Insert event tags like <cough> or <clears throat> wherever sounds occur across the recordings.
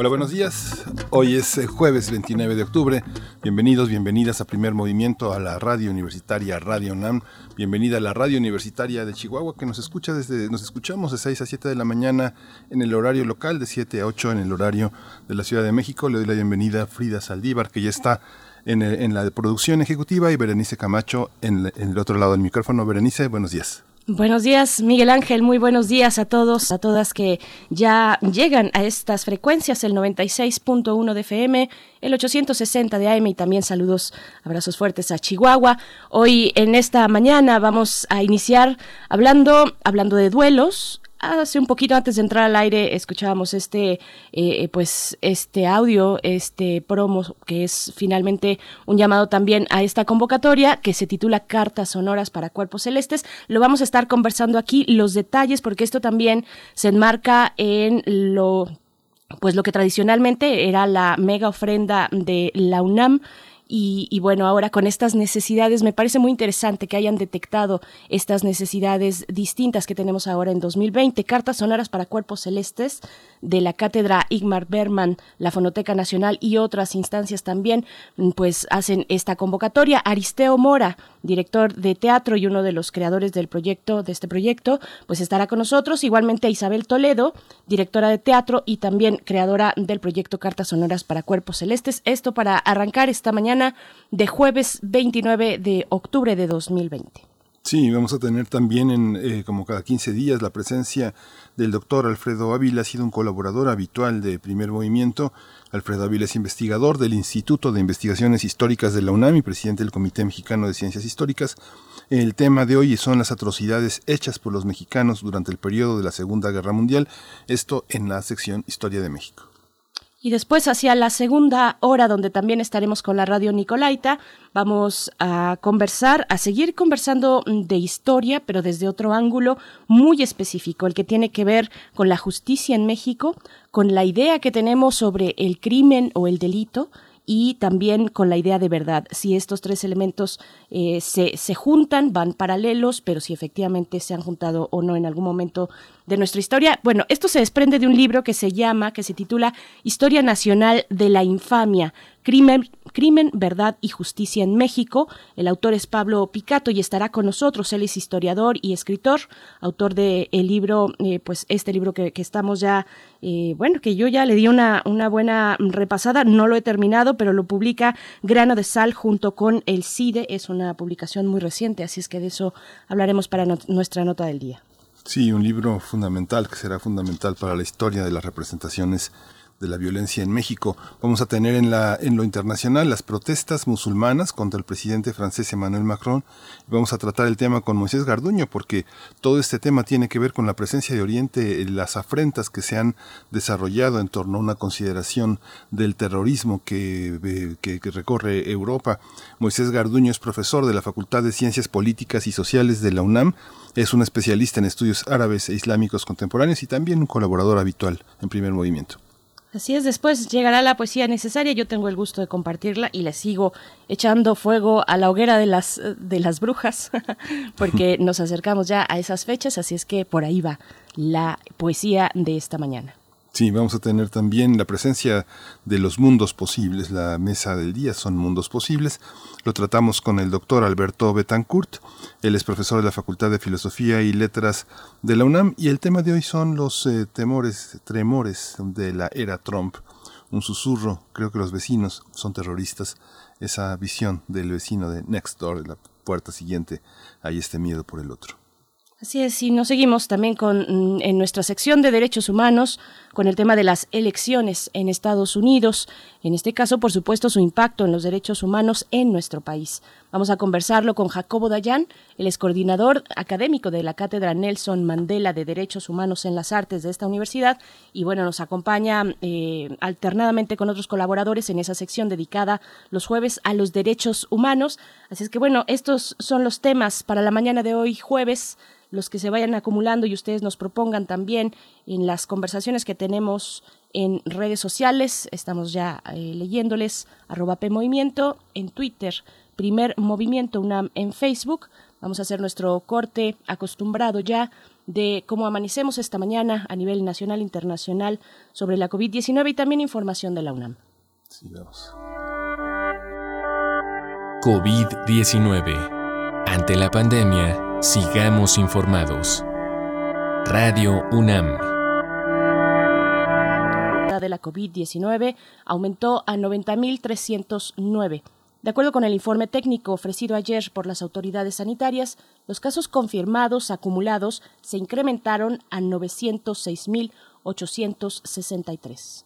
Hola, buenos días. Hoy es eh, jueves 29 de octubre. Bienvenidos, bienvenidas a Primer Movimiento, a la radio universitaria Radio UNAM. Bienvenida a la radio universitaria de Chihuahua que nos escucha desde, nos escuchamos de 6 a 7 de la mañana en el horario local, de 7 a 8 en el horario de la Ciudad de México. Le doy la bienvenida a Frida Saldívar, que ya está en, en la producción ejecutiva, y Berenice Camacho en, en el otro lado del micrófono. Berenice, buenos días. Buenos días, Miguel Ángel. Muy buenos días a todos, a todas que ya llegan a estas frecuencias, el 96.1 de FM, el 860 de AM y también saludos, abrazos fuertes a Chihuahua. Hoy en esta mañana vamos a iniciar hablando, hablando de duelos, hace un poquito antes de entrar al aire escuchábamos este eh, eh, pues este audio este promo que es finalmente un llamado también a esta convocatoria que se titula cartas sonoras para cuerpos celestes. Lo vamos a estar conversando aquí los detalles porque esto también se enmarca en lo pues lo que tradicionalmente era la mega ofrenda de la UNAM y, bueno, ahora con estas necesidades, me parece muy interesante que hayan detectado estas necesidades distintas que tenemos ahora en 2020. Cartas sonoras para cuerpos celestes de la Cátedra Igmar Berman, la Fonoteca Nacional y otras instancias también, pues hacen esta convocatoria. Aristeo Mora, director de teatro y uno de los creadores del proyecto, de este proyecto, pues estará con nosotros. Igualmente Isabel Toledo, directora de teatro y también creadora del proyecto Cartas Sonoras para Cuerpos Celestes. Esto para arrancar esta mañana de jueves 29 de octubre de 2020. Sí, vamos a tener también, en, eh, como cada 15 días, la presencia del doctor Alfredo Ávila, ha sido un colaborador habitual de Primer Movimiento. Alfredo Ávila es investigador del Instituto de Investigaciones Históricas de la UNAM y presidente del Comité Mexicano de Ciencias Históricas. El tema de hoy son las atrocidades hechas por los mexicanos durante el periodo de la Segunda Guerra Mundial, esto en la sección Historia de México. Y después hacia la segunda hora, donde también estaremos con la radio Nicolaita, vamos a conversar, a seguir conversando de historia, pero desde otro ángulo muy específico, el que tiene que ver con la justicia en México, con la idea que tenemos sobre el crimen o el delito, y también con la idea de verdad. Si estos tres elementos eh, se, se, juntan, van paralelos, pero si efectivamente se han juntado o no en algún momento de nuestra historia. Bueno, esto se desprende de un libro que se llama, que se titula Historia Nacional de la Infamia, Crimen, Crimen, Verdad y Justicia en México. El autor es Pablo Picato y estará con nosotros. Él es historiador y escritor, autor del el libro, eh, pues este libro que, estamos ya, eh, bueno, que yo ya le di una, una buena repasada, no lo he terminado, pero lo publica Grano de Sal junto con el CIDE. Es una publicación muy reciente, así es que de eso hablaremos para nuestra nota del día. Sí, un libro fundamental que será fundamental para la historia de las representaciones de la violencia en México. Vamos a tener en, lo internacional las protestas musulmanas contra el presidente francés Emmanuel Macron. Vamos a tratar el tema con Moisés Garduño porque todo este tema tiene que ver con la presencia de Oriente, las afrentas que se han desarrollado en torno a una consideración del terrorismo que, eh, que, que recorre Europa. Moisés Garduño es profesor de la Facultad de Ciencias Políticas y Sociales de la UNAM. Es un especialista en estudios árabes e islámicos contemporáneos y también un colaborador habitual en primer movimiento. Así es, después llegará la poesía necesaria, yo tengo el gusto de compartirla y le sigo echando fuego a la hoguera de las, de las brujas, <laughs> porque <laughs> nos acercamos ya a esas fechas, así es que por ahí va la poesía de esta mañana. Sí, vamos a tener también la presencia de los mundos posibles. La mesa del día son mundos posibles. Lo tratamos con el doctor Alberto Betancourt. Él es profesor de la Facultad de Filosofía y Letras de la UNAM y el tema de hoy son los eh, temores, tremores de la era Trump. Un susurro, creo que los vecinos son terroristas. Esa visión del vecino de Next Door, de la puerta siguiente, hay este miedo por el otro. Así es, y nos seguimos también con, mm, en nuestra sección de derechos humanos con el tema de las elecciones en Estados Unidos, en este caso, por supuesto, su impacto en los derechos humanos en nuestro país. Vamos a conversarlo con Jacobo Dayan, el ex coordinador académico de la Cátedra Nelson Mandela de Derechos Humanos en las Artes de esta universidad. Y bueno, nos acompaña eh, alternadamente con otros colaboradores en esa sección dedicada los jueves a los derechos humanos. Así es que bueno, estos son los temas para la mañana de hoy, jueves los que se vayan acumulando y ustedes nos propongan también en las conversaciones que tenemos en redes sociales. Estamos ya eh, leyéndoles arroba P Movimiento en Twitter, primer movimiento UNAM en Facebook. Vamos a hacer nuestro corte acostumbrado ya de cómo amanecemos esta mañana a nivel nacional e internacional sobre la COVID-19 y también información de la UNAM. Sí, vamos. COVID-19. Ante la pandemia, sigamos informados. Radio UNAM de la COVID-19 aumentó a 90.309. De acuerdo con el informe técnico ofrecido ayer por las autoridades sanitarias, los casos confirmados acumulados se incrementaron a 906.863.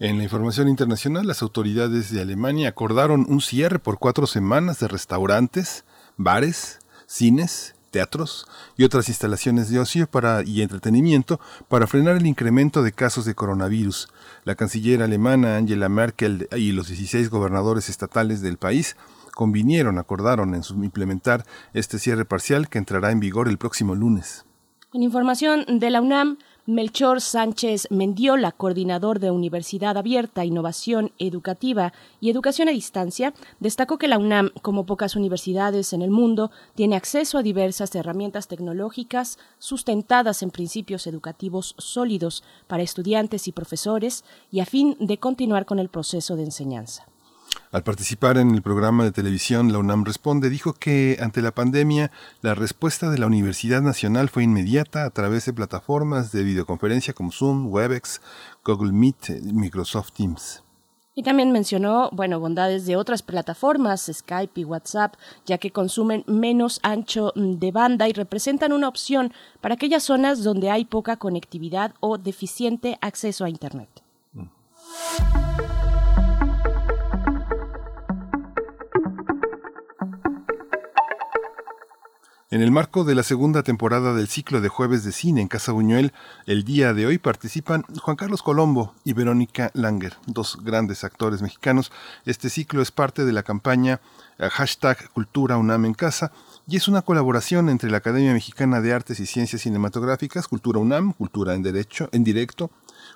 En la información internacional, las autoridades de Alemania acordaron un cierre por cuatro semanas de restaurantes, bares, cines teatros y otras instalaciones de ocio para, y entretenimiento para frenar el incremento de casos de coronavirus. La canciller alemana Angela Merkel y los 16 gobernadores estatales del país convinieron, acordaron en implementar este cierre parcial que entrará en vigor el próximo lunes. En información de la UNAM, Melchor Sánchez Mendiola, coordinador de Universidad Abierta, Innovación Educativa y Educación a Distancia, destacó que la UNAM, como pocas universidades en el mundo, tiene acceso a diversas herramientas tecnológicas sustentadas en principios educativos sólidos para estudiantes y profesores y a fin de continuar con el proceso de enseñanza. Al participar en el programa de televisión La UNAM Responde, dijo que ante la pandemia la respuesta de la Universidad Nacional fue inmediata a través de plataformas de videoconferencia como Zoom, Webex, Google Meet, Microsoft Teams. Y también mencionó, bueno, bondades de otras plataformas, Skype y WhatsApp, ya que consumen menos ancho de banda y representan una opción para aquellas zonas donde hay poca conectividad o deficiente acceso a Internet. Mm. En el marco de la segunda temporada del ciclo de jueves de cine en Casa Buñuel, el día de hoy participan Juan Carlos Colombo y Verónica Langer, dos grandes actores mexicanos. Este ciclo es parte de la campaña eh, hashtag Cultura UNAM en Casa y es una colaboración entre la Academia Mexicana de Artes y Ciencias Cinematográficas, Cultura UNAM, Cultura en Derecho, en Directo,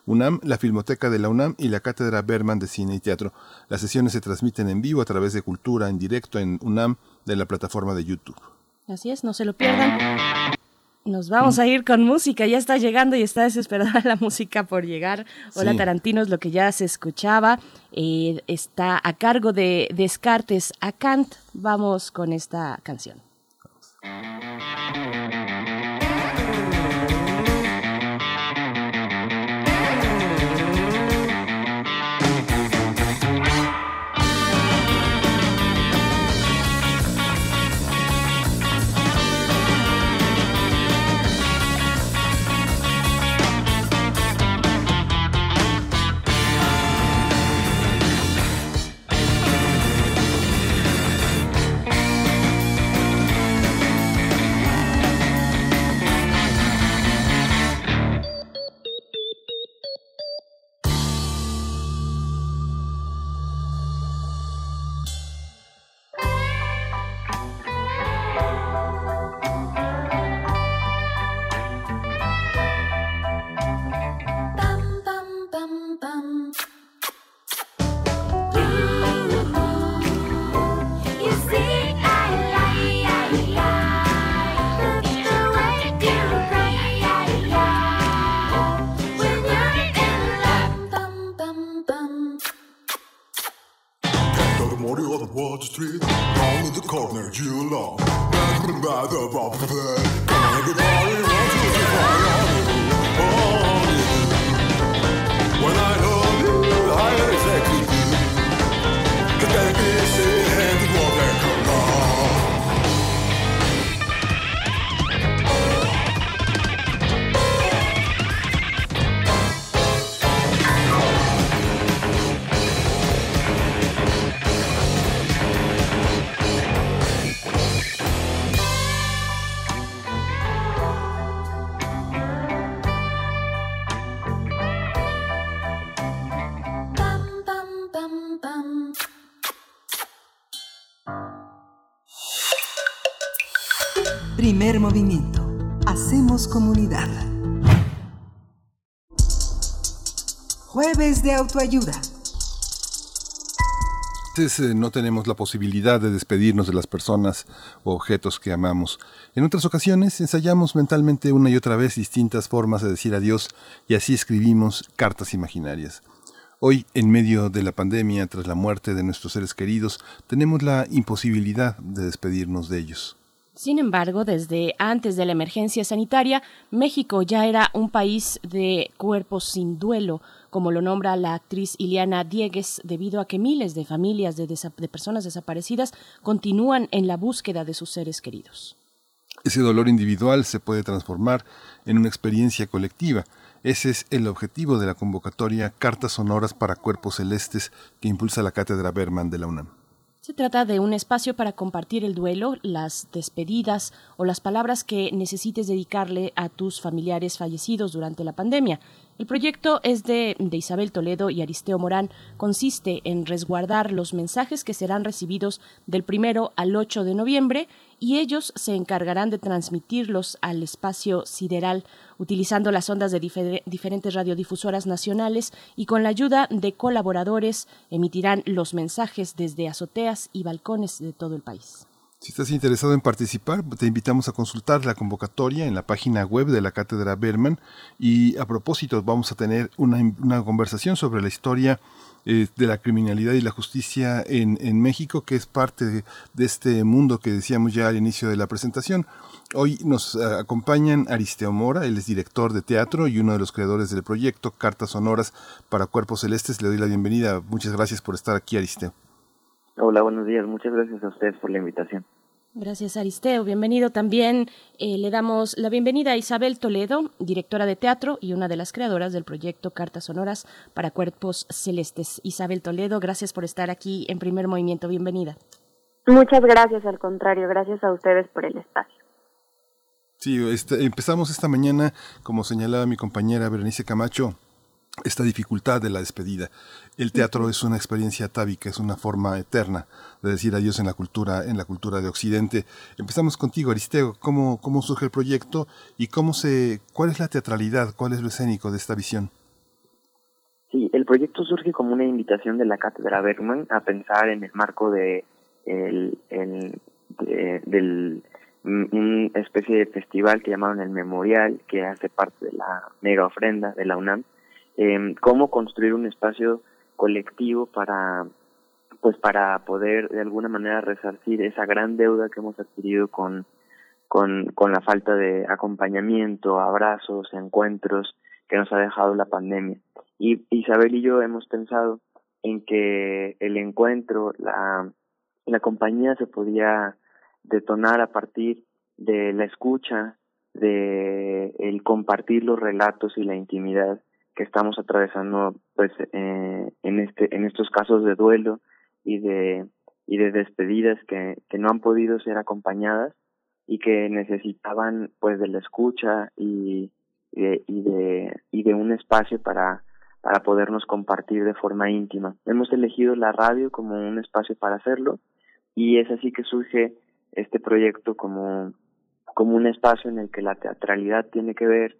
UNAM, la Filmoteca de la UNAM y la Cátedra Berman de Cine y Teatro. Las sesiones se transmiten en vivo a través de Cultura en Directo en UNAM de la plataforma de YouTube. Así es, no se lo pierdan. Nos vamos a ir con música, ya está llegando y está desesperada <laughs> la música por llegar. Hola Tarantino es lo que ya se escuchaba. Eh, está a cargo de Descartes a Kant. Vamos con esta canción. On Wall Street, it, the corner you belong. Nothing by the pop Everybody wants to be on you. When I love you, I exactly you. Cause baby, Hacemos comunidad. Jueves de autoayuda. Eh, no tenemos la posibilidad de despedirnos de las personas o objetos que amamos. En otras ocasiones ensayamos mentalmente una y otra vez distintas formas de decir adiós y así escribimos cartas imaginarias. Hoy, en medio de la pandemia, tras la muerte de nuestros seres queridos, tenemos la imposibilidad de despedirnos de ellos. Sin embargo, desde antes de la emergencia sanitaria, México ya era un país de cuerpos sin duelo, como lo nombra la actriz Iliana Diegues, debido a que miles de familias de, de personas desaparecidas continúan en la búsqueda de sus seres queridos. Ese dolor individual se puede transformar en una experiencia colectiva. Ese es el objetivo de la convocatoria Cartas Sonoras para Cuerpos Celestes que impulsa la Cátedra Berman de la UNAM. Se trata de un espacio para compartir el duelo, las despedidas o las palabras que necesites dedicarle a tus familiares fallecidos durante la pandemia. El proyecto es de, Isabel Toledo y Aristeo Morán. Consiste en resguardar los mensajes que serán recibidos del primero al 8 de noviembre y ellos se encargarán de transmitirlos al espacio sideral utilizando las ondas de diferentes radiodifusoras nacionales y con la ayuda de colaboradores emitirán los mensajes desde azoteas y balcones de todo el país. Si estás interesado en participar, te invitamos a consultar la convocatoria en la página web de la Cátedra Berman y a propósito vamos a tener una, una conversación sobre la historia eh, de la criminalidad y la justicia en, en México, que es parte de, este mundo que decíamos ya al inicio de la presentación. Hoy nos eh, acompañan Aristeo Mora, él es director de teatro y uno de los creadores del proyecto Cartas Sonoras para Cuerpos Celestes. Le doy la bienvenida. Muchas gracias por estar aquí, Aristeo. Hola, buenos días. Muchas gracias a ustedes por la invitación. Gracias, Aristeo. Bienvenido también. Eh, le damos la bienvenida a Isabel Toledo, directora de teatro y una de las creadoras del proyecto Cartas Sonoras para Cuerpos Celestes. Isabel Toledo, gracias por estar aquí en Primer Movimiento. Bienvenida. Muchas gracias, al contrario, gracias a ustedes por el espacio. Sí, este, empezamos esta mañana, como señalaba mi compañera Berenice Camacho, esta dificultad de la despedida. El teatro es una experiencia atávica, es una forma eterna de decir adiós en la cultura, en la cultura de Occidente. Empezamos contigo, Aristeo. ¿Cómo, cómo surge el proyecto y cómo se, cuál es la teatralidad, cuál es lo escénico de esta visión? Sí, el proyecto surge como una invitación de la Cátedra Bergman a pensar en el marco de, el, el, de, del una especie de festival que llamaron el Memorial, que hace parte de la mega ofrenda de la UNAM, eh, cómo construir un espacio colectivo para pues para poder de alguna manera resarcir esa gran deuda que hemos adquirido con con, con la falta de acompañamiento, abrazos, encuentros que nos ha dejado la pandemia. Y Isabel y yo hemos pensado en que el encuentro, la, la compañía se podía detonar a partir de la escucha, de el compartir los relatos y la intimidad que estamos atravesando pues eh, en este en estos casos de duelo y de y de despedidas que, que no han podido ser acompañadas y que necesitaban pues de la escucha y, y de, y de y de un espacio para para podernos compartir de forma íntima. Hemos elegido la radio como un espacio para hacerlo y es así que surge este proyecto como como un espacio en el que la teatralidad tiene que ver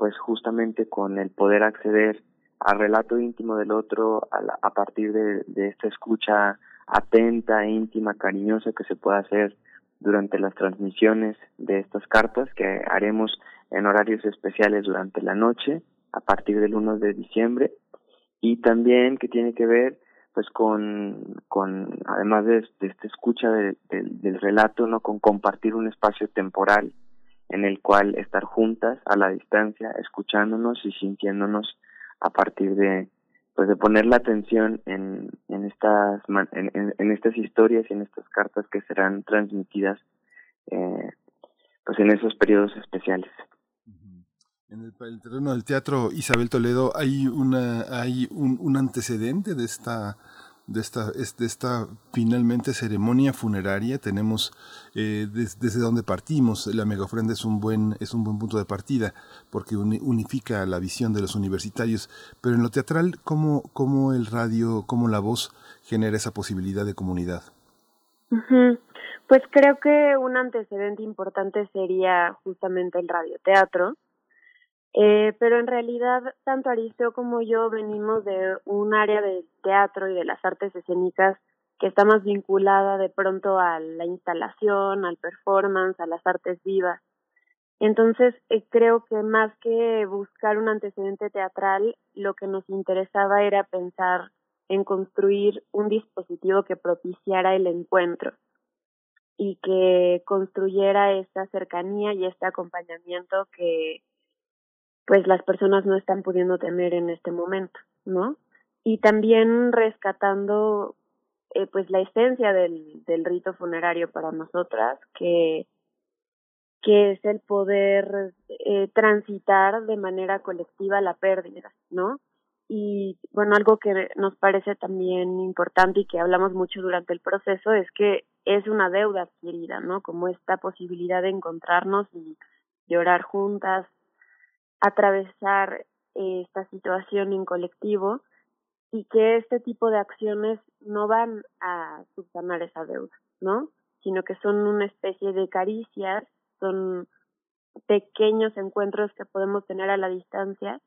pues justamente con el poder acceder al relato íntimo del otro a, la, a partir de, esta escucha atenta, íntima, cariñosa que se puede hacer durante las transmisiones de estas cartas que haremos en horarios especiales durante la noche a partir del 1 de diciembre y también que tiene que ver pues con, con además de, esta escucha de, de, del relato, ¿no? Con compartir un espacio temporal en el cual estar juntas a la distancia, escuchándonos y sintiéndonos a partir de pues de poner la atención en, en estas en, en, estas historias y en estas cartas que serán transmitidas eh, pues en esos periodos especiales. En el, el, terreno del teatro Isabel Toledo hay una hay un, un antecedente de esta de esta esta finalmente ceremonia funeraria. Tenemos eh, des, desde donde partimos la mega ofrenda es un buen es un buen punto de partida porque unifica la visión de los universitarios. Pero en lo teatral cómo cómo el radio cómo la voz genera esa posibilidad de comunidad. Pues creo que un antecedente importante sería justamente el radioteatro, eh, pero en realidad tanto Aristeo como yo venimos de un área del teatro y de las artes escénicas que está más vinculada de pronto a la instalación, al performance, a las artes vivas. Entonces, eh, creo que más que buscar un antecedente teatral, lo que nos interesaba era pensar en construir un dispositivo que propiciara el encuentro y que construyera esta cercanía y este acompañamiento que pues las personas no están pudiendo tener en este momento, ¿no? Y también rescatando eh, pues la esencia del, del rito funerario para nosotras, que, que es el poder eh, transitar de manera colectiva la pérdida, ¿no? Y bueno, algo que nos parece también importante y que hablamos mucho durante el proceso es que es una deuda adquirida, ¿no? Como esta posibilidad de encontrarnos y llorar juntas, atravesar eh, esta situación en colectivo y que este tipo de acciones no van a subsanar esa deuda, ¿no? Sino que son una especie de caricias, son pequeños encuentros que podemos tener a la distancia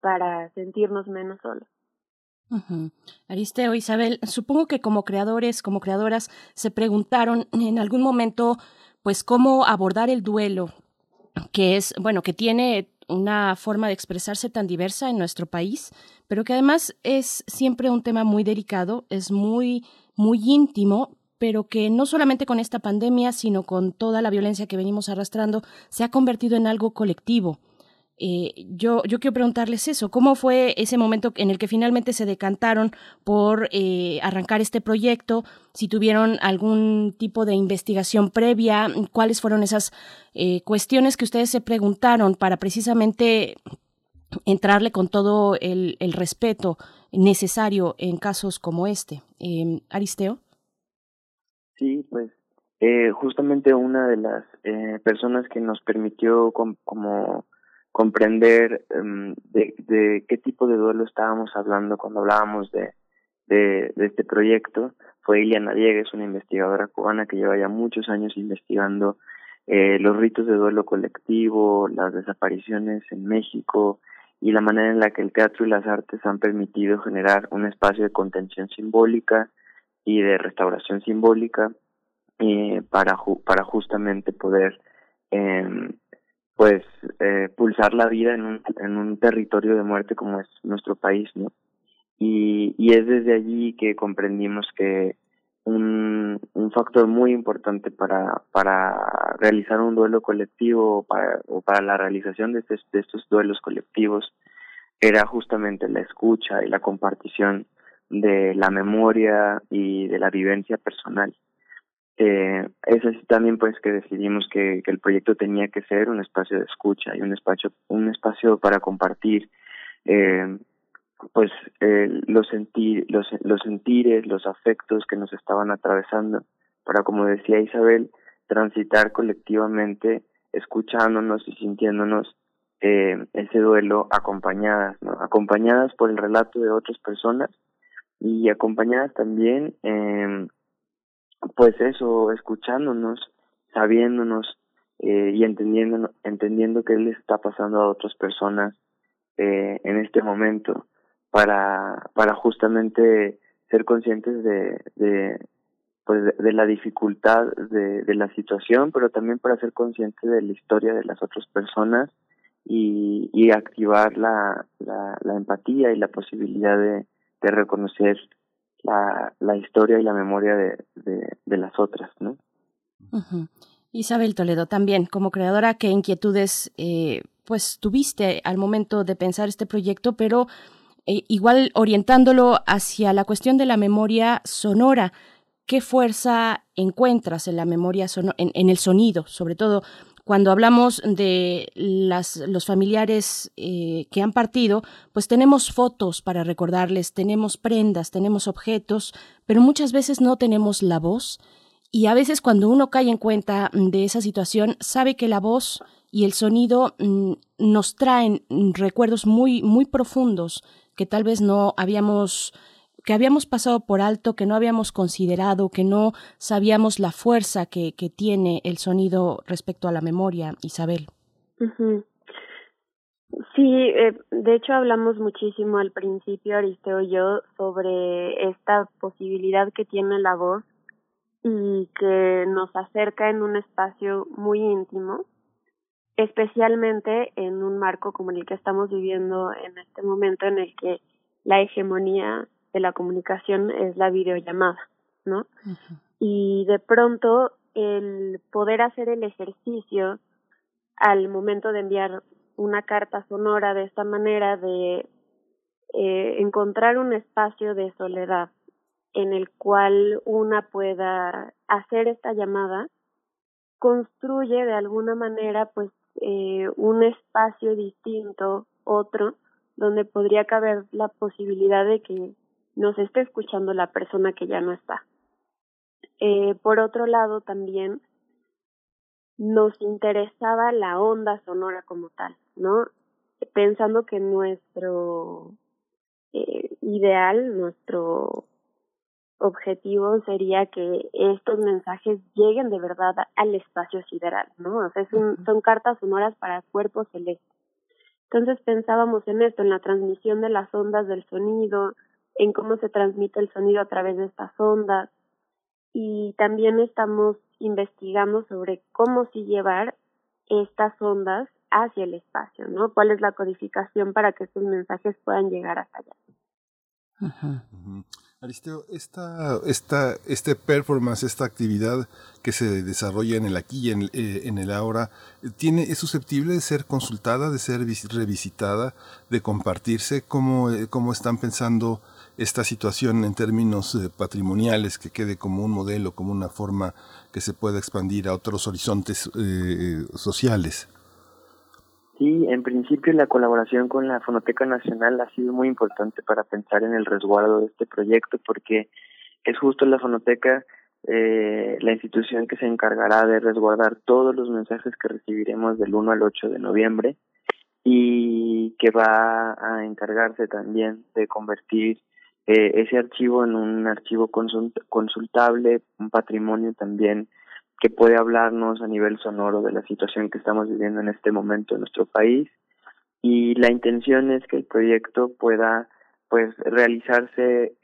para sentirnos menos solos. Aristeo, Isabel, supongo que como creadores, como creadoras, se preguntaron en algún momento, pues, cómo abordar el duelo, que es, bueno, que tiene una forma de expresarse tan diversa en nuestro país, pero que además es siempre un tema muy delicado, es muy, muy íntimo, pero que no solamente con esta pandemia, sino con toda la violencia que venimos arrastrando, se ha convertido en algo colectivo. Eh, yo, yo quiero preguntarles eso, ¿cómo fue ese momento en el que finalmente se decantaron por eh, arrancar este proyecto? Si tuvieron algún tipo de investigación previa, ¿cuáles fueron esas eh, cuestiones que ustedes se preguntaron para precisamente entrarle con todo el, el respeto necesario en casos como este? Em, Aristeo. Sí, pues justamente una de las personas que nos permitió como comprender um, de, de, qué tipo de duelo estábamos hablando cuando hablábamos de, este proyecto. Fue Iliana Diegues, una investigadora cubana que lleva ya muchos años investigando eh, los ritos de duelo colectivo, las desapariciones en México y la manera en la que el teatro y las artes han permitido generar un espacio de contención simbólica y de restauración simbólica eh, para, para justamente poder eh, pues eh, pulsar la vida en un, en un territorio de muerte como es nuestro país, ¿no? Y, es desde allí que comprendimos que un, factor muy importante para, realizar un duelo colectivo o para, la realización de, de estos duelos colectivos era justamente la escucha y la compartición de la memoria y de la vivencia personal eh, es así también pues que decidimos que, el proyecto tenía que ser un espacio de escucha y un espacio un espacio para compartir eh, pues eh, los sentir los los sentires los afectos que nos estaban atravesando para como decía Isabel transitar colectivamente escuchándonos y sintiéndonos eh, ese duelo acompañadas ¿no? acompañadas por el relato de otras personas y acompañadas también eh, pues eso, escuchándonos, sabiéndonos eh, y entendiendo, entendiendo qué les está pasando a otras personas eh, en este momento para, para justamente ser conscientes de, de pues de, la dificultad de, la situación, pero también para ser conscientes de la historia de las otras personas y, y activar la, la, la empatía y la posibilidad de reconocer la, la historia y la memoria de, de, las otras, ¿no? Isabel Toledo, también como creadora, ¿qué inquietudes eh, pues tuviste al momento de pensar este proyecto, pero eh, igual orientándolo hacia la cuestión de la memoria sonora? ¿Qué fuerza encuentras en la memoria sonora, en, en el sonido, sobre todo cuando hablamos de los familiares eh, que han partido, pues tenemos fotos para recordarles, tenemos prendas, tenemos objetos, pero muchas veces no tenemos la voz. Y a veces cuando uno cae en cuenta de esa situación, sabe que la voz y el sonido mm, nos traen recuerdos muy, muy profundos que tal vez no habíamos que habíamos pasado por alto, que no habíamos considerado, que no sabíamos la fuerza que, que tiene el sonido respecto a la memoria, Isabel. Sí, eh, de hecho hablamos muchísimo al principio, Aristeo y yo, sobre esta posibilidad que tiene la voz y que nos acerca en un espacio muy íntimo, especialmente en un marco como el que estamos viviendo en este momento en el que la hegemonía de la comunicación es la videollamada, ¿no? Y de pronto el poder hacer el ejercicio al momento de enviar una carta sonora de esta manera de eh, encontrar un espacio de soledad en el cual una pueda hacer esta llamada construye de alguna manera pues eh, un espacio distinto otro donde podría caber la posibilidad de que nos esté escuchando la persona que ya no está. Eh, por otro lado, también nos interesaba la onda sonora como tal, ¿no? Pensando que nuestro eh, ideal, nuestro objetivo sería que estos mensajes lleguen de verdad al espacio sideral, ¿no? O sea, son cartas sonoras para cuerpos celestes. Entonces pensábamos en esto, en la transmisión de las ondas del sonido, en cómo se transmite el sonido a través de estas ondas y también estamos investigando sobre cómo sí llevar estas ondas hacia el espacio, ¿no? ¿Cuál es la codificación para que estos mensajes puedan llegar hasta allá? Aristeo, esta, esta, este performance, esta actividad que se desarrolla en el aquí y en, eh, en, el ahora, ¿tiene, ¿es susceptible de ser consultada, de ser revisitada, de compartirse? ¿Cómo, eh, cómo están pensando esta situación en términos eh, patrimoniales, que quede como un modelo, como una forma que se pueda expandir a otros horizontes eh, sociales. Sí, en principio la colaboración con la Fonoteca Nacional ha sido muy importante para pensar en el resguardo de este proyecto porque es justo la Fonoteca eh, la institución que se encargará de resguardar todos los mensajes que recibiremos del 1 al 8 de noviembre y que va a encargarse también de convertir eh, ese archivo en un archivo consultable, un patrimonio también que puede hablarnos a nivel sonoro de la situación que estamos viviendo en este momento en nuestro país. Y la intención es que el proyecto pueda pues realizarse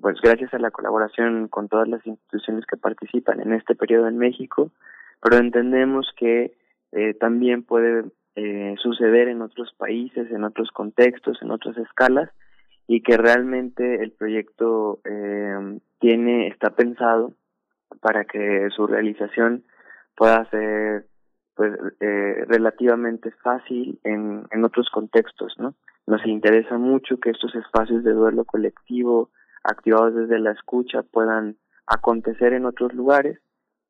pues gracias a la colaboración con todas las instituciones que participan en este periodo en México. Pero entendemos que eh, también puede eh, suceder en otros países en otros contextos en otras escalas y que realmente el proyecto eh, tiene está pensado para que su realización pueda ser pues eh, relativamente fácil en, en otros contextos no nos interesa mucho que estos espacios de duelo colectivo activados desde la escucha puedan acontecer en otros lugares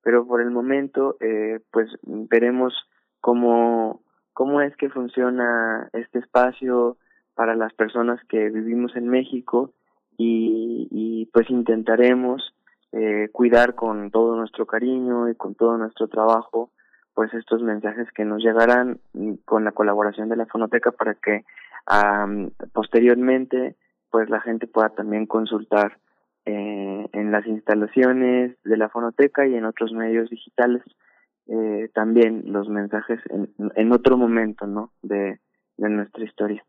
pero por el momento eh, pues veremos cómo cómo es que funciona este espacio para las personas que vivimos en México y, y pues intentaremos eh, cuidar con todo nuestro cariño y con todo nuestro trabajo pues estos mensajes que nos llegarán con la colaboración de la fonoteca para que posteriormente pues la gente pueda también consultar eh, en las instalaciones de la fonoteca y en otros medios digitales eh, también los mensajes en, en otro momento no de, de nuestra historia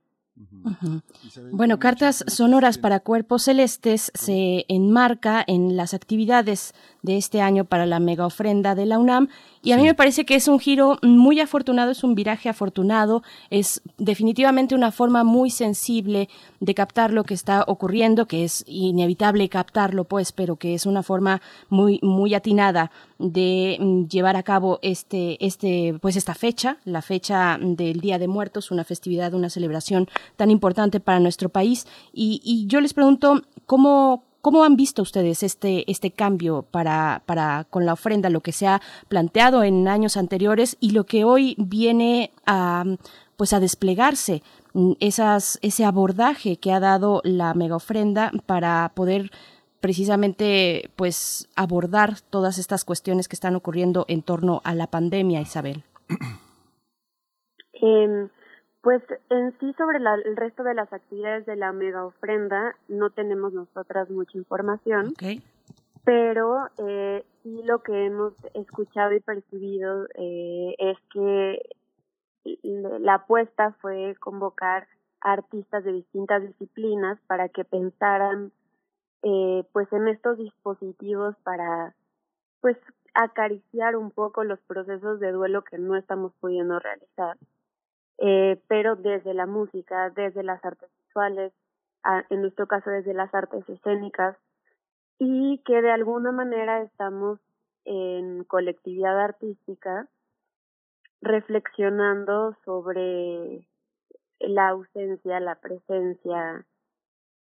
bueno, Cartas Sonoras para Cuerpos Celestes se enmarca en las actividades de este año para la mega ofrenda de la UNAM y a mí me parece que es un giro muy afortunado, es un viraje afortunado, es definitivamente una forma muy sensible de captar lo que está ocurriendo, que es inevitable captarlo, pues, pero que es una forma muy, muy atinada de mm, llevar a cabo este, este, pues esta fecha, la fecha del Día de Muertos, una festividad, una celebración tan importante para nuestro país. Y, y yo les pregunto, ¿cómo, ¿Cómo han visto ustedes este, este cambio para, para con la ofrenda, lo que se ha planteado en años anteriores y lo que hoy viene a, pues a desplegarse? Esas, ese abordaje que ha dado la mega ofrenda para poder precisamente pues abordar todas estas cuestiones que están ocurriendo en torno a la pandemia, Isabel. Eh, Pues en sí sobre el resto de las actividades de la mega ofrenda no tenemos nosotras mucha información, pero eh, sí lo que hemos escuchado y percibido eh, es que la apuesta fue convocar artistas de distintas disciplinas para que pensaran eh, pues en estos dispositivos para pues acariciar un poco los procesos de duelo que no estamos pudiendo realizar eh, pero desde la música desde las artes visuales en nuestro caso desde las artes escénicas y que de alguna manera estamos en colectividad artística reflexionando sobre la ausencia, la presencia,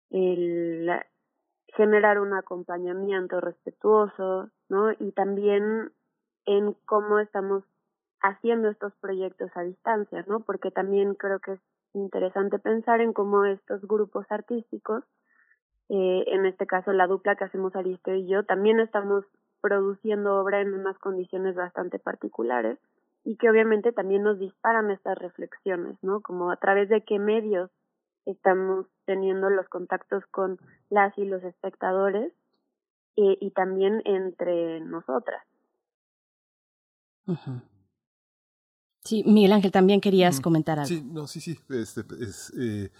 el generar un acompañamiento respetuoso, ¿no? Y también en cómo estamos haciendo estos proyectos a distancia, ¿no? Porque también creo que es interesante pensar en cómo estos grupos artísticos, eh, en este caso la dupla que hacemos Aristeo y yo, también estamos produciendo obra en unas condiciones bastante particulares y que obviamente también nos disparan estas reflexiones, ¿no? Como a través de qué medios estamos teniendo los contactos con las y los espectadores y, y también entre nosotras. Sí, Miguel Ángel, también querías comentar algo. Sí, no, sí, sí. Este, es, eh,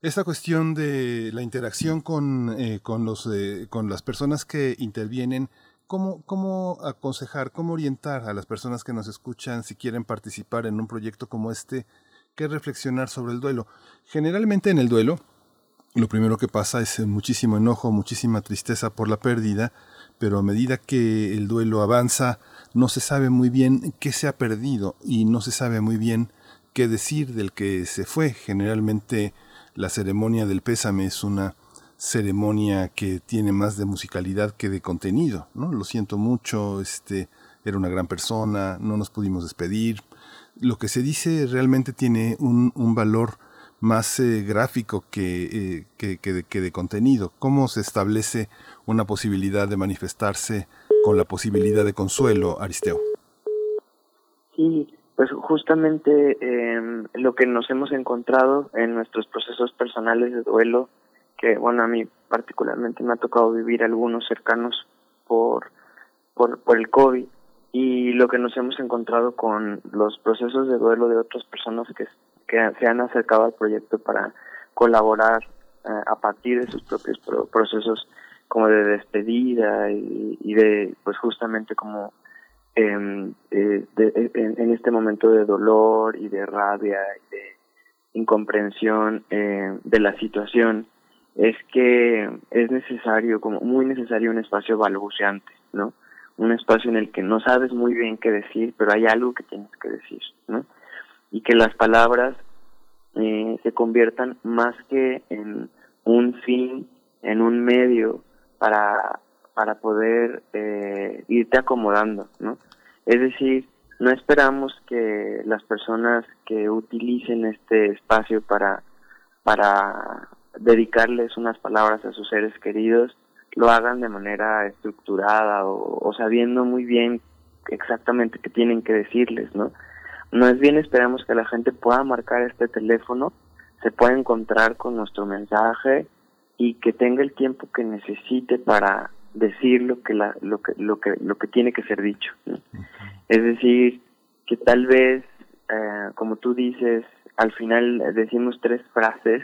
esta cuestión de la interacción con, eh, con, los, eh, con las personas que intervienen ¿Cómo, ¿Cómo aconsejar, cómo orientar a las personas que nos escuchan si quieren participar en un proyecto como este? ¿Qué reflexionar sobre el duelo? Generalmente en el duelo, lo primero que pasa es muchísimo enojo, muchísima tristeza por la pérdida, pero a medida que el duelo avanza, no se sabe muy bien qué se ha perdido y no se sabe muy bien qué decir del que se fue. Generalmente la ceremonia del pésame es una ceremonia que tiene más de musicalidad que de contenido, ¿no? Lo siento mucho, este, era una gran persona, no nos pudimos despedir. Lo que se dice realmente tiene un, un valor más eh, gráfico que, eh, que, que, de, que de contenido. ¿Cómo se establece una posibilidad de manifestarse con la posibilidad de consuelo, Aristeo? Sí, pues justamente eh, lo que nos hemos encontrado en nuestros procesos personales de duelo que bueno a mí particularmente me ha tocado vivir algunos cercanos por por, el COVID y lo que nos hemos encontrado con los procesos de duelo de otras personas que, que se han acercado al proyecto para colaborar eh, a partir de sus propios procesos como de despedida y, de pues justamente como em, eh, en, este momento de dolor y de rabia y de incomprensión eh, de la situación es que es necesario, como muy necesario, un espacio balbuceante, ¿no? Un espacio en el que no sabes muy bien qué decir, pero hay algo que tienes que decir, ¿no? Y que las palabras eh, se conviertan más que en un fin, en un medio para, para poder eh, irte acomodando, ¿no? Es decir, no esperamos que las personas que utilicen este espacio para, para dedicarles unas palabras a sus seres queridos lo hagan de manera estructurada o, sabiendo muy bien exactamente qué tienen que decirles, ¿no? No es bien esperamos que la gente pueda marcar este teléfono, se pueda encontrar con nuestro mensaje y que tenga el tiempo que necesite para decir lo que la, lo que lo que lo que tiene que ser dicho. Es decir, que tal vez eh, como tú dices, al final decimos tres frases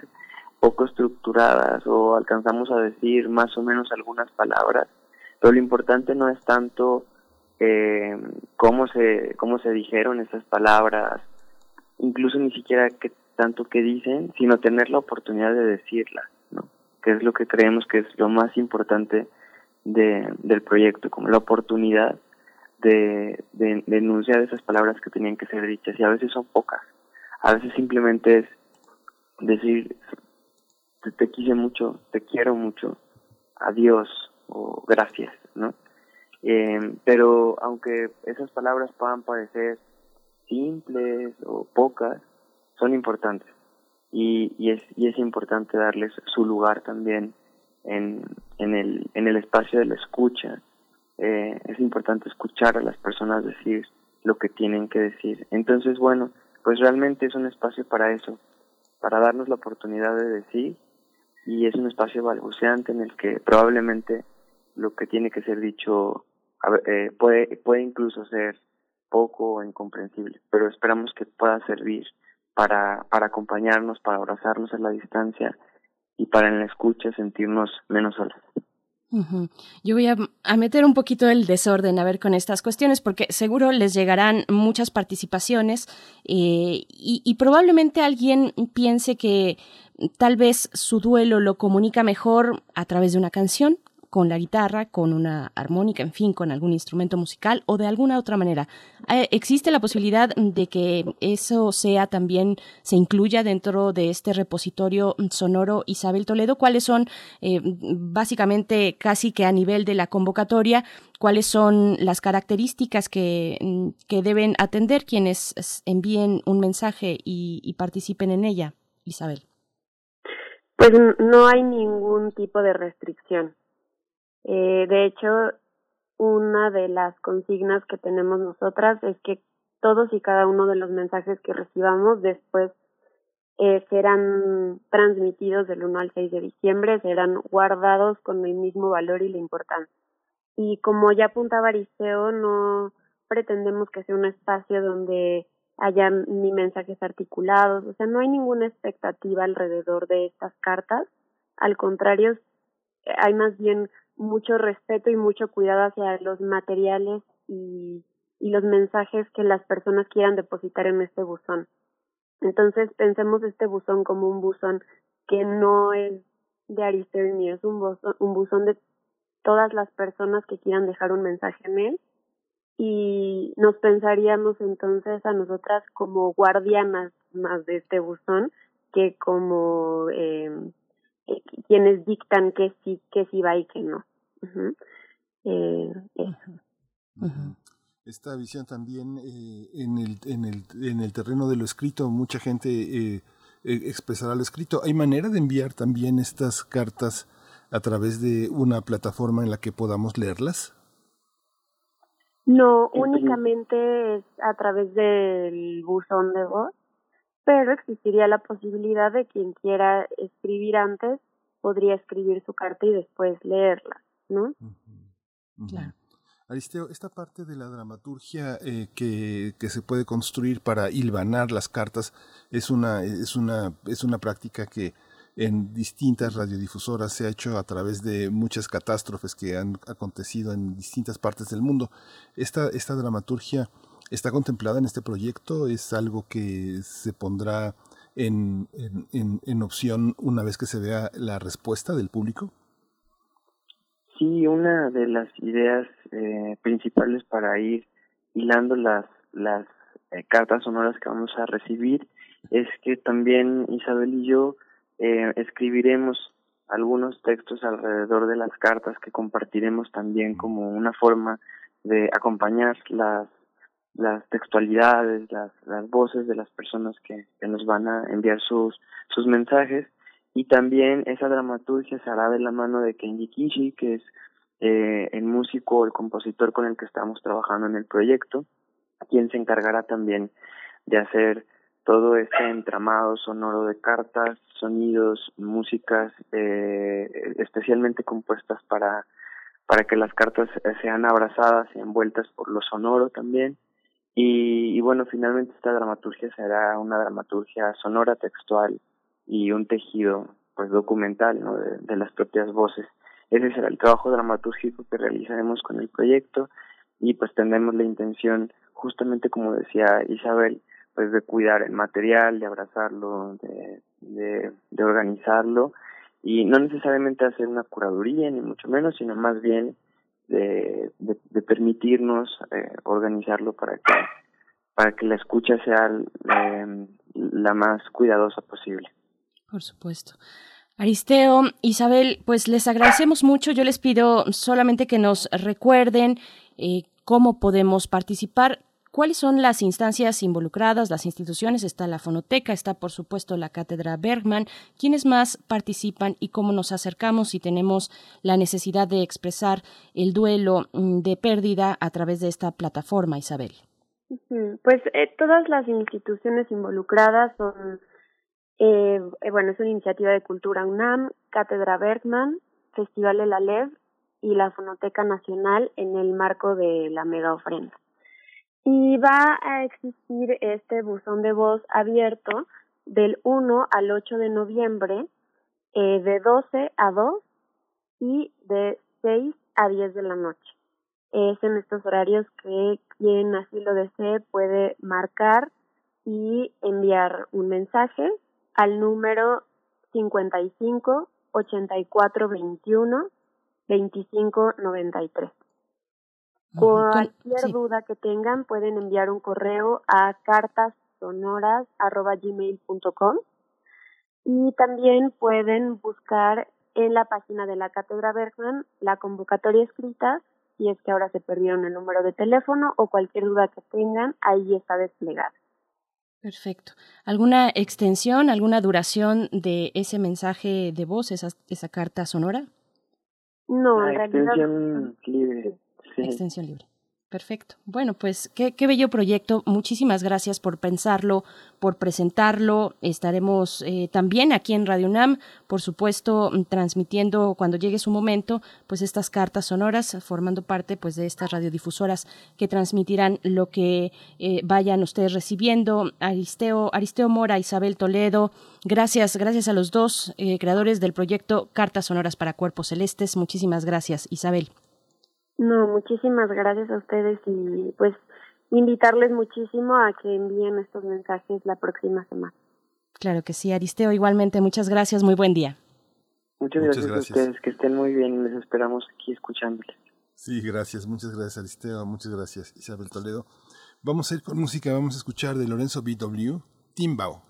poco estructuradas o alcanzamos a decir más o menos algunas palabras, pero lo importante no es tanto eh, cómo se cómo se dijeron esas palabras, incluso ni siquiera que tanto que dicen, sino tener la oportunidad de decirlas. Que es lo que creemos que es lo más importante de, del proyecto, como la oportunidad de, de, enunciar esas palabras que tenían que ser dichas. Y a veces son pocas, a veces simplemente es decir te, te quise mucho, te quiero mucho, adiós o gracias, ¿no? Eh, pero aunque esas palabras puedan parecer simples o pocas, son importantes y, y, es, y es importante darles su lugar también en, en, el, en el espacio de la escucha. Eh, es importante escuchar a las personas decir lo que tienen que decir. Entonces, bueno, pues realmente es un espacio para eso, para darnos la oportunidad de decir y es un espacio balbuceante en el que probablemente lo que tiene que ser dicho eh, puede, puede incluso ser poco o incomprensible, pero esperamos que pueda servir para, para acompañarnos, para abrazarnos a la distancia y para en la escucha sentirnos menos solos. Yo voy a, meter un poquito el desorden a ver con estas cuestiones porque seguro les llegarán muchas participaciones eh, y, probablemente alguien piense que tal vez su duelo lo comunica mejor a través de una canción con la guitarra, con una armónica, en fin, con algún instrumento musical o de alguna otra manera. Eh, ¿Existe la posibilidad de que eso sea también, se incluya dentro de este repositorio sonoro Isabel Toledo? ¿Cuáles son, eh, básicamente, casi que a nivel de la convocatoria, cuáles son las características que, que deben atender quienes envíen un mensaje y, y participen en ella, Isabel? Pues no hay ningún tipo de restricción. Eh, de hecho, una de las consignas que tenemos nosotras es que todos y cada uno de los mensajes que recibamos después eh, serán transmitidos del 1 al 6 de diciembre, serán guardados con el mismo valor y la importancia. Y como ya apuntaba Aristeo, no pretendemos que sea un espacio donde haya ni mensajes articulados, o sea, no hay ninguna expectativa alrededor de estas cartas, al contrario, hay más bien mucho respeto y mucho cuidado hacia los materiales y, y los mensajes que las personas quieran depositar en este buzón. Entonces pensemos este buzón como un buzón que no es de Aristeo es un buzón, un buzón de todas las personas que quieran dejar un mensaje en él y nos pensaríamos entonces a nosotras como guardianas más de este buzón que como eh, eh, quienes dictan que sí, que sí va y que no. Eh, Esta visión también eh, en, el, en, el, en el terreno de lo escrito, mucha gente eh, expresará lo escrito. ¿Hay manera de enviar también estas cartas a través de una plataforma en la que podamos leerlas? No, únicamente es a través del buzón de voz pero existiría la posibilidad de quien quiera escribir antes podría escribir su carta y después leerla, ¿no? Claro. Aristeo, esta parte de la dramaturgia eh, que, que, se puede construir para hilvanar las cartas es una, es una, es una práctica que en distintas radiodifusoras se ha hecho a través de muchas catástrofes que han acontecido en distintas partes del mundo. Esta, esta dramaturgia está contemplada en este proyecto? ¿Es algo que se pondrá en, en, en, opción una vez que se vea la respuesta del público? Sí, una de las ideas eh, principales para ir hilando las, las eh, cartas sonoras que vamos a recibir es que también Isabel y yo eh, escribiremos algunos textos alrededor de las cartas que compartiremos también como una forma de acompañar las las textualidades, las, las voces de las personas que, que nos van a enviar sus, sus mensajes. Y también esa dramaturgia se hará de la mano de Kenji Kishi, que es eh, el músico o el compositor con el que estamos trabajando en el proyecto, quien se encargará también de hacer todo este entramado sonoro de cartas, sonidos, músicas eh, especialmente compuestas para, para que las cartas sean abrazadas y envueltas por lo sonoro también y, bueno, finalmente esta dramaturgia será una dramaturgia sonora, textual y un tejido pues documental ¿no? de, las propias voces. Ese será el trabajo dramatúrgico que realizaremos con el proyecto y pues tendremos la intención, justamente como decía Isabel, pues de cuidar el material, de abrazarlo, de, de, de organizarlo y no necesariamente hacer una curaduría ni mucho menos, sino más bien de, permitirnos eh, organizarlo para que para que la escucha sea eh, la más cuidadosa posible. Por supuesto. Aristeo, Isabel, pues les agradecemos mucho. Yo les pido solamente que nos recuerden eh, cómo podemos participar. ¿Cuáles son las instancias involucradas, las instituciones? Está la fonoteca, está por supuesto la cátedra Bergman. ¿Quiénes más participan y cómo nos acercamos si tenemos la necesidad de expresar el duelo mm, de pérdida a través de esta plataforma, Isabel? Pues eh, todas las instituciones involucradas son, eh, eh, bueno, es una iniciativa de Cultura UNAM, Cátedra Bergman, Festival El Alev y la Fonoteca Nacional en el marco de la mega ofrenda. Y va a existir este buzón de voz abierto del 1 al 8 de noviembre eh, de 12 a 2 y de 6 a 10 de la noche. Es en estos horarios que quien así lo desee puede marcar y enviar un mensaje al número 55 84 21 25 93. Cualquier duda que tengan pueden enviar un correo a cartasonoras.gmail.com y también pueden buscar en la página de la Cátedra Bergman la convocatoria escrita si es que ahora se perdieron el número de teléfono o cualquier duda que tengan, ahí está desplegada. Perfecto. ¿Alguna extensión, alguna duración de ese mensaje de voz, esa, esa carta sonora? No, en realidad. Extensión libre. Extensión libre. Perfecto. Bueno, pues qué, qué, bello proyecto. Muchísimas gracias por pensarlo, por presentarlo. Estaremos eh, también aquí en Radio UNAM, por supuesto, mm, transmitiendo cuando llegue su momento, pues estas cartas sonoras, formando parte pues de estas radiodifusoras que transmitirán lo que eh, vayan ustedes recibiendo. Aristeo, Aristeo Mora, Isabel Toledo, gracias, gracias a los dos eh, creadores del proyecto Cartas Sonoras para Cuerpos Celestes. Muchísimas gracias, Isabel. No, muchísimas gracias a ustedes y pues invitarles muchísimo a que envíen estos mensajes la próxima semana. Claro que sí, Aristeo, igualmente, muchas gracias, muy buen día. Muchas, gracias, a ustedes, que estén muy bien, les esperamos aquí escuchándoles. Sí, gracias, muchas gracias Aristeo, muchas gracias Isabel Toledo. Vamos a ir con música, vamos a escuchar de Lorenzo BW, Timbao.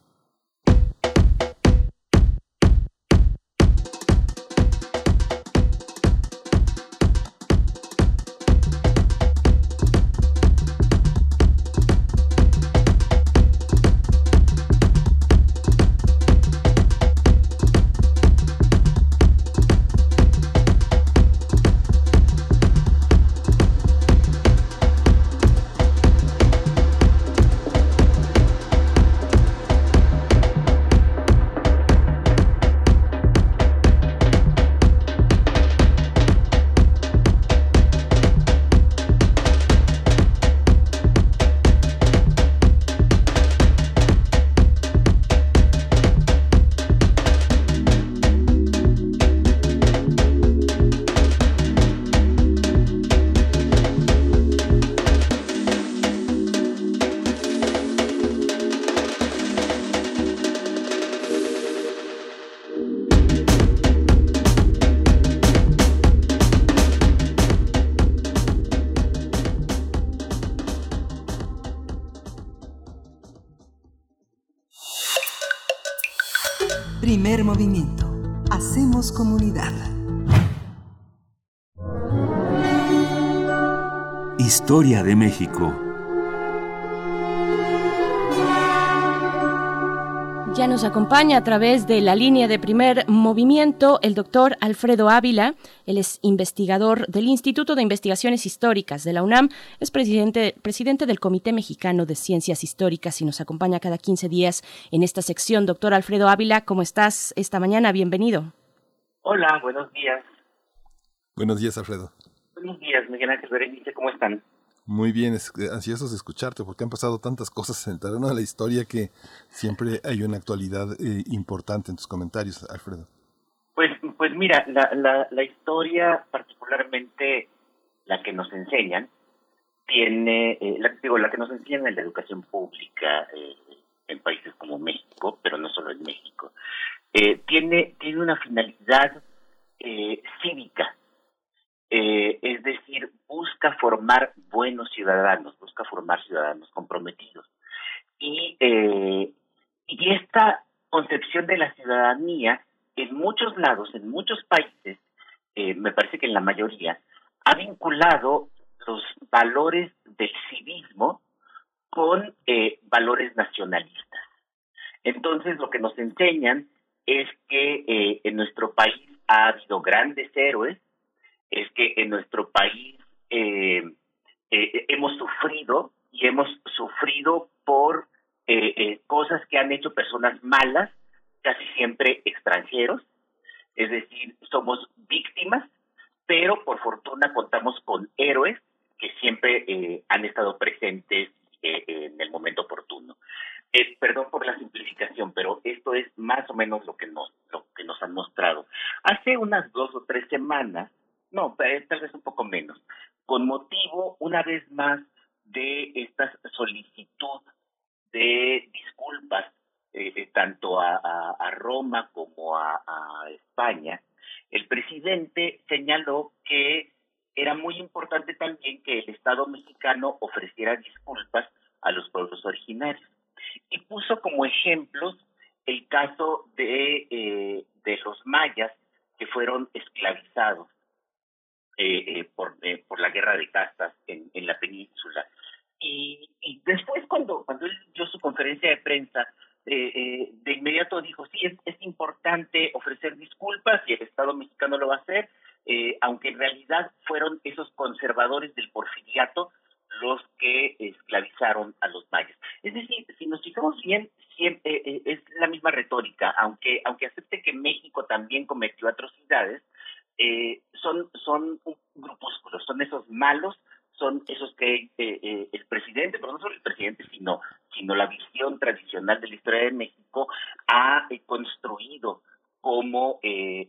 Historia de México. Ya nos acompaña a través de la línea de primer movimiento el doctor Alfredo Ávila. Él es investigador del Instituto de Investigaciones Históricas de la UNAM, es presidente, presidente del Comité Mexicano de Ciencias Históricas y nos acompaña cada 15 días en esta sección. Doctor Alfredo Ávila, ¿cómo estás esta mañana? Bienvenido. Hola, buenos días. Buenos días, Alfredo. Buenos días, Miguel Ángel Berenice, ¿cómo están? Muy bien, eh, ansiosos de escucharte porque han pasado tantas cosas en el terreno de la historia que siempre hay una actualidad eh, importante en tus comentarios, Alfredo. Pues, pues mira, la, la, historia, particularmente la que nos enseñan, tiene, eh, la, digo, la que nos enseñan en la educación pública en países como México, pero no solo en México, tiene, tiene una finalidad cívica eh, es decir, busca formar buenos ciudadanos, busca formar ciudadanos comprometidos. Y, eh, y esta concepción de la ciudadanía, en muchos lados, en muchos países, eh, me parece que en la mayoría, ha vinculado los valores del civismo con eh, valores nacionalistas. Entonces, lo que nos enseñan es que eh, en nuestro país ha habido grandes héroes, es que en nuestro país eh, eh, hemos sufrido y hemos sufrido por eh, eh, cosas que han hecho personas malas, casi siempre extranjeros, es decir, somos víctimas, pero por fortuna contamos con héroes que siempre han estado presentes en el momento oportuno. perdón por la simplificación, pero esto es más o menos lo que nos lo que nos han mostrado. Hace unas dos o tres semanas, no, tal vez un poco menos, con motivo una vez más de esta solicitud de disculpas eh, eh, tanto a, Roma como a, España, el presidente señaló que era muy importante también que el Estado mexicano ofreciera disculpas a los pueblos originarios. Y puso como ejemplos el caso de, eh, de los mayas que fueron esclavizados por, por la guerra de castas en, en la península y, y después cuando, cuando él dio su conferencia de prensa, eh, eh, de inmediato dijo, sí, es, importante ofrecer disculpas y el Estado mexicano lo va a hacer, eh, aunque en realidad fueron esos conservadores del porfiriato los que esclavizaron a los mayas. Es decir, si nos fijamos bien, siempre, eh, es la misma retórica, aunque, aunque acepte que México también cometió atrocidades, eh, son, son grupúsculos, son esos malos son esos que eh, eh, el presidente, pero no solo el presidente, sino, sino la visión tradicional de la historia de México ha eh, construido como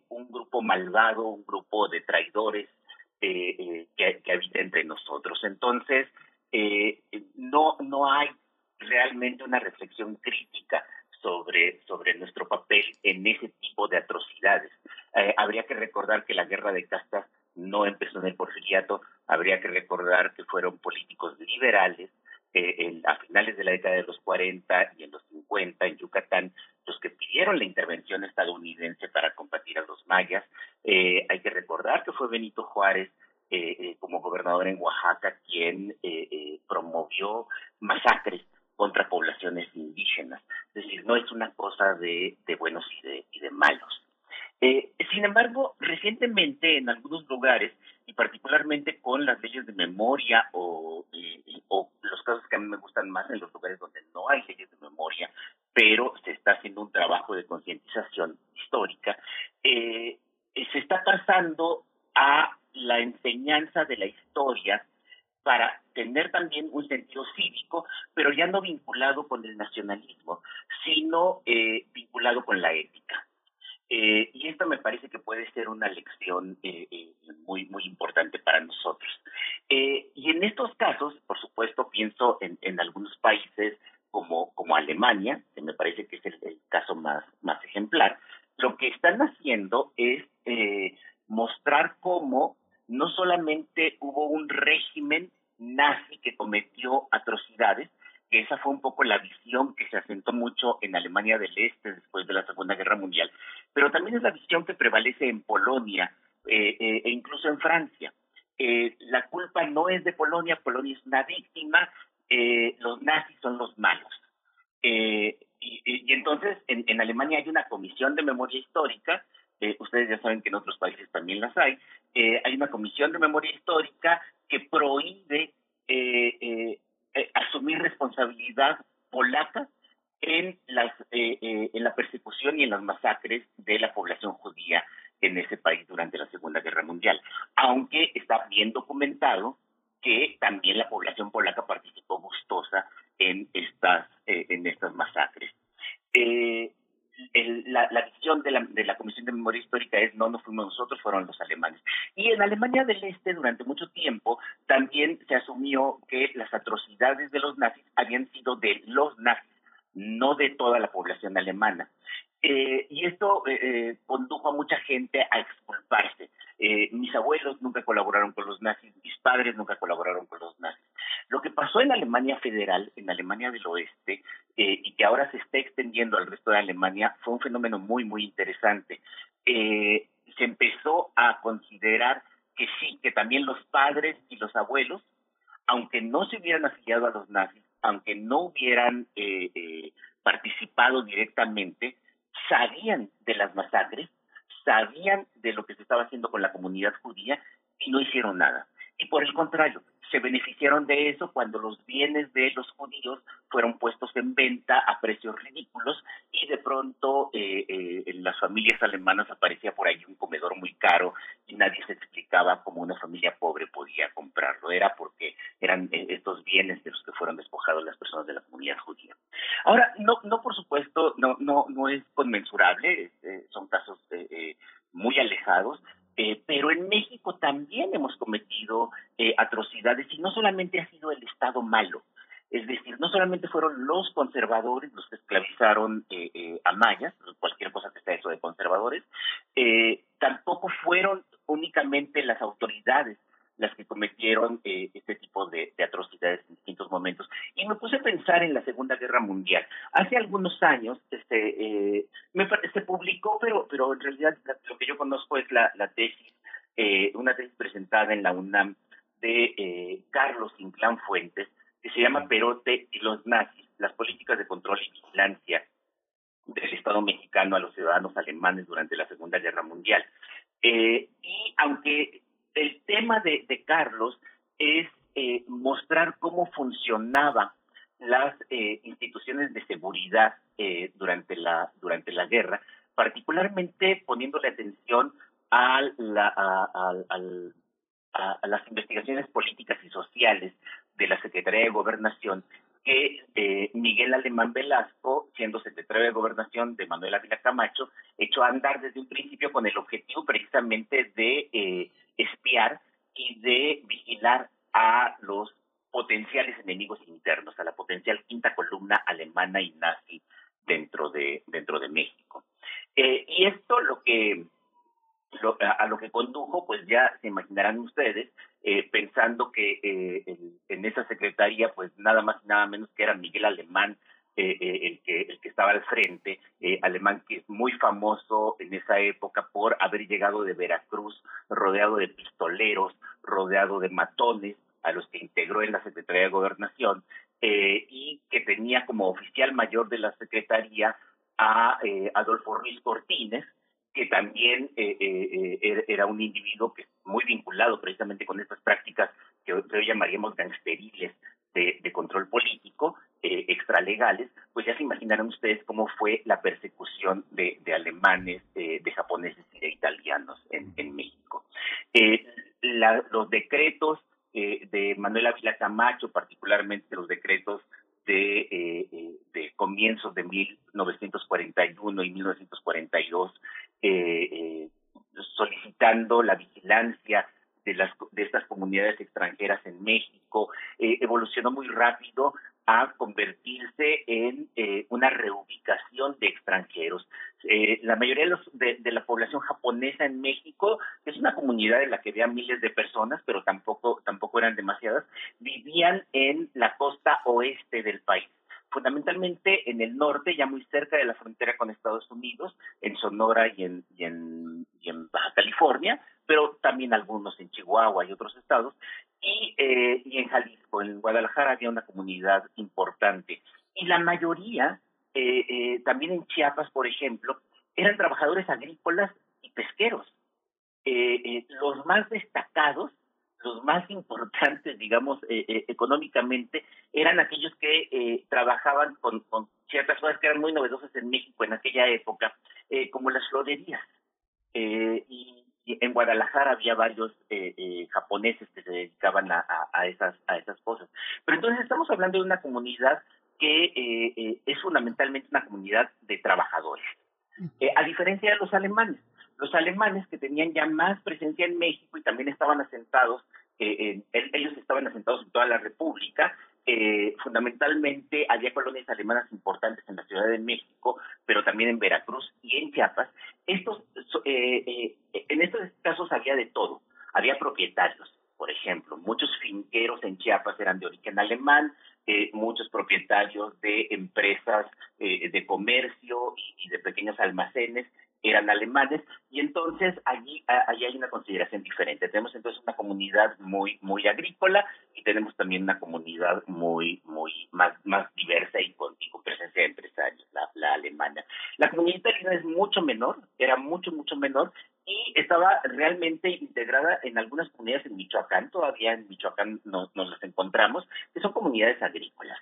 un grupo malvado, un grupo de traidores que, que, habita entre nosotros. Entonces, no, no hay realmente una reflexión crítica sobre, sobre nuestro papel en ese tipo de atrocidades. habría que recordar que la guerra de castas no empezó en el porfiriato, habría que recordar que fueron políticos liberales eh, a finales de la década de los 40 y en los 50 en Yucatán, los que pidieron la intervención estadounidense para combatir a los mayas. Eh, hay que recordar que fue Benito Juárez eh, como gobernador en Oaxaca quien promovió masacres contra poblaciones indígenas. Es decir, no es una cosa de, buenos y de, y de malos. Eh, sin embargo, recientemente en algunos lugares, y particularmente con las leyes de memoria o, o los casos que a mí me gustan más en los lugares donde no hay leyes de memoria, pero se está haciendo un trabajo de concientización histórica, eh, se está pasando a la enseñanza de la historia para tener también un sentido cívico, pero ya no vinculado con el nacionalismo, sino eh, vinculado con la ética. Eh, y esto me parece que puede ser una lección eh, eh, muy, muy importante para nosotros. y en estos casos, por supuesto, pienso en, en algunos países como, como Alemania, que me parece que es el, caso más, más ejemplar, lo que están haciendo es mostrar cómo no solamente hubo un régimen nazi que cometió atrocidades, que esa fue un poco la visión que se asentó mucho en Alemania del Este después de la Segunda Guerra Mundial, pero también es la visión que prevalece en Polonia eh, eh, e incluso en Francia. Eh, la culpa no es de Polonia, Polonia es una víctima, los nazis son los malos. Y, entonces en, en, Alemania hay una comisión de memoria histórica, ustedes ya saben que en otros países también las hay, hay una comisión de memoria histórica que prohíbe asumir responsabilidad polaca en, las, eh, eh, en la persecución y en las masacres de la población judía en ese país durante la Segunda Guerra Mundial, aunque está bien documentado que también la población polaca participó gustosa en estas, eh, en estas masacres. La, la, visión de la, de la Comisión de Memoria Histórica es no, no fuimos nosotros, fueron los alemanes. Y en Alemania del Este, durante mucho tiempo, también se asumió que las atrocidades de los nazis habían sido de los nazis no de toda la población alemana. Eh, y esto eh, eh, condujo a mucha gente a exculparse. Mis abuelos nunca colaboraron con los nazis, mis padres nunca colaboraron con los nazis. Lo que pasó en Alemania federal, en Alemania del Oeste, y que ahora se está extendiendo al resto de Alemania, fue un fenómeno muy, muy interesante. se empezó a considerar que sí, que también los padres y los abuelos, aunque no se hubieran afiliado a los nazis, aunque no hubieran eh, eh, participado directamente, sabían de las masacres, sabían de lo que se estaba haciendo con la comunidad judía y no hicieron nada. Y por el contrario, se beneficiaron de eso cuando los bienes de los judíos fueron puestos en venta a precios ridículos y de pronto eh, eh, en las familias alemanas aparecía por ahí un comedor muy caro y nadie se explicaba cómo una familia pobre podía comprarlo. Era porque eran eh, estos bienes de los que fueron despojados las personas de la comunidad judía. Ahora, no, no por supuesto, no, no, no es conmensurable, son casos muy alejados, eh, pero en México también hemos cometido eh, atrocidades y no solamente ha sido el Estado malo, es decir, no solamente fueron los conservadores los que esclavizaron eh, a mayas, cualquier cosa que sea eso de conservadores, tampoco fueron únicamente las autoridades las que cometieron eh, este tipo de, atrocidades en distintos momentos. Y me puse a pensar en la Segunda Guerra Mundial. Hace algunos años este, eh, se publicó, pero, pero en realidad lo que yo conozco es la, tesis, eh, una tesis presentada en la UNAM de eh, Carlos Inclán Fuentes, que se llama Perote y los nazis, las políticas de control y vigilancia del Estado mexicano a los ciudadanos alemanes durante la Segunda Guerra Mundial. y aunque el tema de, Carlos es eh, mostrar cómo funcionaban las eh, instituciones de seguridad eh, durante la durante la guerra, particularmente poniéndole atención a, a, las investigaciones políticas y sociales de la Secretaría de Gobernación que Miguel Alemán Velasco, siendo secretario de Gobernación de Manuel Ávila Camacho, echó a andar desde un principio con el objetivo precisamente de espiar y de vigilar a los potenciales enemigos internos, a la potencial quinta columna alemana y nazi dentro de dentro de México. Eh, y esto lo que a lo que condujo, pues ya se imaginarán ustedes, eh, pensando que eh, en, esa secretaría, pues nada más y nada menos que era Miguel Alemán eh, eh, el, que, el que estaba al frente, eh, alemán que es muy famoso en esa época por haber llegado de Veracruz rodeado de pistoleros, rodeado de matones, a los que integró en la Secretaría de Gobernación, y que tenía como oficial mayor de la Secretaría a Adolfo Ruiz Cortines, que también era un individuo que muy vinculado precisamente con estas prácticas que hoy llamaríamos gangsteriles de, control político eh, extralegales, pues ya se imaginarán ustedes cómo fue la persecución de, alemanes, eh, de japoneses y de italianos en, México. Eh, los decretos eh, de Manuel Ávila Camacho, particularmente los decretos de, de comienzos de 1941 y 1942, solicitando la vigilancia de, las, de estas comunidades extranjeras en México, eh, evolucionó muy rápido a convertirse en eh, una reubicación de extranjeros. Eh, la mayoría de, los, de, la población japonesa en México es una comunidad en la que había miles de personas, pero tampoco, tampoco eran demasiadas, vivían en la costa oeste del país fundamentalmente en el norte, ya muy cerca de la frontera con Estados Unidos, en Sonora y en Baja California, pero también algunos en Chihuahua y otros estados, y, eh, y en Jalisco, en Guadalajara había una comunidad importante. Y la mayoría, eh, eh, también en Chiapas, por ejemplo, eran trabajadores agrícolas y pesqueros. los más destacados, los más importantes, digamos, económicamente, eran aquellos que trabajaban con, con, ciertas cosas que eran muy novedosas en México en aquella época, como las florerías. y en Guadalajara había varios eh, eh, japoneses que se dedicaban a, esas a esas cosas. Pero entonces estamos hablando de una comunidad que eh, es fundamentalmente una comunidad de trabajadores, a diferencia de los alemanes. Los alemanes que tenían ya más presencia en México y también estaban asentados, ellos estaban asentados en toda la República, eh, fundamentalmente había colonias alemanas importantes en la Ciudad de México, pero también en Veracruz y en Chiapas. Estos, eh, eh, en estos casos había de todo. Había propietarios, por ejemplo, muchos finqueros en Chiapas eran de origen alemán, muchos propietarios de empresas de comercio y, de pequeños almacenes eran alemanes y entonces allí, allí hay una consideración diferente. Tenemos entonces una comunidad muy muy agrícola y tenemos también una comunidad muy muy más más diversa y con, presencia de empresarios, la, la alemana. La comunidad italiana es mucho menor, era mucho mucho menor y estaba realmente integrada en algunas comunidades en Michoacán, todavía en Michoacán nos, nos las encontramos, que son comunidades agrícolas.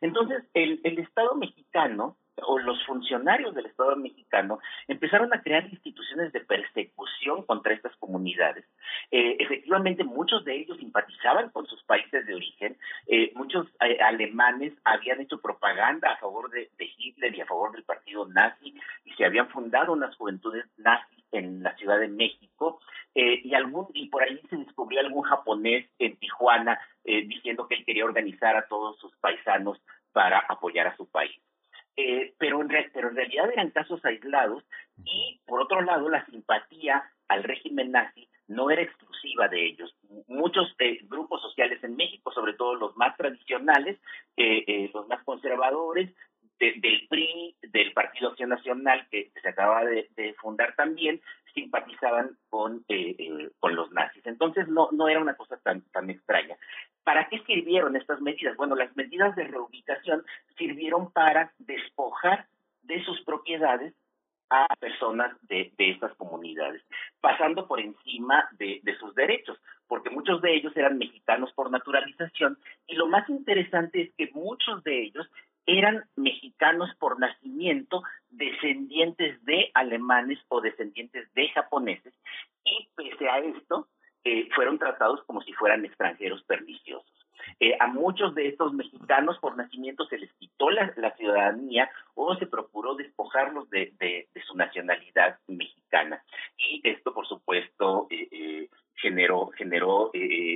Entonces, el, el Estado mexicano o los funcionarios del Estado mexicano empezaron a crear instituciones de persecución contra estas comunidades. Eh, efectivamente, muchos de ellos simpatizaban con sus países de origen, eh, muchos eh, alemanes habían hecho propaganda a favor de, de, Hitler y a favor del partido nazi y se habían fundado unas juventudes nazis en la Ciudad de México y algún y por ahí se descubrió algún japonés en Tijuana diciendo que él quería organizar a todos sus paisanos para apoyar a su país. Eh, pero, en pero en realidad eran casos aislados y por otro lado la simpatía al régimen nazi no era exclusiva de ellos. Muchos eh, grupos sociales en México, sobre todo los más tradicionales, eh, los más conservadores, del PRI, del Partido Acción Nacional, que, se acaba de, fundar también, simpatizaban con, con los nazis. Entonces no, no era una cosa tan, tan extraña. ¿Para qué sirvieron estas medidas? Bueno, las medidas de reubicación sirvieron para despojar de sus propiedades a personas de, estas comunidades, pasando por encima de, sus derechos, porque muchos de ellos eran mexicanos por naturalización y lo más interesante es que muchos de ellos eran mexicanos por nacimiento, descendientes de alemanes o descendientes de japoneses, y pese a esto, eh, fueron tratados como si fueran extranjeros perniciosos. Eh, a muchos de estos mexicanos por nacimiento se les quitó la, ciudadanía o se procuró despojarlos de, de, su nacionalidad mexicana. Y esto, por supuesto, eh, generó, generó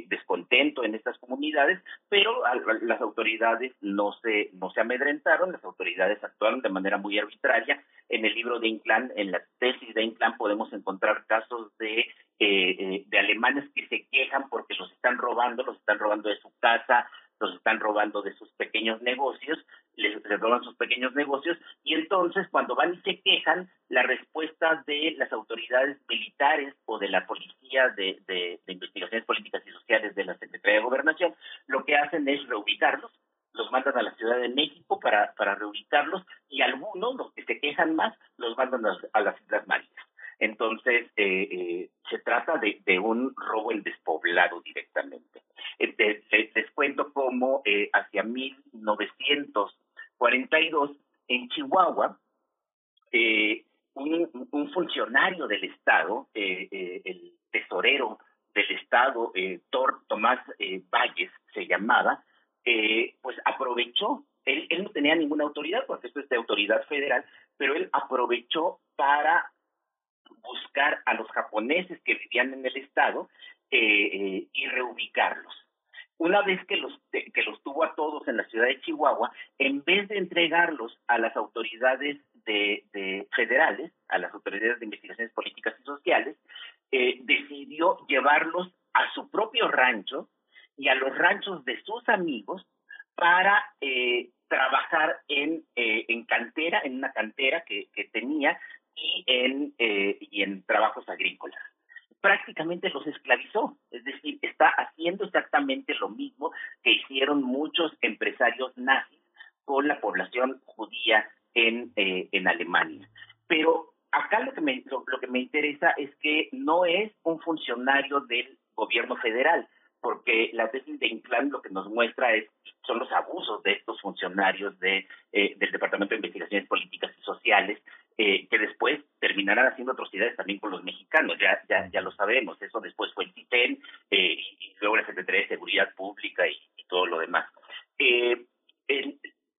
descontento en estas comunidades, pero las autoridades no se, no se amedrentaron, las autoridades actuaron de manera muy arbitraria. En el libro de Inclán, en la tesis de Inclán, podemos encontrar casos de eh, eh, de alemanes que se quejan porque los están robando, los están robando de su casa, los están robando de sus pequeños negocios, les, roban sus pequeños negocios y entonces cuando van y se quejan, la respuesta de las autoridades militares o de la policía de, de, investigaciones políticas y sociales de la Secretaría de Gobernación, lo que hacen es reubicarlos, los mandan a la Ciudad de México para, para reubicarlos y algunos, los que se quejan más, los mandan a las Islas Marías. Entonces, eh, eh, se trata de, un robo en despoblado directamente. Eh, les, cuento cómo hacia 1942, en Chihuahua, un, funcionario del Estado, el tesorero del Estado, Tomás Valles se llamaba, pues aprovechó, él, él no tenía ninguna autoridad, porque esto es de autoridad federal, pero él aprovechó para buscar a los japoneses que vivían en el estado eh, eh, y reubicarlos. Una vez que los, que los tuvo a todos en la ciudad de Chihuahua, en vez de entregarlos a las autoridades de, federales, a las autoridades de investigaciones políticas y sociales, eh, decidió llevarlos a su propio rancho y a los ranchos de sus amigos para trabajar en, en cantera, en una cantera que tenía y en, eh, y en trabajos agrícolas. Prácticamente los esclavizó, es decir, está haciendo exactamente lo mismo que hicieron muchos empresarios nazis con la población judía en, eh, en Alemania. Pero acá lo que, me, lo, que me interesa es que no es un funcionario del gobierno federal, porque la tesis de Inclán lo que nos muestra es son los abusos de estos funcionarios de, eh, del Departamento de Investigaciones Políticas y Sociales eh, que después terminarán haciendo atrocidades también con los mexicanos, ya ya ya lo sabemos, eso después fue el CITEN eh, y luego la Secretaría de Seguridad Pública y, todo lo demás. Eh,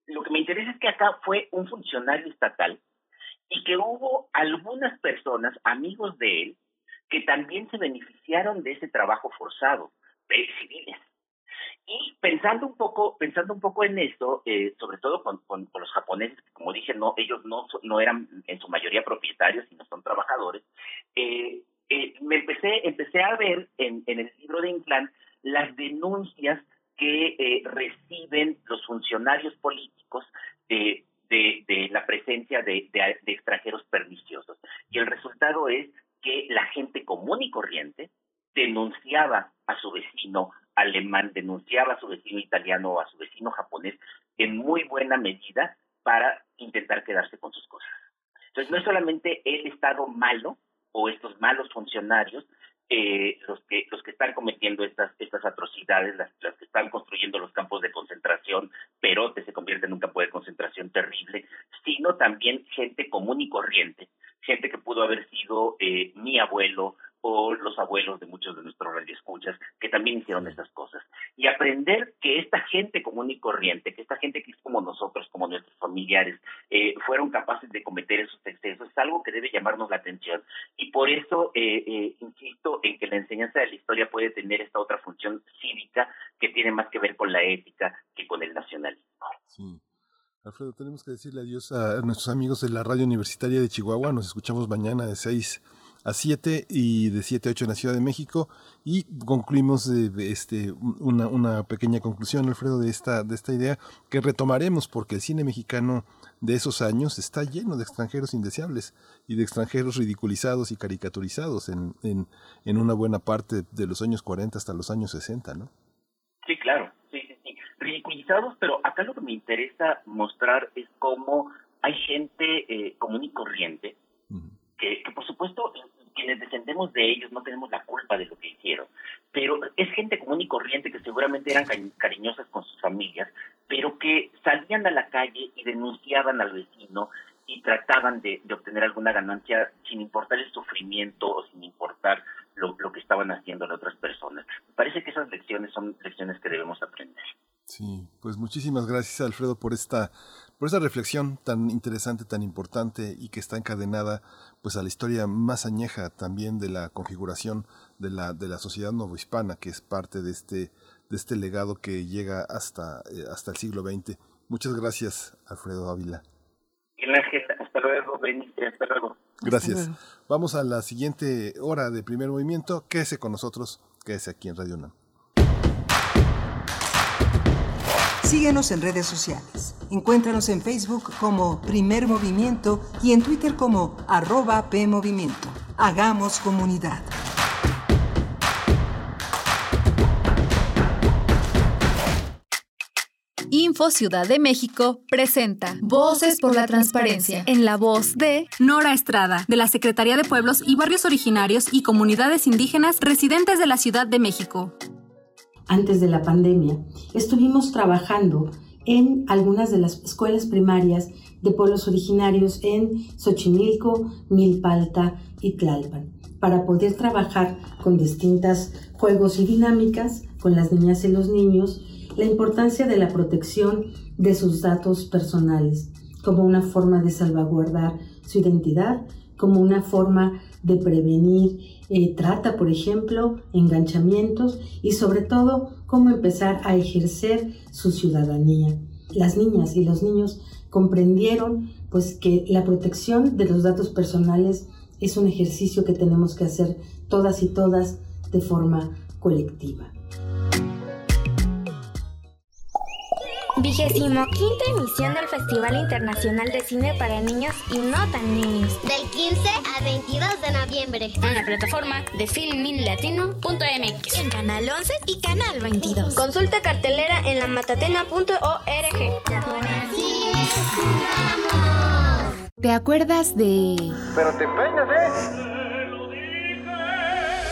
lo que me interesa es que acá fue un funcionario estatal y que hubo algunas personas, amigos de él, que también se beneficiaron de ese trabajo forzado, civiles. Y pensando un poco, pensando un poco en esto, eh, sobre todo con, con, los japoneses, como dije, no, ellos no, no eran en su mayoría propietarios, sino son trabajadores, eh, eh, me empecé, empecé a ver en, el libro de Inclán las denuncias que reciben los funcionarios políticos de, de la presencia de, de extranjeros perniciosos. Y el resultado es que la gente común y corriente denunciaba a su vecino alemán denunciaba a su vecino italiano o a su vecino japonés en muy buena medida para intentar quedarse con sus cosas. Entonces, no es solamente el Estado malo, o estos malos funcionarios eh, los que los que están cometiendo estas estas atrocidades, las, que están construyendo los campos de concentración, Perote se convierte en un campo de concentración terrible, sino también gente común y corriente, gente que pudo haber sido eh, mi abuelo, o los abuelos de muchos de nuestros radioescuchas que también hicieron estas cosas. Y aprender que esta gente común y corriente, que esta gente que es como nosotros, como nuestros familiares, eh, fueron capaces de cometer esos excesos, es algo que debe llamarnos la atención. Y por eso eh, eh, insisto en que la enseñanza de la historia puede tener esta otra función cívica que tiene más que ver con la ética que con el nacionalismo. Sí. Alfredo, tenemos que decirle adiós a nuestros amigos de la radio universitaria de Chihuahua. Nos escuchamos mañana de 6 a 7 y de 7 a 8 en la Ciudad de México y concluimos este, una, una, pequeña conclusión, Alfredo, de esta, de esta idea que retomaremos porque el cine mexicano de esos años está lleno de extranjeros indeseables y de extranjeros ridiculizados y caricaturizados en, en, en una buena parte de los años 40 hasta los años 60, ¿no? Sí, claro, sí, sí, sí. Ridiculizados, pero acá lo que me interesa mostrar es cómo hay gente eh, común y corriente que, por supuesto quienes descendemos de ellos no tenemos la culpa de lo que hicieron, pero es gente común y corriente que seguramente eran cariñosas con sus familias, pero que salían a la calle y denunciaban al vecino y trataban de, obtener alguna ganancia sin importar el sufrimiento o sin importar lo, lo que estaban haciendo las otras personas. Me parece que esas lecciones son lecciones que debemos aprender. Sí, pues muchísimas gracias Alfredo por esta por esta reflexión tan interesante, tan importante y que está encadenada pues a la historia más añeja también de la configuración de la de la sociedad novohispana que es parte de este de este legado que llega hasta eh, hasta el siglo XX. Muchas gracias, Alfredo Ávila. Hasta luego, hasta luego. Gracias. Vamos a la siguiente hora de primer movimiento. Quédese con nosotros, quédese aquí en Radio UNAM. Síguenos en redes sociales. Encuéntranos en Facebook como Primer Movimiento y en Twitter como arroba PMovimiento. Hagamos comunidad. Info Ciudad de México presenta Voces por la Transparencia en la voz de Nora Estrada, de la Secretaría de Pueblos y Barrios Originarios y Comunidades Indígenas residentes de la Ciudad de México antes de la pandemia, estuvimos trabajando en algunas de las escuelas primarias de pueblos originarios en Xochimilco, Milpalta y Tlalpan, para poder trabajar con distintas juegos y dinámicas con las niñas y los niños, la importancia de la protección de sus datos personales como una forma de salvaguardar su identidad, como una forma de prevenir eh, trata, por ejemplo, enganchamientos y sobre todo cómo empezar a ejercer su ciudadanía. Las niñas y los niños comprendieron pues que la protección de los datos personales es un ejercicio que tenemos que hacer todas y todas de forma colectiva. Vigésimo quinta emisión del Festival Internacional de Cine para Niños y No Tan Niños. Del 15 al 22 de noviembre. En la plataforma de filminlatino.mx. En Canal 11 y Canal 22. Consulta cartelera en la matatena.org. ¿Te acuerdas de...? Pero te peinas, ¿eh?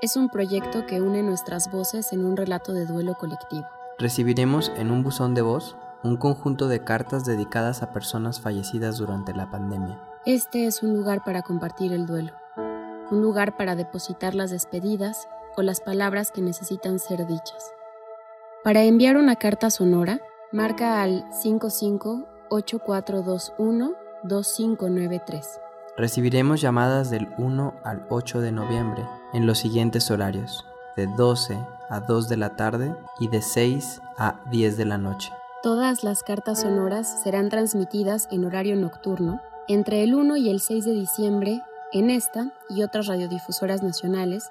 es un proyecto que une nuestras voces en un relato de duelo colectivo. Recibiremos en un buzón de voz un conjunto de cartas dedicadas a personas fallecidas durante la pandemia. Este es un lugar para compartir el duelo, un lugar para depositar las despedidas o las palabras que necesitan ser dichas. Para enviar una carta sonora, marca al 5584212593. Recibiremos llamadas del 1 al 8 de noviembre en los siguientes horarios, de 12 a 2 de la tarde y de 6 a 10 de la noche. Todas las cartas sonoras serán transmitidas en horario nocturno entre el 1 y el 6 de diciembre en esta y otras radiodifusoras nacionales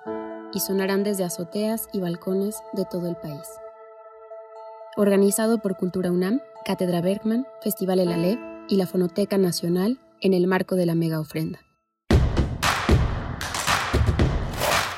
y sonarán desde azoteas y balcones de todo el país. Organizado por Cultura UNAM, Cátedra Bergman, Festival El Alep y la Fonoteca Nacional en el marco de la mega ofrenda.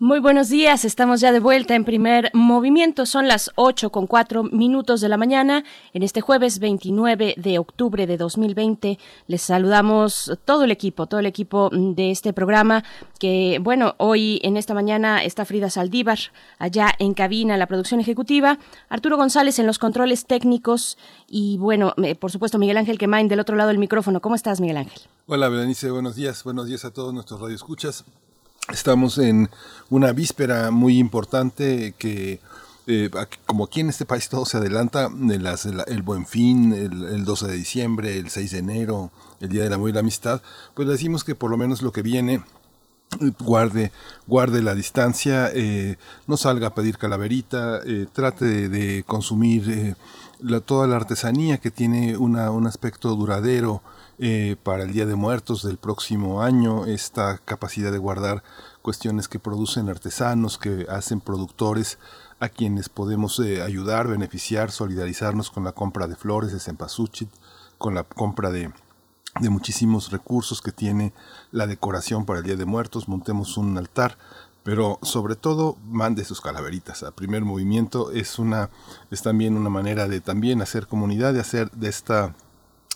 Muy buenos días, estamos ya de vuelta en primer movimiento. Son las 8 con 4 minutos de la mañana. En este jueves 29 de octubre de 2020 les saludamos todo el equipo, todo el equipo de este programa. Que bueno, hoy en esta mañana está Frida Saldívar allá en cabina, la producción ejecutiva, Arturo González en los controles técnicos y bueno, eh, por supuesto Miguel Ángel Quemain del otro lado del micrófono. ¿Cómo estás, Miguel Ángel? Hola, Berenice, buenos días. Buenos días a todos nuestros radioescuchas. Estamos en una víspera muy importante que, eh, como aquí en este país todo se adelanta, el, el Buen Fin, el, 12 de diciembre, el 6 de enero, el Día del Amor y la Amistad, pues decimos que por lo menos lo que viene guarde, guarde la distancia, eh, no salga a pedir calaverita, eh, trate de, consumir toda la artesanía que tiene una, un aspecto duradero, eh, para el Día de Muertos del próximo año, esta capacidad de guardar cuestiones que producen artesanos, que hacen productores, a quienes podemos eh, ayudar, beneficiar, solidarizarnos con la compra de flores de cempasúchil, con la compra de, de muchísimos recursos que tiene la decoración para el Día de Muertos, montemos un altar, pero sobre todo mande sus calaveritas. A primer movimiento es una es también una manera de también hacer comunidad, de hacer de esta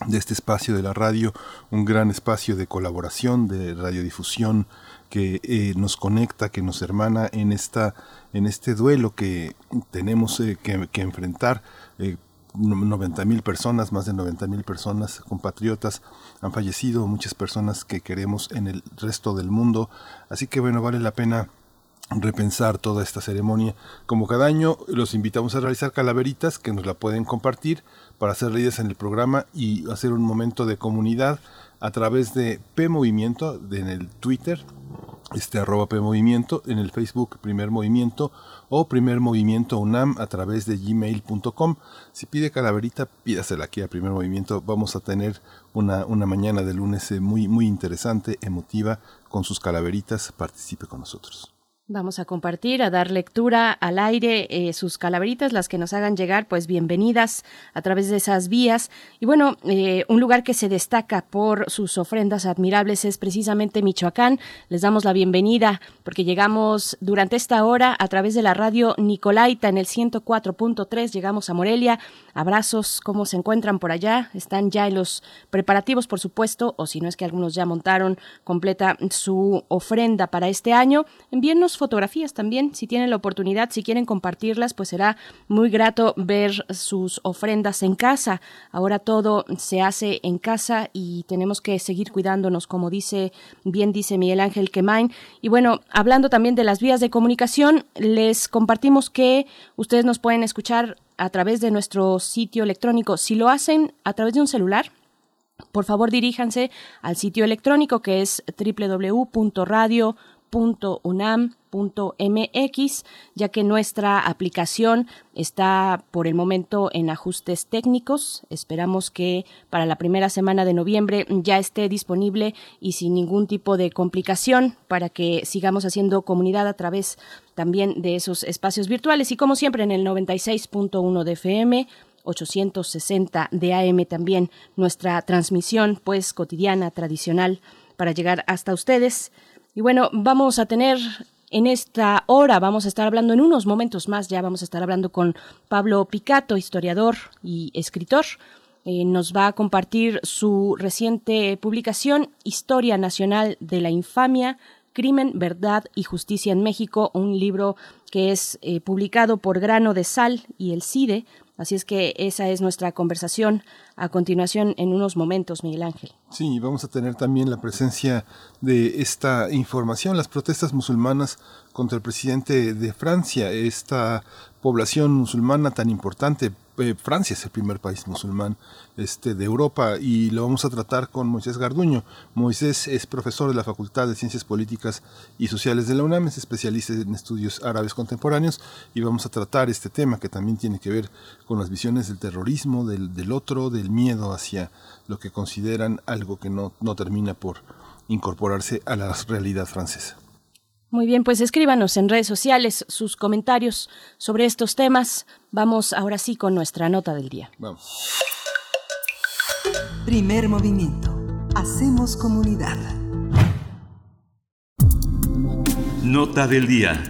de este espacio de la radio, un gran espacio de colaboración, de radiodifusión que eh, nos conecta, que nos hermana en esta, en este duelo que tenemos eh, que, enfrentar. Eh, 90 mil personas, más de 90 mil personas, compatriotas, han fallecido, muchas personas que queremos en el resto del mundo. Así que bueno, vale la pena repensar toda esta ceremonia. Como cada año, los invitamos a realizar calaveritas que nos la pueden compartir para hacer leyes en el programa y hacer un momento de comunidad a través de P Movimiento en el Twitter, este arroba P Movimiento, en el Facebook Primer Movimiento o Primer Movimiento UNAM a través de gmail.com. Si pide calaverita, pídasela aquí a Primer Movimiento. Vamos a tener una, una mañana de lunes eh, muy, muy interesante, emotiva, con sus calaveritas. Participe con nosotros. Vamos a compartir, a dar lectura al aire eh, sus calaveritas, las que nos hagan llegar, pues bienvenidas a través de esas vías. Y bueno, eh, un lugar que se destaca por sus ofrendas admirables es precisamente Michoacán. Les damos la bienvenida porque llegamos durante esta hora a través de la radio Nicolaita en el 104.3. Llegamos a Morelia. Abrazos, ¿cómo se encuentran por allá? Están ya en los preparativos, por supuesto, o si no es que algunos ya montaron completa su ofrenda para este año. Envíennos fotografías también, si tienen la oportunidad, si quieren compartirlas, pues será muy grato ver sus ofrendas en casa. Ahora todo se hace en casa y tenemos que seguir cuidándonos, como dice, bien dice Miguel Ángel Quemain. Y bueno, hablando también de las vías de comunicación, les compartimos que ustedes nos pueden escuchar a través de nuestro sitio electrónico. Si lo hacen a través de un celular, por favor diríjanse al sitio electrónico que es www.radio.unam mx ya que nuestra aplicación está por el momento en ajustes técnicos. Esperamos que para la primera semana de noviembre ya esté disponible y sin ningún tipo de complicación para que sigamos haciendo comunidad a través también de esos espacios virtuales y como siempre en el 96.1 de FM 860 de AM también nuestra transmisión pues cotidiana tradicional para llegar hasta ustedes. Y bueno, vamos a tener en esta hora vamos a estar hablando en unos momentos más, ya vamos a estar hablando con Pablo Picato, historiador y escritor. Eh, nos va a compartir su reciente publicación Historia Nacional de la Infamia, Crimen, Verdad y Justicia en México, un libro que es eh, publicado por Grano de Sal y el CIDE, Así es que esa es nuestra conversación a continuación en unos momentos, Miguel Ángel. Sí, vamos a tener también la presencia de esta información, las protestas musulmanas contra el presidente de Francia, esta población musulmana tan importante. Eh, Francia es el primer país musulmán este, de Europa y lo vamos a tratar con Moisés Garduño. Moisés es profesor de la Facultad de Ciencias Políticas y Sociales de la UNAM, es especialista en estudios árabes contemporáneos y vamos a tratar este tema que también tiene que ver con las visiones del terrorismo, del, del otro, del miedo hacia lo que consideran algo que no, no termina por incorporarse a la realidad francesa. Muy bien, pues escríbanos en redes sociales sus comentarios sobre estos temas. Vamos ahora sí con nuestra nota del día. Vamos. Primer movimiento. Hacemos comunidad. Nota del día.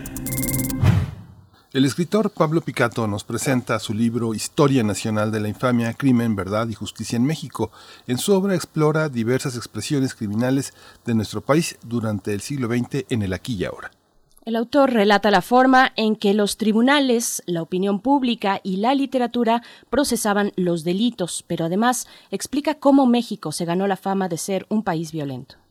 El escritor Pablo Picato nos presenta su libro Historia Nacional de la Infamia, Crimen, Verdad y Justicia en México. En su obra explora diversas expresiones criminales de nuestro país durante el siglo XX en el aquí y ahora. El autor relata la forma en que los tribunales, la opinión pública y la literatura procesaban los delitos, pero además explica cómo México se ganó la fama de ser un país violento.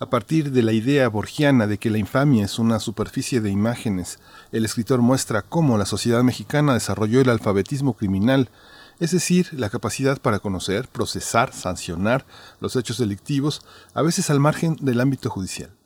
A partir de la idea borgiana de que la infamia es una superficie de imágenes, el escritor muestra cómo la sociedad mexicana desarrolló el alfabetismo criminal, es decir, la capacidad para conocer, procesar, sancionar los hechos delictivos, a veces al margen del ámbito judicial.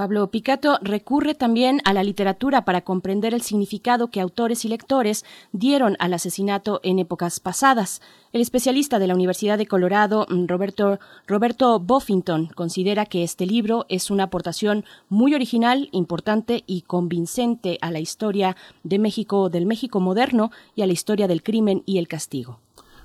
Pablo Picato recurre también a la literatura para comprender el significado que autores y lectores dieron al asesinato en épocas pasadas. El especialista de la Universidad de Colorado, mm, Roberto, Roberto Buffington, considera que este libro es una aportación muy original, importante y convincente a la historia de México, del México moderno y a la historia del crimen y el castigo.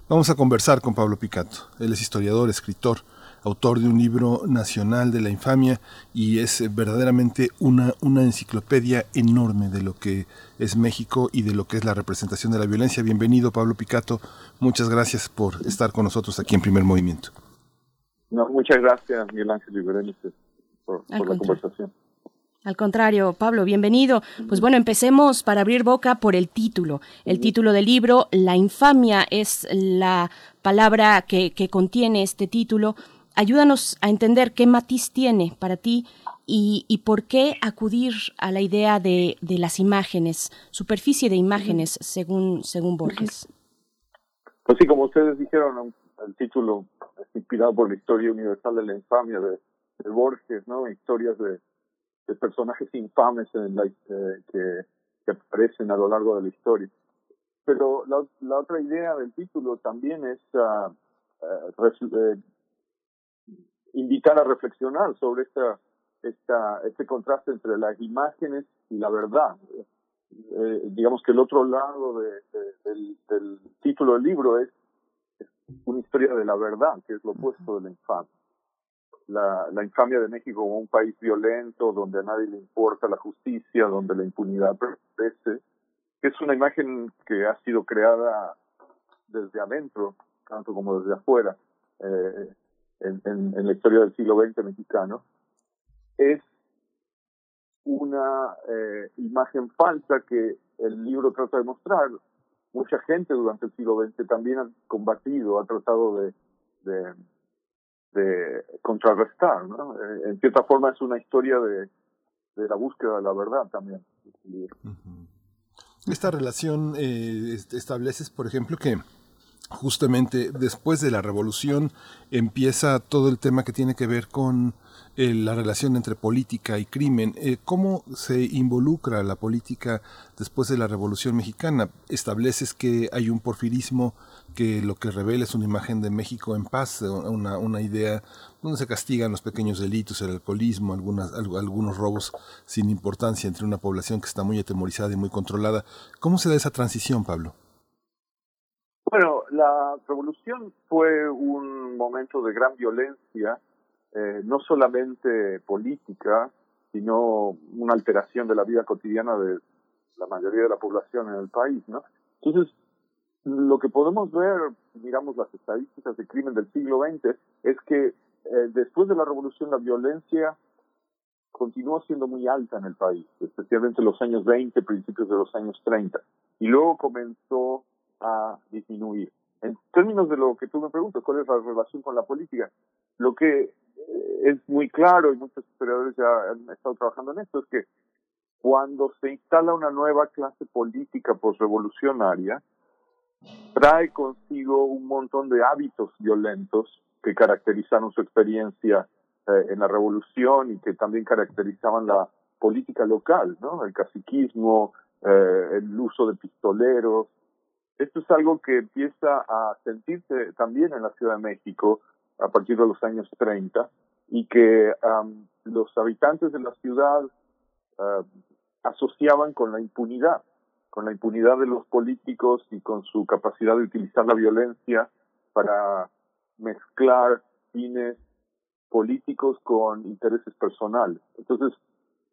Vamos a conversar con Pablo Picato. Él es historiador, escritor, autor de un libro nacional de la infamia y es verdaderamente una, una enciclopedia enorme de lo que es México y de lo que es la representación de la violencia. Bienvenido Pablo Picato, muchas gracias por estar con nosotros aquí en Primer Movimiento. No, muchas gracias Miguel Ángel y Berenice por, por la conversación. Al contrario, Pablo, bienvenido. Pues bueno, empecemos para abrir boca por el título. El título del libro, La infamia, es la palabra que, que contiene este título ayúdanos a entender qué matiz tiene para ti y, y por qué acudir a la idea de, de, las imágenes, superficie de imágenes, según, según Borges. Pues sí, como ustedes dijeron, el título es inspirado por la historia universal de la infamia de, de Borges, ¿no? Historias de, de personajes infames en la, eh, que, que, aparecen a lo largo de la historia. Pero la, la otra idea del título también es uh, uh, invitar a reflexionar sobre esta, esta, este contraste entre las imágenes y la verdad. Eh, digamos que el otro lado de, de, del, título del libro es, es, una historia de la verdad, que es lo opuesto de la infamia. La, la infamia de México como un país violento, donde a nadie le importa la justicia, donde la impunidad prevalece, es una imagen que ha sido creada desde adentro, tanto como desde afuera. Eh, en, en, en, la historia del siglo XX mexicano, es una eh, imagen falsa que el libro trata de mostrar. Mucha gente durante el siglo XX también ha combatido, ha tratado de, de, de contrarrestar. ¿no? Eh, en cierta forma es una historia de, de la búsqueda de la verdad también. Esta relación eh, estableces, por ejemplo, que justamente después de la revolución empieza todo el tema que tiene que ver con eh, la relación entre política y crimen. Eh, ¿Cómo se involucra la política después de la revolución mexicana? Estableces que hay un porfirismo que lo que revela es una imagen de México en paz, una, idea donde se castigan los pequeños delitos, el alcoholismo, algunas, algunos robos sin importancia entre una población que está muy atemorizada y muy controlada. ¿Cómo se da esa transición, Pablo? La revolución fue un momento de gran violencia, eh, no solamente política, sino una alteración de la vida cotidiana de la mayoría de la población en el país, ¿no? Entonces, lo que podemos ver, miramos las estadísticas de crimen del siglo XX, es que eh, después de la revolución la violencia continuó siendo muy alta en el país, especialmente en los años 20, principios de los años 30, y luego comenzó a disminuir. En términos de lo que tú me preguntas, ¿cuál es la relación con la política? Lo que eh, es muy claro y muchos historiadores ya han estado trabajando en esto es que cuando se instala una nueva clase política postrevolucionaria, trae consigo un montón de hábitos violentos que caracterizaron su experiencia eh, en la revolución y que también caracterizaban la política local, ¿no? El caciquismo, eh, el uso de pistoleros. Esto es algo que empieza a sentirse también en la Ciudad de México a partir de los años 30 y que los habitantes de la ciudad uh, asociaban con la impunidad, con la impunidad de los políticos y con su capacidad de utilizar la violencia para mezclar fines políticos con intereses personales. Entonces,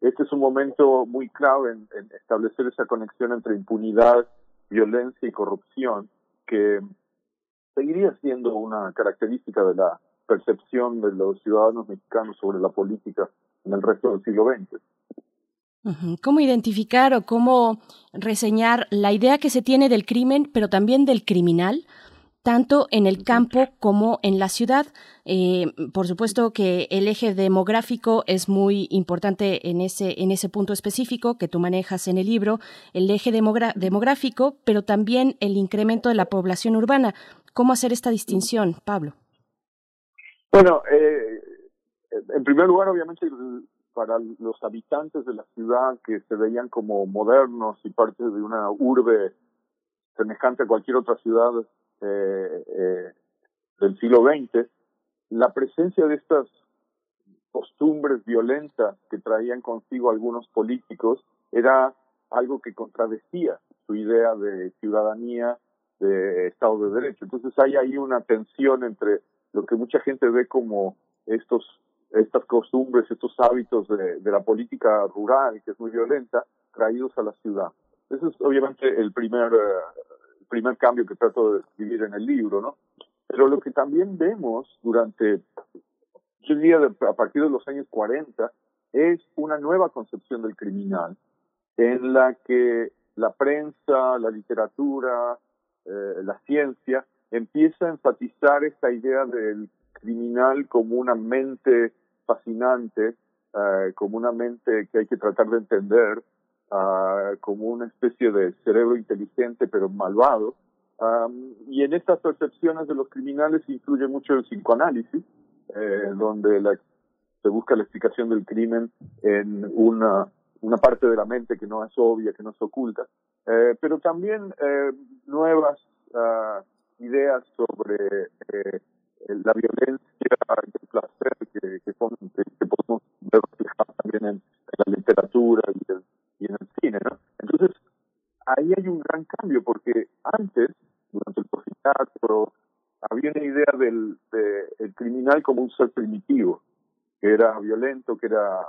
este es un momento muy clave en, establecer esa conexión entre impunidad, violencia y corrupción, que seguiría siendo una característica de la percepción de los ciudadanos mexicanos sobre la política en el resto del siglo XX. ¿Cómo identificar o cómo reseñar la idea que se tiene del crimen, pero también del criminal? Tanto en el campo como en la ciudad. Eh, por supuesto que el eje demográfico es muy importante en ese, en ese punto específico que tú manejas en el libro, el eje demográfico, pero también el incremento de la población urbana. ¿Cómo hacer esta distinción, Pablo? Bueno, eh, en primer lugar, obviamente, para los habitantes de la ciudad que se veían como modernos y parte de una urbe semejante a cualquier otra ciudad eh, eh, del siglo XX, la presencia de estas costumbres violentas que traían consigo algunos políticos era algo que contradecía su idea de ciudadanía, de Estado de Derecho. Entonces hay ahí una tensión entre lo que mucha gente ve como estos estas costumbres, estos hábitos de, de, la política rural, que es muy violenta, traídos a la ciudad. Ese es obviamente el primer, el primer cambio que trato de escribir en el libro, ¿no? Pero lo que también vemos durante, yo diría a partir de los años 40, es una nueva concepción del criminal, en la que la prensa, la literatura, eh, la ciencia empieza a enfatizar esta idea del criminal como una mente fascinante, uh, como una mente que hay que tratar de entender, uh, como una especie de cerebro inteligente pero malvado. Um, y en estas percepciones de los criminales incluye mucho el psicoanálisis, eh, donde la, se busca la explicación del crimen en una, una parte de la mente que no es obvia, que no es oculta, eh, pero también eh, nuevas uh, ideas sobre eh, la violencia y el placer que, que, que, que podemos ver reflejadas también en, en, la literatura y, el, y, en el cine. ¿no? Entonces, ahí hay un gran cambio, porque antes, durante el teatro, había una idea del de, el criminal como un ser primitivo, que era violento, que era,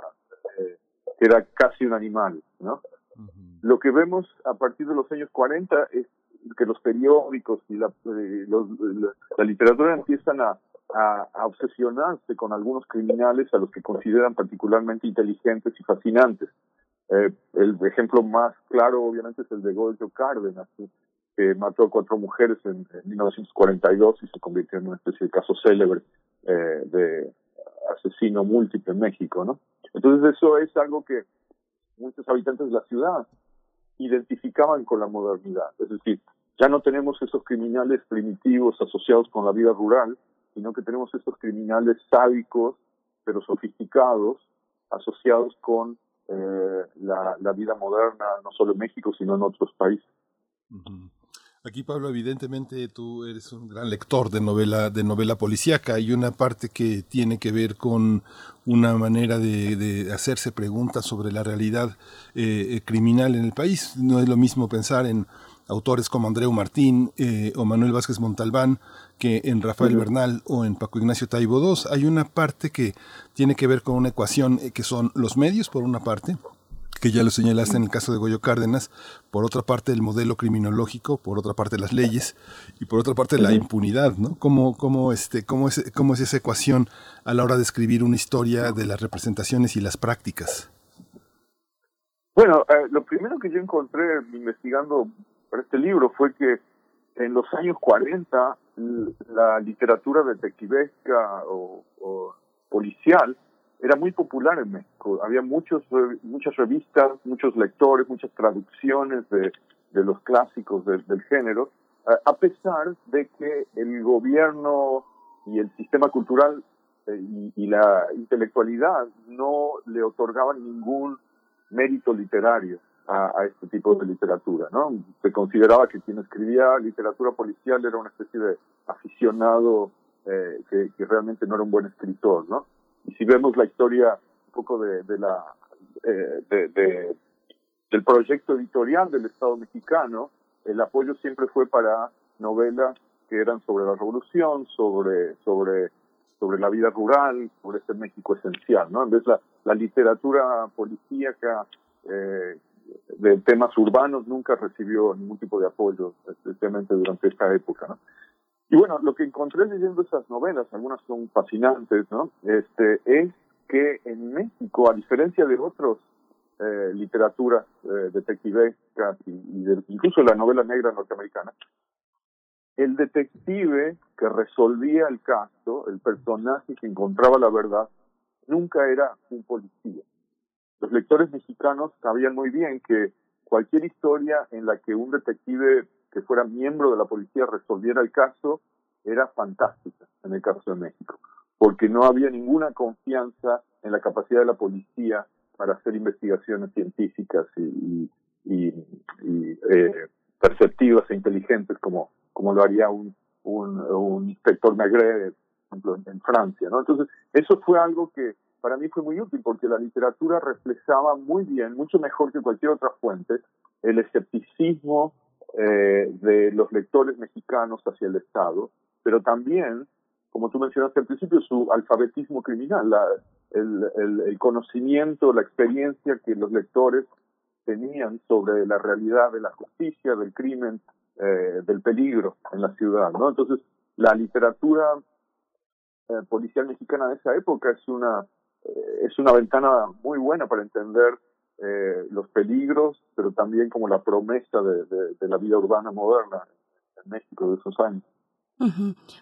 eh, que era casi un animal. ¿no? Uh -huh. Lo que vemos a partir de los años 40 es que los periódicos y la, eh, los, la, la, literatura empiezan a, a, a, obsesionarse con algunos criminales a los que consideran particularmente inteligentes y fascinantes. Eh, el ejemplo más claro, obviamente, es el de Goyo Cárdenas, que mató a cuatro mujeres en, en, 1942 y se convirtió en una especie de caso célebre eh, de asesino múltiple en México, ¿no? Entonces eso es algo que muchos habitantes de la ciudad identificaban con la modernidad. Es decir, ya no tenemos esos criminales primitivos asociados con la vida rural, sino que tenemos esos criminales sádicos, pero sofisticados, asociados con eh, la, la, vida moderna, no solo en México, sino en otros países. Aquí, Pablo, evidentemente tú eres un gran lector de novela, de novela policíaca. Hay una parte que tiene que ver con una manera de, hacerse preguntas sobre la realidad eh, criminal en el país. No es lo mismo pensar en autores como Andreu Martín eh, o Manuel Vázquez Montalbán que en Rafael Bernal o en Paco Ignacio Taibo II. Hay una parte que tiene que ver con una ecuación eh, que son los medios, por una parte, que ya lo señalaste en el caso de Goyo Cárdenas, por otra parte el modelo criminológico, por otra parte las leyes y por otra parte la impunidad, ¿no? ¿Cómo, cómo, este, cómo, es, cómo es esa ecuación a la hora de escribir una historia de las representaciones y las prácticas? Bueno, eh, lo primero que yo encontré investigando para este libro fue que en los años 40 la literatura detectivesca o, o policial era muy popular en México. Había muchos, muchas revistas, muchos lectores, muchas traducciones de, de los clásicos del género, a pesar de que el gobierno y el sistema cultural eh, y, y, la intelectualidad no le otorgaban ningún mérito literario a, a, este tipo de literatura, ¿no? Se consideraba que quien escribía literatura policial era una especie de aficionado eh, que, que, realmente no era un buen escritor, ¿no? Y si vemos la historia un poco de, de la eh, de, de, del proyecto editorial del Estado mexicano, el apoyo siempre fue para novelas que eran sobre la revolución, sobre sobre sobre la vida rural, sobre este México esencial, ¿no? En vez la, la literatura policíaca eh, de temas urbanos nunca recibió ningún tipo de apoyo, especialmente durante esta época, ¿no? Y bueno, lo que encontré leyendo esas novelas, algunas son fascinantes, ¿no? Este, es que en México, a diferencia de otras eh, literaturas eh, detectivescas y, incluso la novela negra norteamericana, el detective que resolvía el caso, el personaje que encontraba la verdad, nunca era un policía. Los lectores mexicanos sabían muy bien que cualquier historia en la que un detective que fuera miembro de la policía resolviera el caso era fantástica en el caso de México, porque no había ninguna confianza en la capacidad de la policía para hacer investigaciones científicas y, y, y eh, perceptivas e inteligentes como como lo haría un, un, un inspector Maigret, por ejemplo, en, Francia. Entonces, eso fue algo que para mí fue muy útil porque la literatura reflejaba muy bien, mucho mejor que cualquier otra fuente, el escepticismo eh, de los lectores mexicanos hacia el Estado, pero también, como tú mencionaste al principio, su alfabetismo criminal, la, el, conocimiento, la experiencia que los lectores tenían sobre la realidad de la justicia, del crimen, eh, del peligro en la ciudad, ¿no? Entonces, la literatura eh, policial mexicana de esa época es una es una ventana muy buena para entender eh, los peligros, pero también como la promesa de, la vida urbana moderna en México de esos años.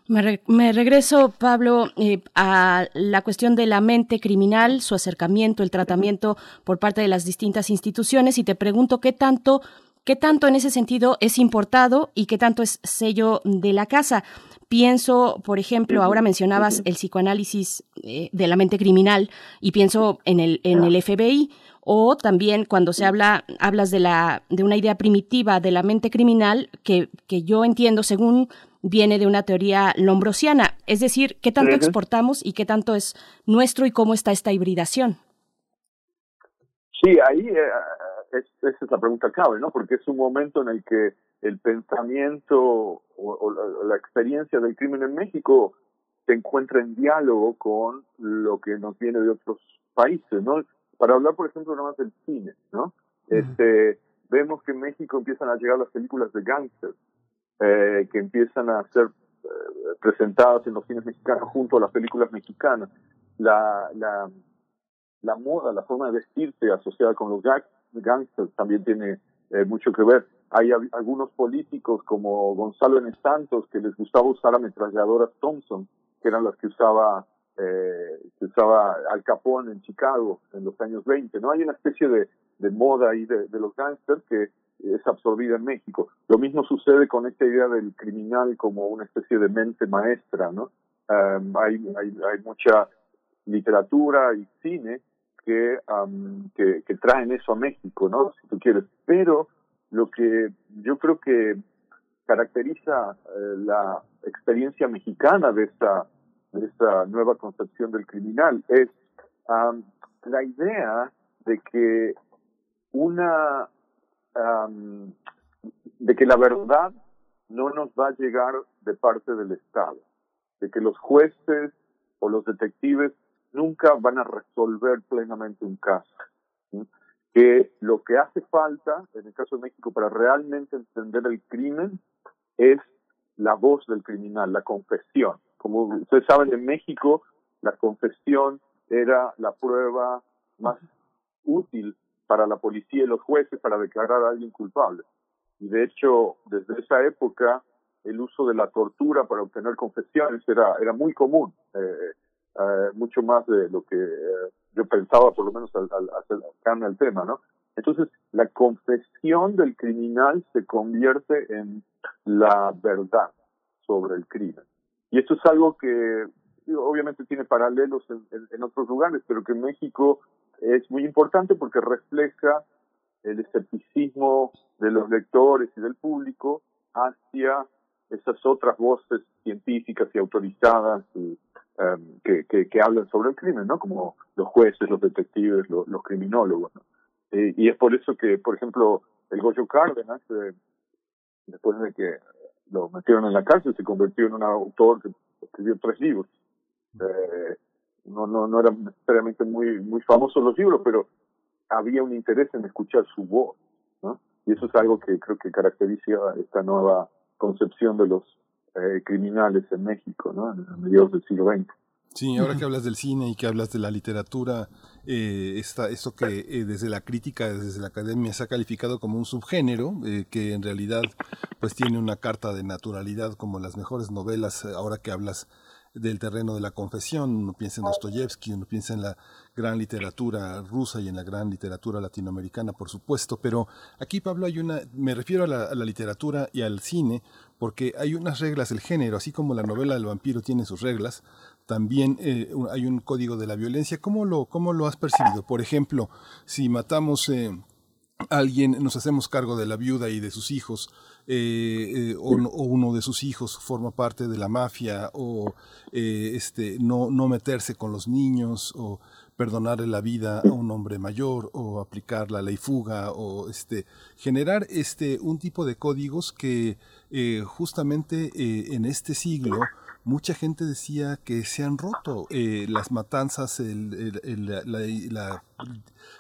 Me, re me, regreso, Pablo, eh, a la cuestión de la mente criminal, su acercamiento, el tratamiento por parte de las distintas instituciones y te pregunto qué tanto qué tanto en ese sentido es importado y qué tanto es sello de la casa. Pienso, por ejemplo, ahora mencionabas el psicoanálisis eh, de la mente criminal y pienso en el, en el FBI o también cuando se habla hablas de la de una idea primitiva de la mente criminal que, que yo entiendo según viene de una teoría lombrosiana, es decir, qué tanto uh -huh. exportamos y qué tanto es nuestro y cómo está esta hibridación. Sí, ahí eh, es, esa es la pregunta clave, ¿no? Porque es un momento en el que el pensamiento o, o, la, la, experiencia del crimen en México se encuentra en diálogo con lo que nos viene de otros países, ¿no? Para hablar, por ejemplo, nada más del cine, ¿no? Este, vemos que en México empiezan a llegar las películas de gangsters, eh, que empiezan a ser eh, presentadas en los cines mexicanos junto a las películas mexicanas. La, la, la moda, la forma de vestirse asociada con los gangsters también tiene eh, mucho que ver. Hay algunos políticos como Gonzalo N. Santos que les gustaba usar ametralladoras Thompson, que eran las que usaba eh, que usaba Al Capone en Chicago en los años 20. ¿no? Hay una especie de, moda ahí de, los gangsters que es absorbida en México. Lo mismo sucede con esta idea del criminal como una especie de mente maestra, ¿no? Um, hay, hay, hay mucha literatura y cine que, um, que, que traen eso a México, ¿no? Si tú quieres. Pero lo que yo creo que caracteriza eh, la experiencia mexicana de esta, de esta nueva concepción del criminal es um, la idea de que una um, de que la verdad no nos va a llegar de parte del Estado, de que los jueces o los detectives nunca van a resolver plenamente un caso. Que lo que hace falta, en el caso de México, para realmente entender el crimen, es la voz del criminal, la confesión. Como ustedes saben, en México la confesión era la prueba más útil para la policía y los jueces para declarar a alguien culpable. Y de hecho, desde esa época, el uso de la tortura para obtener confesiones era, era muy común. Eh, mucho más de lo que yo pensaba, por lo menos al, al acercarme al tema, ¿no? Entonces, la confesión del criminal se convierte en la verdad sobre el crimen. Y esto es algo que obviamente tiene paralelos en, otros lugares, pero que en México es muy importante porque refleja el escepticismo de los lectores y del público hacia esas otras voces científicas y autorizadas em, que, que, hablan sobre el crimen, ¿no? Como los jueces, los detectives, los, los criminólogos, ¿no? Eh, y es por eso que, por ejemplo, el Goyo Cárdenas, eh, después de que lo metieron en la cárcel, se convirtió en un autor que escribió tres libros. Eh, no, no, no eran necesariamente muy, muy famosos los libros, pero había un interés en escuchar su voz, ¿no? Y eso es algo que creo que caracteriza esta nueva concepción de los eh, criminales en México, ¿no? A mediados del siglo XX. Sí, ahora que hablas del cine y que hablas de la literatura, eh, está eso que eh, desde la crítica, desde la academia se ha calificado como un subgénero, eh, que en realidad pues tiene una carta de naturalidad como las mejores novelas, eh, ahora que hablas del terreno de la confesión, uno piensa en Dostoyevsky, uno piensa en la gran literatura rusa y en la gran literatura latinoamericana, por supuesto, pero aquí, Pablo, hay una, me refiero a la, literatura y al cine, porque hay unas reglas del género, así como la novela del vampiro tiene sus reglas, también eh, hay un código de la violencia. ¿Cómo lo, cómo lo has percibido? Por ejemplo, si matamos eh, alguien, nos hacemos cargo de la viuda y de sus hijos, eh, o, uno de sus hijos forma parte de la mafia, o este, no, no meterse con los niños, o perdonarle la vida a un hombre mayor, o aplicar la ley fuga, o este, generar este, un tipo de códigos que justamente en este siglo mucha gente decía que se han roto eh, las matanzas, el,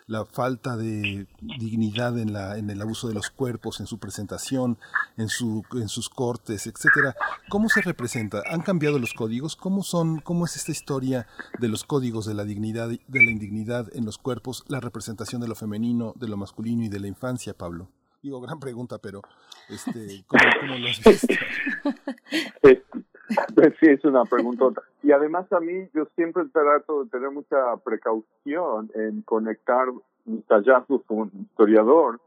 la, falta de dignidad en, la, en el abuso de los cuerpos, en su presentación, en, su, en sus cortes, etcétera. ¿Cómo se representa? ¿Han cambiado los códigos? ¿Cómo son? ¿Cómo es esta historia de los códigos de la dignidad, de la indignidad en los cuerpos, la representación de lo femenino, de lo masculino y de la infancia, Pablo? Digo, gran pregunta, pero este, ¿cómo, cómo lo has visto? <laughs> <laughs> sí, es una pregunta. Y además a mí yo siempre trato de tener mucha precaución en conectar mis hallazgos como historiador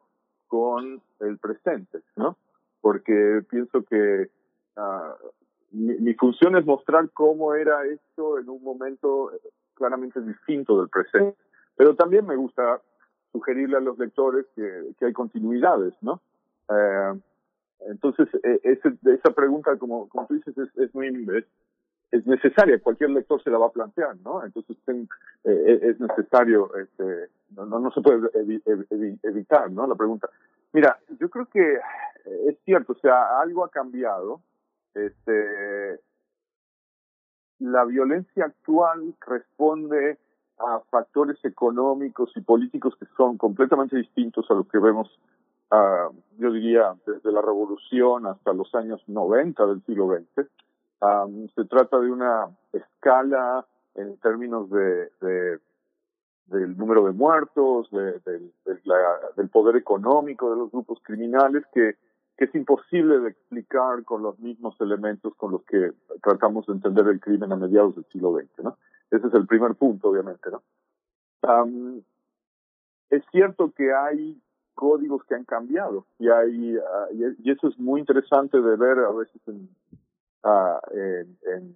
con el presente, ¿no? Porque pienso que uh, mi, mi, función es mostrar cómo era esto en un momento claramente distinto del presente. Pero también me gusta sugerirle a los lectores que, hay continuidades, ¿no? Eh, entonces, eh, esa pregunta, como, como tú dices, es, es muy es, es, necesaria. Cualquier lector se la va a plantear, ¿no? Entonces, ten, eh, es necesario, este, no, no, no se puede evi evi evitar, ¿no? La pregunta. Mira, yo creo que es cierto, o sea, algo ha cambiado. Este, la violencia actual responde a factores económicos y políticos que son completamente distintos a lo que vemos uh, yo diría, desde la revolución hasta los años 90 del siglo XX. Um, se trata de una escala en términos de, de del número de muertos, de, del poder económico de los grupos criminales, que, es imposible de explicar con los mismos elementos con los que tratamos de entender el crimen a mediados del siglo XX, ¿no? Ese es el primer punto, obviamente, ¿no? Es cierto que hay códigos que han cambiado. Y hay uh, y, eso es muy interesante de ver a veces en, en, en,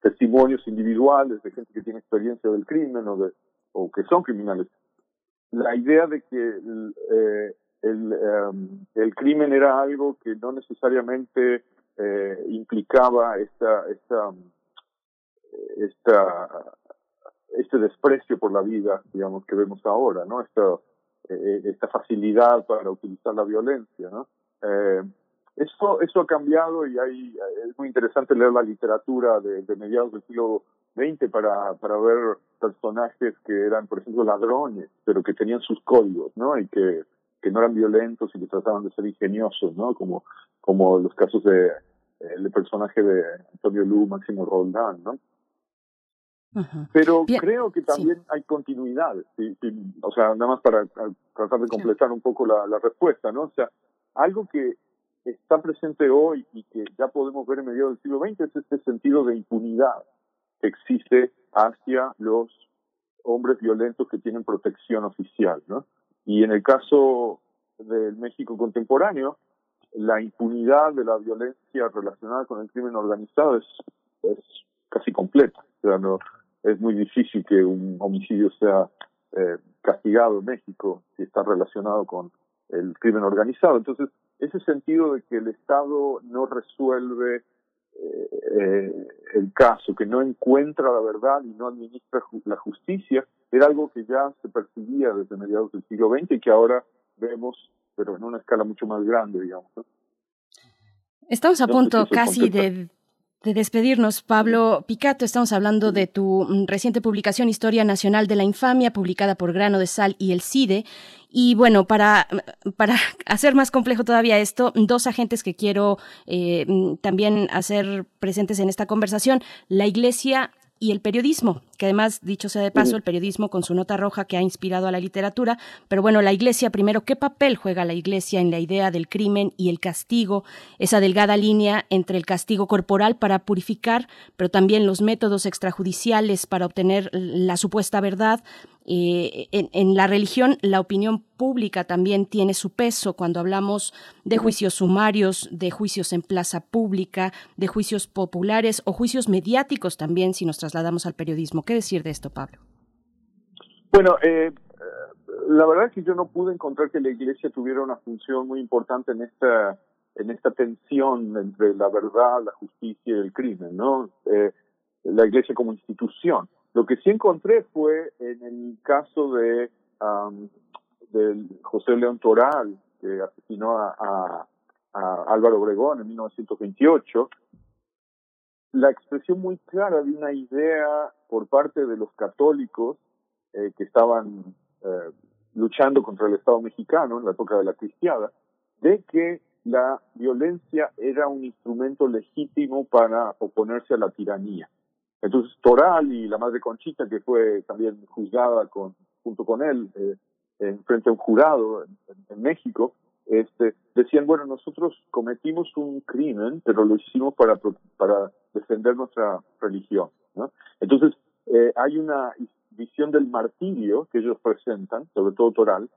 testimonios individuales de gente que tiene experiencia del crimen o de o que son criminales. La idea de que el, eh, el, um, el crimen era algo que no necesariamente eh, implicaba esta esta esta este desprecio por la vida digamos que vemos ahora no esta eh, esta facilidad para utilizar la violencia, ¿no? Eh, eso, eso ha cambiado y hay, es muy interesante leer la literatura de, mediados del siglo XX para, para ver personajes que eran, por ejemplo, ladrones, pero que tenían sus códigos, ¿no? Y que, no eran violentos y que trataban de ser ingeniosos, ¿no? Como, los casos de el personaje de Antonio Lu, Máximo Roldán, ¿no? Pero creo que también hay continuidad, ¿sí? o sea, nada más para tratar de completar un poco la, la, respuesta, ¿no? O sea, algo que está presente hoy y que ya podemos ver en medio del siglo XX es este sentido de impunidad existe hacia los hombres violentos que tienen protección oficial, ¿no? Y en el caso del México contemporáneo, la impunidad de la violencia relacionada con el crimen organizado es, es casi completa. O sea, no, es muy difícil que un homicidio sea eh, castigado en México si está relacionado con el crimen organizado. Entonces, ese sentido de que el Estado no resuelve eh, eh, el caso, que no encuentra la verdad y no administra la justicia, era algo que ya se percibía desde mediados del siglo XX y que ahora vemos, pero en una escala mucho más grande, digamos. Estamos a punto casi de de despedirnos, Pablo Picato, estamos hablando de tu mm, reciente publicación Historia Nacional de la Infamia, publicada por Grano de Sal y el CIDE. Y bueno, para, para <laughs> hacer más complejo todavía esto, dos agentes que quiero eh, mm, también hacer presentes en esta conversación, la Iglesia y el periodismo, que además, dicho sea de paso, el periodismo con su nota roja que ha inspirado a la literatura, pero bueno, la Iglesia primero, ¿qué papel juega la Iglesia en la idea del crimen y el castigo? Esa delgada línea entre el castigo corporal para purificar, pero también los métodos extrajudiciales para obtener la supuesta verdad, eh, en, la religión, la opinión pública también tiene su peso cuando hablamos de juicios sumarios, de juicios en plaza pública, de juicios populares o juicios mediáticos también, si nos trasladamos al periodismo. ¿Qué decir de esto, Pablo? Bueno, eh, la verdad es que yo no pude encontrar que la Iglesia tuviera una función muy importante en esta en esta tensión entre la verdad, la justicia y el crimen, ¿no? Eh, la Iglesia como institución. Lo que sí encontré fue en el caso de José León Toral, que asesinó a, Álvaro Obregón en 1928, la expresión muy clara de una idea por parte de los católicos eh, que estaban eh, luchando contra el Estado mexicano en la época de la cristiada, de que la violencia era un instrumento legítimo para oponerse a la tiranía. Entonces Toral y la madre Conchita, que fue también juzgada con, junto con él eh, en frente a un jurado en, México, este, decían, bueno, nosotros cometimos un crimen, pero lo hicimos para, para defender nuestra religión. Entonces, eh, hay una visión del martirio que ellos presentan, sobre todo Toral,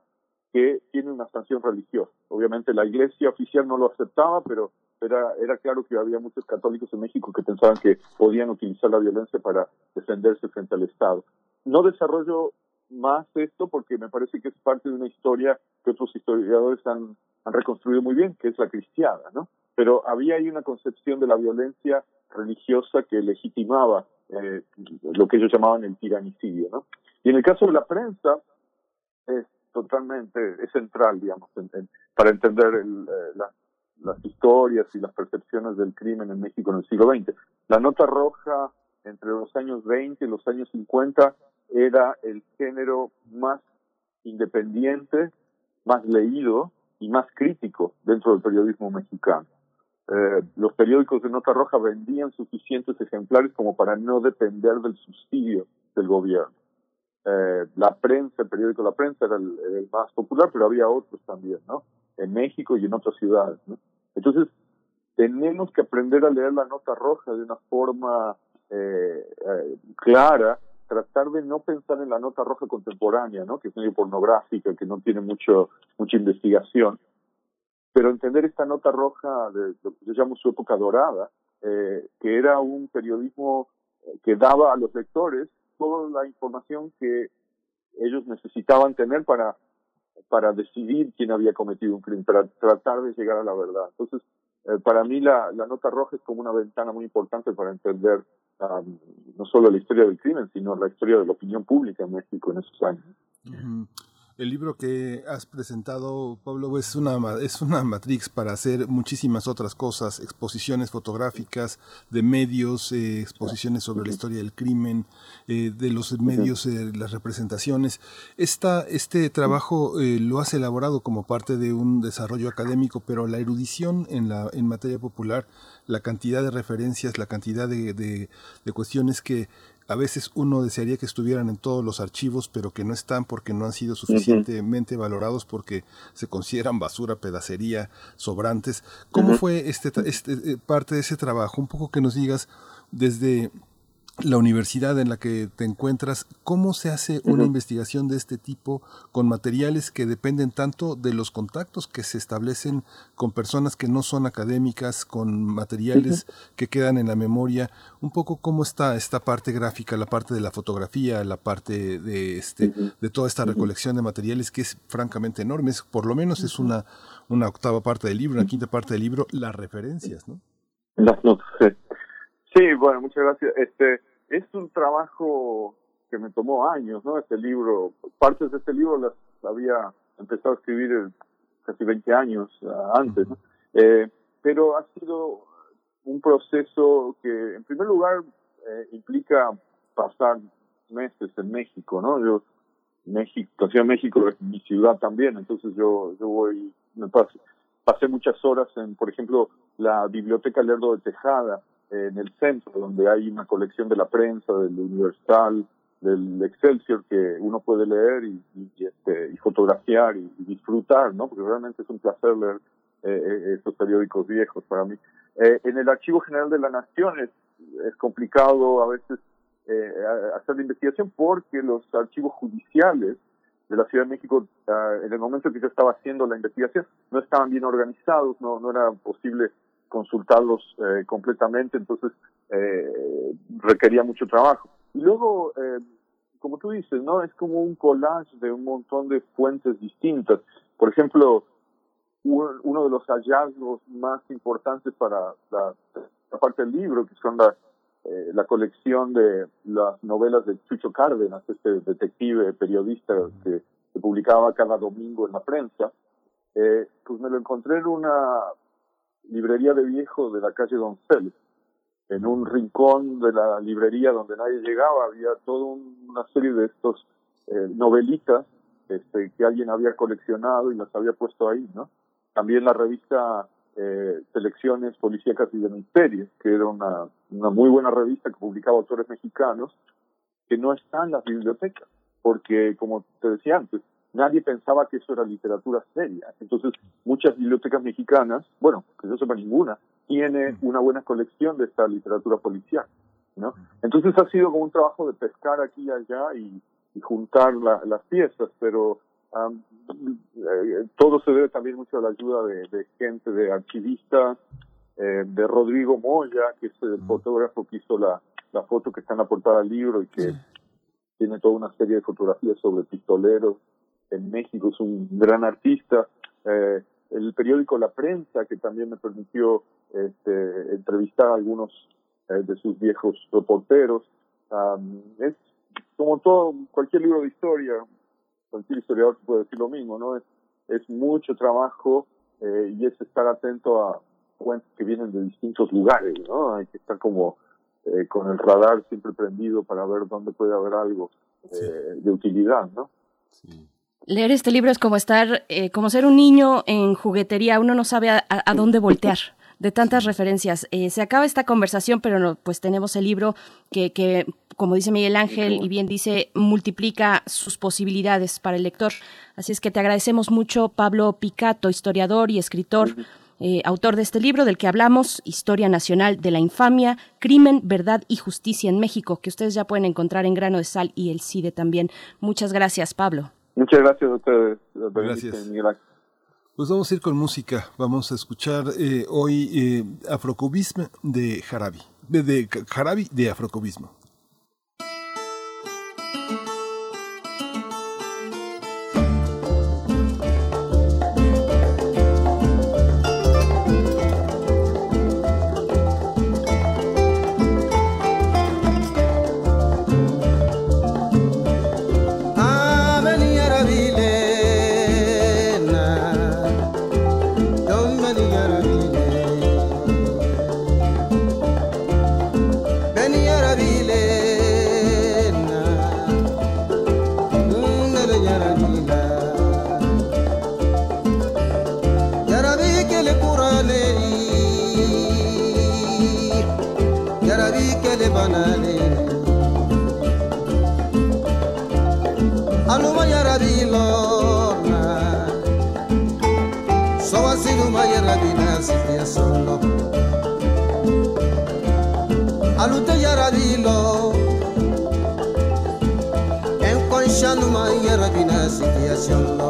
que tiene una sanción religiosa. Obviamente la iglesia oficial no lo aceptaba, pero era, era claro que había muchos católicos en México que pensaban que podían utilizar la violencia para defenderse frente al Estado. No desarrollo más esto porque me parece que es parte de una historia que otros historiadores han, han reconstruido muy bien, que es la cristiana, ¿no? Pero había ahí una concepción de la violencia religiosa que legitimaba eh, lo que ellos llamaban el tiranicidio, ¿no? Y en el caso de la prensa, es totalmente, es central, digamos, para entender el, eh, la, las historias y las percepciones del crimen en México en el siglo XX. La nota roja entre los años 20 y los años 50 era el género más independiente, más leído y más crítico dentro del periodismo mexicano. Eh, los periódicos de nota roja vendían suficientes ejemplares como para no depender del subsidio del gobierno. Eh, la prensa, el periódico La Prensa era el, el, más popular, pero había otros también, ¿no? En México y en otras ciudades. Entonces, tenemos que aprender a leer la nota roja de una forma eh, eh, clara, tratar de no pensar en la nota roja contemporánea, ¿no? que es medio pornográfica, que no tiene mucho mucha investigación, pero entender esta nota roja de yo llamo su época dorada, eh, que era un periodismo que daba a los lectores toda la información que ellos necesitaban tener para para decidir quién había cometido un crimen, para tratar de llegar a la verdad. Entonces, eh, para mí la, la, nota roja es como una ventana muy importante para entender no solo la historia del crimen, sino la historia de la opinión pública en México en esos años. El libro que has presentado, Pablo, es una, es una matrix para hacer muchísimas otras cosas, exposiciones fotográficas de medios, eh, exposiciones sobre la historia del crimen, eh, de los medios, eh, las representaciones. Esta, este trabajo lo has elaborado como parte de un desarrollo académico, pero la erudición en, la, en materia popular, la cantidad de referencias, la cantidad de, de, de cuestiones que a veces uno desearía que estuvieran en todos los archivos, pero que no están porque no han sido suficientemente valorados porque se consideran basura, pedacería, sobrantes. ¿Cómo fue este, este, eh, parte de ese trabajo? Un poco que nos digas desde la universidad en la que te encuentras, ¿cómo se hace una investigación de este tipo con materiales que dependen tanto de los contactos que se establecen con personas que no son académicas, con materiales que quedan en la memoria? Un poco cómo está esta parte gráfica, la parte de la fotografía, la parte de este de toda esta recolección de materiales que es francamente enorme, por lo menos es una una octava parte del libro, una quinta parte del libro, las referencias, ¿no? Las notas, Sí, bueno, muchas gracias. Este es un trabajo que me tomó años, ¿no? Este libro, partes de este libro las había empezado a escribir casi 20 años ah, antes, ¿no? Eh, pero ha sido un proceso que, en primer lugar, eh, implica pasar meses en México, ¿no? Yo, México, Ciudad de México es mi ciudad también, entonces yo, yo voy, me pasé, pasé muchas horas en, por ejemplo, la Biblioteca Lerdo de Tejada, en el centro, donde hay una colección de la prensa, del Universal, del Excelsior, que uno puede leer y, este, y fotografiar y, disfrutar, ¿no? Porque realmente es un placer leer eh, eh, estos periódicos viejos para mí. Eh, en el Archivo General de la Nación es, complicado a veces eh, hacer la investigación porque los archivos judiciales de la Ciudad de México, ah, en el momento que yo estaba haciendo la investigación, no estaban bien organizados, no, no era posible consultarlos eh, completamente, entonces eh, requería mucho trabajo. Y luego, eh, como tú dices, ¿no? Es como un collage de un montón de fuentes distintas. Por ejemplo, uno de los hallazgos más importantes para la, parte del libro, que son la, eh, la colección de las novelas de Chucho Cárdenas, este detective periodista que se publicaba cada domingo en la prensa, eh, pues me lo encontré en una librería de viejo de la calle Donceles. En un rincón de la librería donde nadie llegaba había toda una serie de estos eh, novelitas este, que alguien había coleccionado y las había puesto ahí, ¿no? También la revista eh, Selecciones Policíacas y de Misterios, que era una, una muy buena revista que publicaba autores mexicanos, que no está en las bibliotecas, porque como te decía antes, nadie pensaba que eso era literatura seria. Entonces, muchas bibliotecas mexicanas, bueno, que no sepa ninguna, tiene una buena colección de esta literatura policial. ¿no? Entonces ha sido como un trabajo de pescar aquí y allá y, juntar las piezas, pero eh, todo se debe también mucho a la ayuda de, gente, de archivistas, eh, de Rodrigo Moya, que es el fotógrafo que hizo la, la foto que está en la portada del libro y que tiene toda una serie de fotografías sobre pistoleros en México, es un gran artista. Eh, el periódico La Prensa, que también me permitió este, entrevistar a algunos eh, de sus viejos reporteros. es como todo, cualquier libro de historia, cualquier historiador puede decir lo mismo, ¿no? Es, es mucho trabajo eh, y es estar atento a fuentes que vienen de distintos lugares, ¿no? Hay que estar como eh, con el radar siempre prendido para ver dónde puede haber algo eh, de utilidad, ¿no? Sí. Leer este libro es como estar, eh, como ser un niño en juguetería, uno no sabe a, dónde voltear de tantas referencias. Eh, se acaba esta conversación, pero no, pues tenemos el libro que, que, como dice Miguel Ángel y bien dice, multiplica sus posibilidades para el lector. Así es que te agradecemos mucho, Pablo Picato, historiador y escritor. Eh, autor de este libro del que hablamos, Historia Nacional de la Infamia, Crimen, Verdad y Justicia en México, que ustedes ya pueden encontrar en Grano de Sal y el CIDE también. Muchas gracias, Pablo. Muchas gracias a ustedes. Gracias. Pues vamos a ir con música. Vamos a escuchar eh, hoy eh, Afrocubismo de Jarabi. De, de Jarabi de Afrocubismo. Shanuma yarabina sikiyashono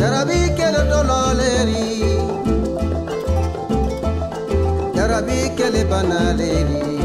yarabi kele dololeri yarabi kele banaleri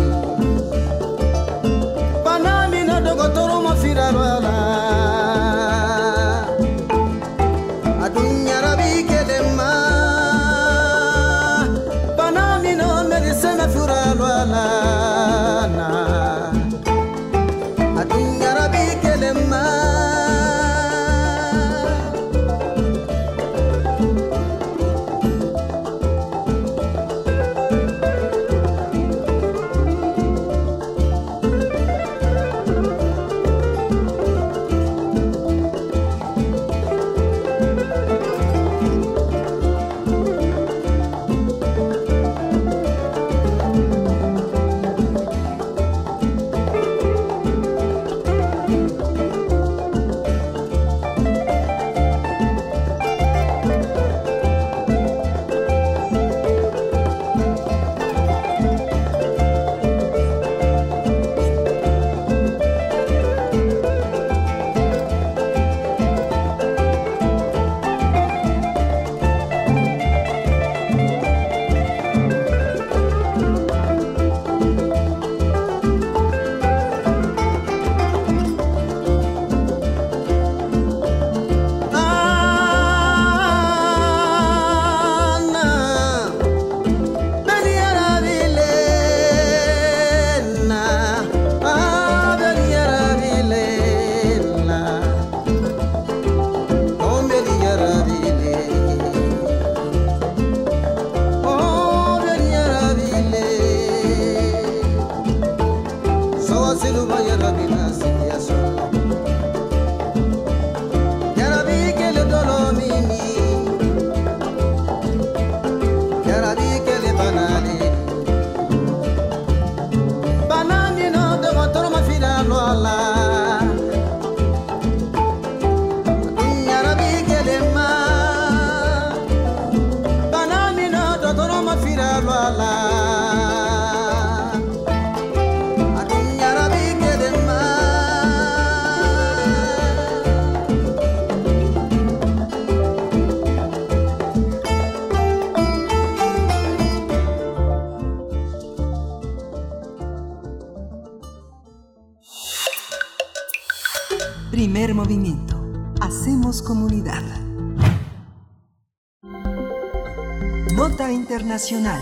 Internacional.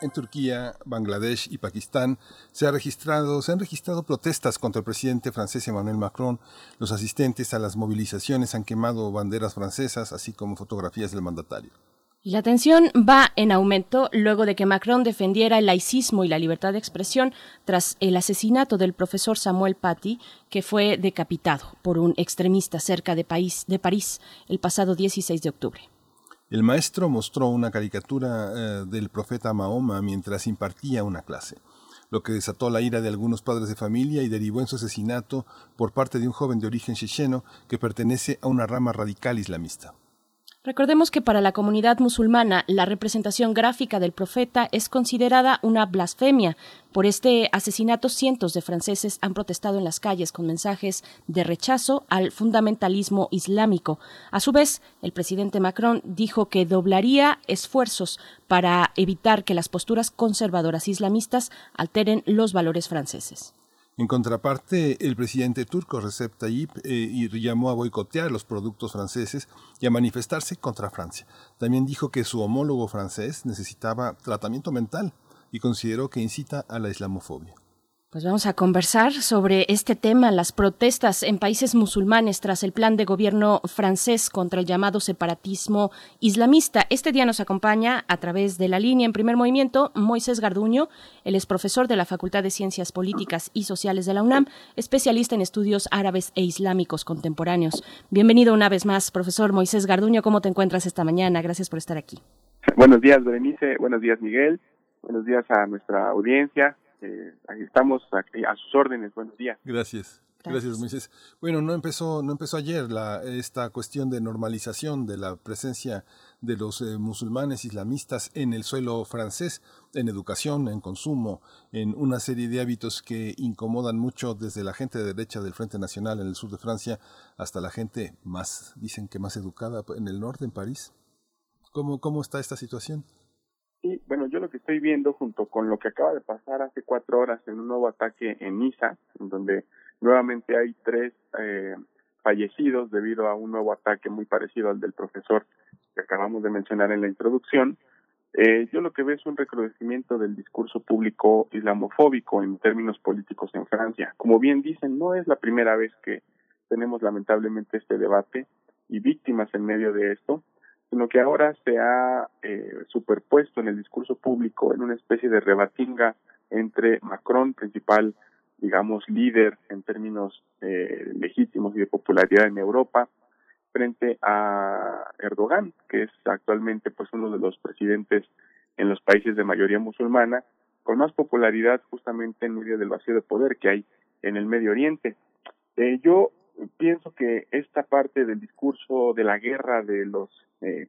En Turquía, Bangladesh y Pakistán se, ha registrado, se han registrado protestas contra el presidente francés Emmanuel Macron. Los asistentes a las movilizaciones han quemado banderas francesas, así como fotografías del mandatario. Y la tensión va en aumento luego de que Macron defendiera el laicismo y la libertad de expresión tras el asesinato del profesor Samuel Paty, que fue decapitado por un extremista cerca de, París, de París el pasado 16 de octubre. El maestro mostró una caricatura eh, del profeta Mahoma mientras impartía una clase, lo que desató la ira de algunos padres de familia y derivó en su asesinato por parte de un joven de origen checheno que pertenece a una rama radical islamista. Recordemos que para la comunidad musulmana la representación gráfica del profeta es considerada una blasfemia. Por este asesinato cientos de franceses han protestado en las calles con mensajes de rechazo al fundamentalismo islámico. A su vez, el presidente Macron dijo que doblaría esfuerzos para evitar que las posturas conservadoras islamistas alteren los valores franceses. En contraparte, el presidente turco Recep Tayyip eh, llamó a boicotear los productos franceses y a manifestarse contra Francia. También dijo que su homólogo francés necesitaba tratamiento mental y consideró que incita a la islamofobia. Pues vamos a conversar sobre este tema, las protestas en países musulmanes tras el plan de gobierno francés contra el llamado separatismo islamista. Este día nos acompaña a través de la línea en primer movimiento Moisés Garduño. Él es profesor de la Facultad de Ciencias Políticas y Sociales de la UNAM, especialista en estudios árabes e islámicos contemporáneos. Bienvenido una vez más, profesor Moisés Garduño. ¿Cómo te encuentras esta mañana? Gracias por estar aquí. Buenos días, Berenice. Buenos días, Miguel. Buenos días a nuestra audiencia. Eh, ahí estamos a sus órdenes. Buenos días. Gracias. Gracias, Moisés. Bueno, no empezó, no empezó ayer la, esta cuestión de normalización de la presencia de los eh, musulmanes islamistas en el suelo francés, en educación, en consumo, en una serie de hábitos que incomodan mucho desde la gente de derecha del Frente Nacional en el sur de Francia hasta la gente más, dicen que más educada en el norte, en París. ¿Cómo, cómo está esta situación? Sí, bueno, yo lo que estoy viendo junto con lo que acaba de pasar hace cuatro horas en un nuevo ataque en Niza, en donde Nuevamente hay tres eh, fallecidos debido a un nuevo ataque muy parecido al del profesor que acabamos de mencionar en la introducción. Eh, yo lo que veo es un recrudecimiento del discurso público islamofóbico en términos políticos en Francia. Como bien dicen, no es la primera vez que tenemos lamentablemente este debate y víctimas en medio de esto, sino que ahora se ha eh, superpuesto en el discurso público en una especie de rebatinga entre Macron, principal digamos, líder en términos eh, legítimos y de popularidad en Europa, frente a Erdogan, que es actualmente pues uno de los presidentes en los países de mayoría musulmana, con más popularidad justamente en medio del vacío de poder que hay en el Medio Oriente. Eh, yo pienso que esta parte del discurso de la guerra, de los eh,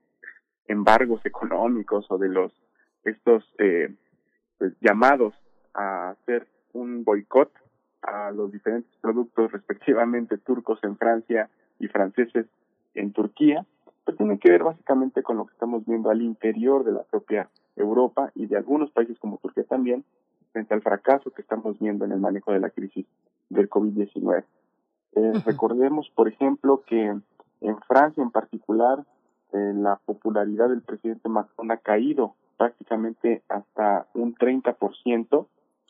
embargos económicos o de los estos eh, pues, llamados a hacer un boicot a los diferentes productos respectivamente turcos en Francia y franceses en Turquía, pues tiene que ver básicamente con lo que estamos viendo al interior de la propia Europa y de algunos países como Turquía también, frente al fracaso que estamos viendo en el manejo de la crisis del COVID-19. Eh, recordemos, por ejemplo, que en Francia en particular eh, la popularidad del presidente Macron ha caído prácticamente hasta un 30%,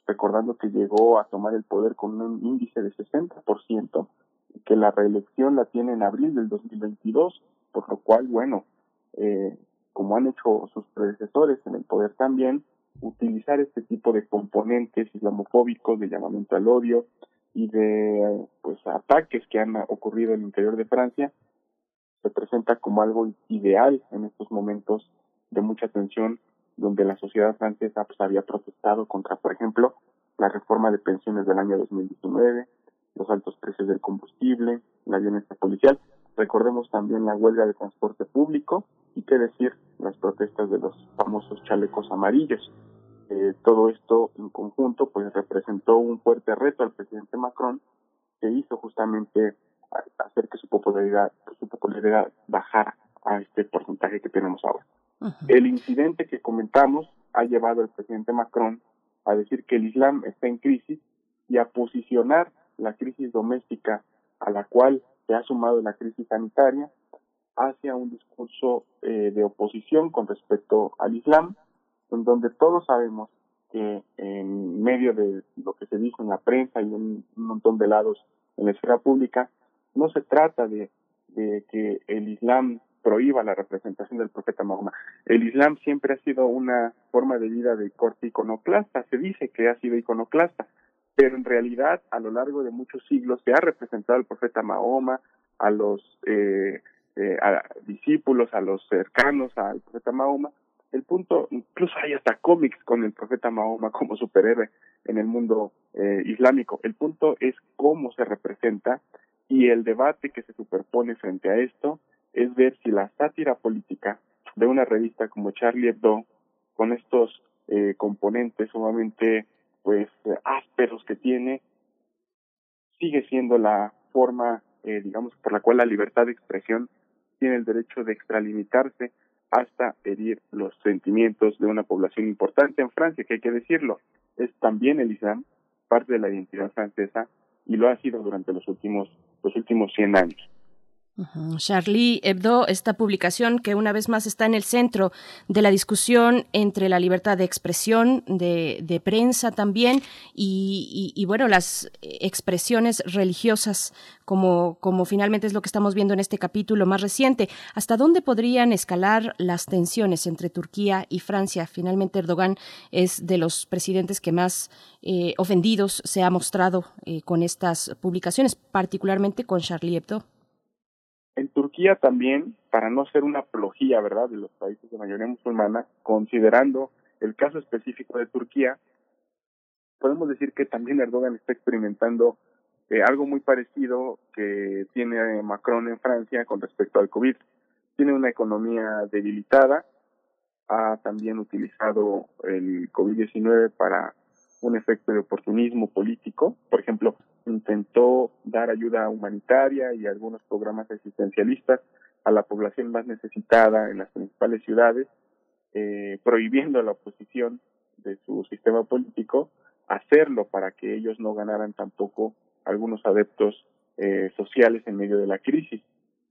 recordando que llegó a tomar el poder con un índice de 60% y que la reelección la tiene en abril del 2022, por lo cual, bueno, eh, como han hecho sus predecesores en el poder también, utilizar este tipo de componentes islamofóbicos, de llamamiento al odio y de pues ataques que han ocurrido en el interior de Francia, se presenta como algo ideal en estos momentos de mucha tensión donde la sociedad francesa pues, había protestado contra, por ejemplo, la reforma de pensiones del año 2019, los altos precios del combustible, la violencia policial. Recordemos también la huelga de transporte público y qué decir las protestas de los famosos chalecos amarillos. Eh, todo esto en conjunto pues representó un fuerte reto al presidente Macron que hizo justamente hacer que su popularidad, su popularidad bajara a este porcentaje que tenemos ahora. El incidente que comentamos ha llevado al presidente Macron a decir que el Islam está en crisis y a posicionar la crisis doméstica a la cual se ha sumado la crisis sanitaria hacia un discurso eh, de oposición con respecto al Islam, en donde todos sabemos que en medio de lo que se dice en la prensa y en un montón de lados en la esfera pública, no se trata de, de que el Islam prohíba la representación del profeta Mahoma. El Islam siempre ha sido una forma de vida de corte iconoclasta, se dice que ha sido iconoclasta, pero en realidad a lo largo de muchos siglos se ha representado al profeta Mahoma, a los eh, eh, discípulos, a los cercanos al profeta Mahoma. El punto, incluso hay hasta cómics con el profeta Mahoma como superhéroe en el mundo eh, islámico. El punto es cómo se representa y el debate que se superpone frente a esto es ver si la sátira política de una revista como Charlie Hebdo, con estos eh, componentes sumamente pues ásperos que tiene, sigue siendo la forma, eh, digamos, por la cual la libertad de expresión tiene el derecho de extralimitarse hasta herir los sentimientos de una población importante en Francia, que hay que decirlo, es también el Islam parte de la identidad francesa y lo ha sido durante los últimos los últimos 100 años. Charlie Hebdo, esta publicación que una vez más está en el centro de la discusión entre la libertad de expresión, de, prensa también, y, bueno, las expresiones religiosas, como, como finalmente es lo que estamos viendo en este capítulo más reciente. ¿Hasta dónde podrían escalar las tensiones entre Turquía y Francia? Finalmente, Erdogan es de los presidentes que más eh, ofendidos se ha mostrado eh, con estas publicaciones, particularmente con Charlie Hebdo. Turquía también, para no ser una apología, ¿verdad?, de los países de mayoría musulmana, considerando el caso específico de Turquía, podemos decir que también Erdogan está experimentando eh, algo muy parecido que tiene Macron en Francia con respecto al COVID. Tiene una economía debilitada, ha también utilizado el COVID-19 para un efecto de oportunismo político. Por ejemplo, intentó dar ayuda humanitaria y algunos programas asistencialistas a la población más necesitada en las principales ciudades, eh, prohibiendo a la oposición de su sistema político hacerlo para que ellos no ganaran tampoco algunos adeptos eh, sociales en medio de la crisis.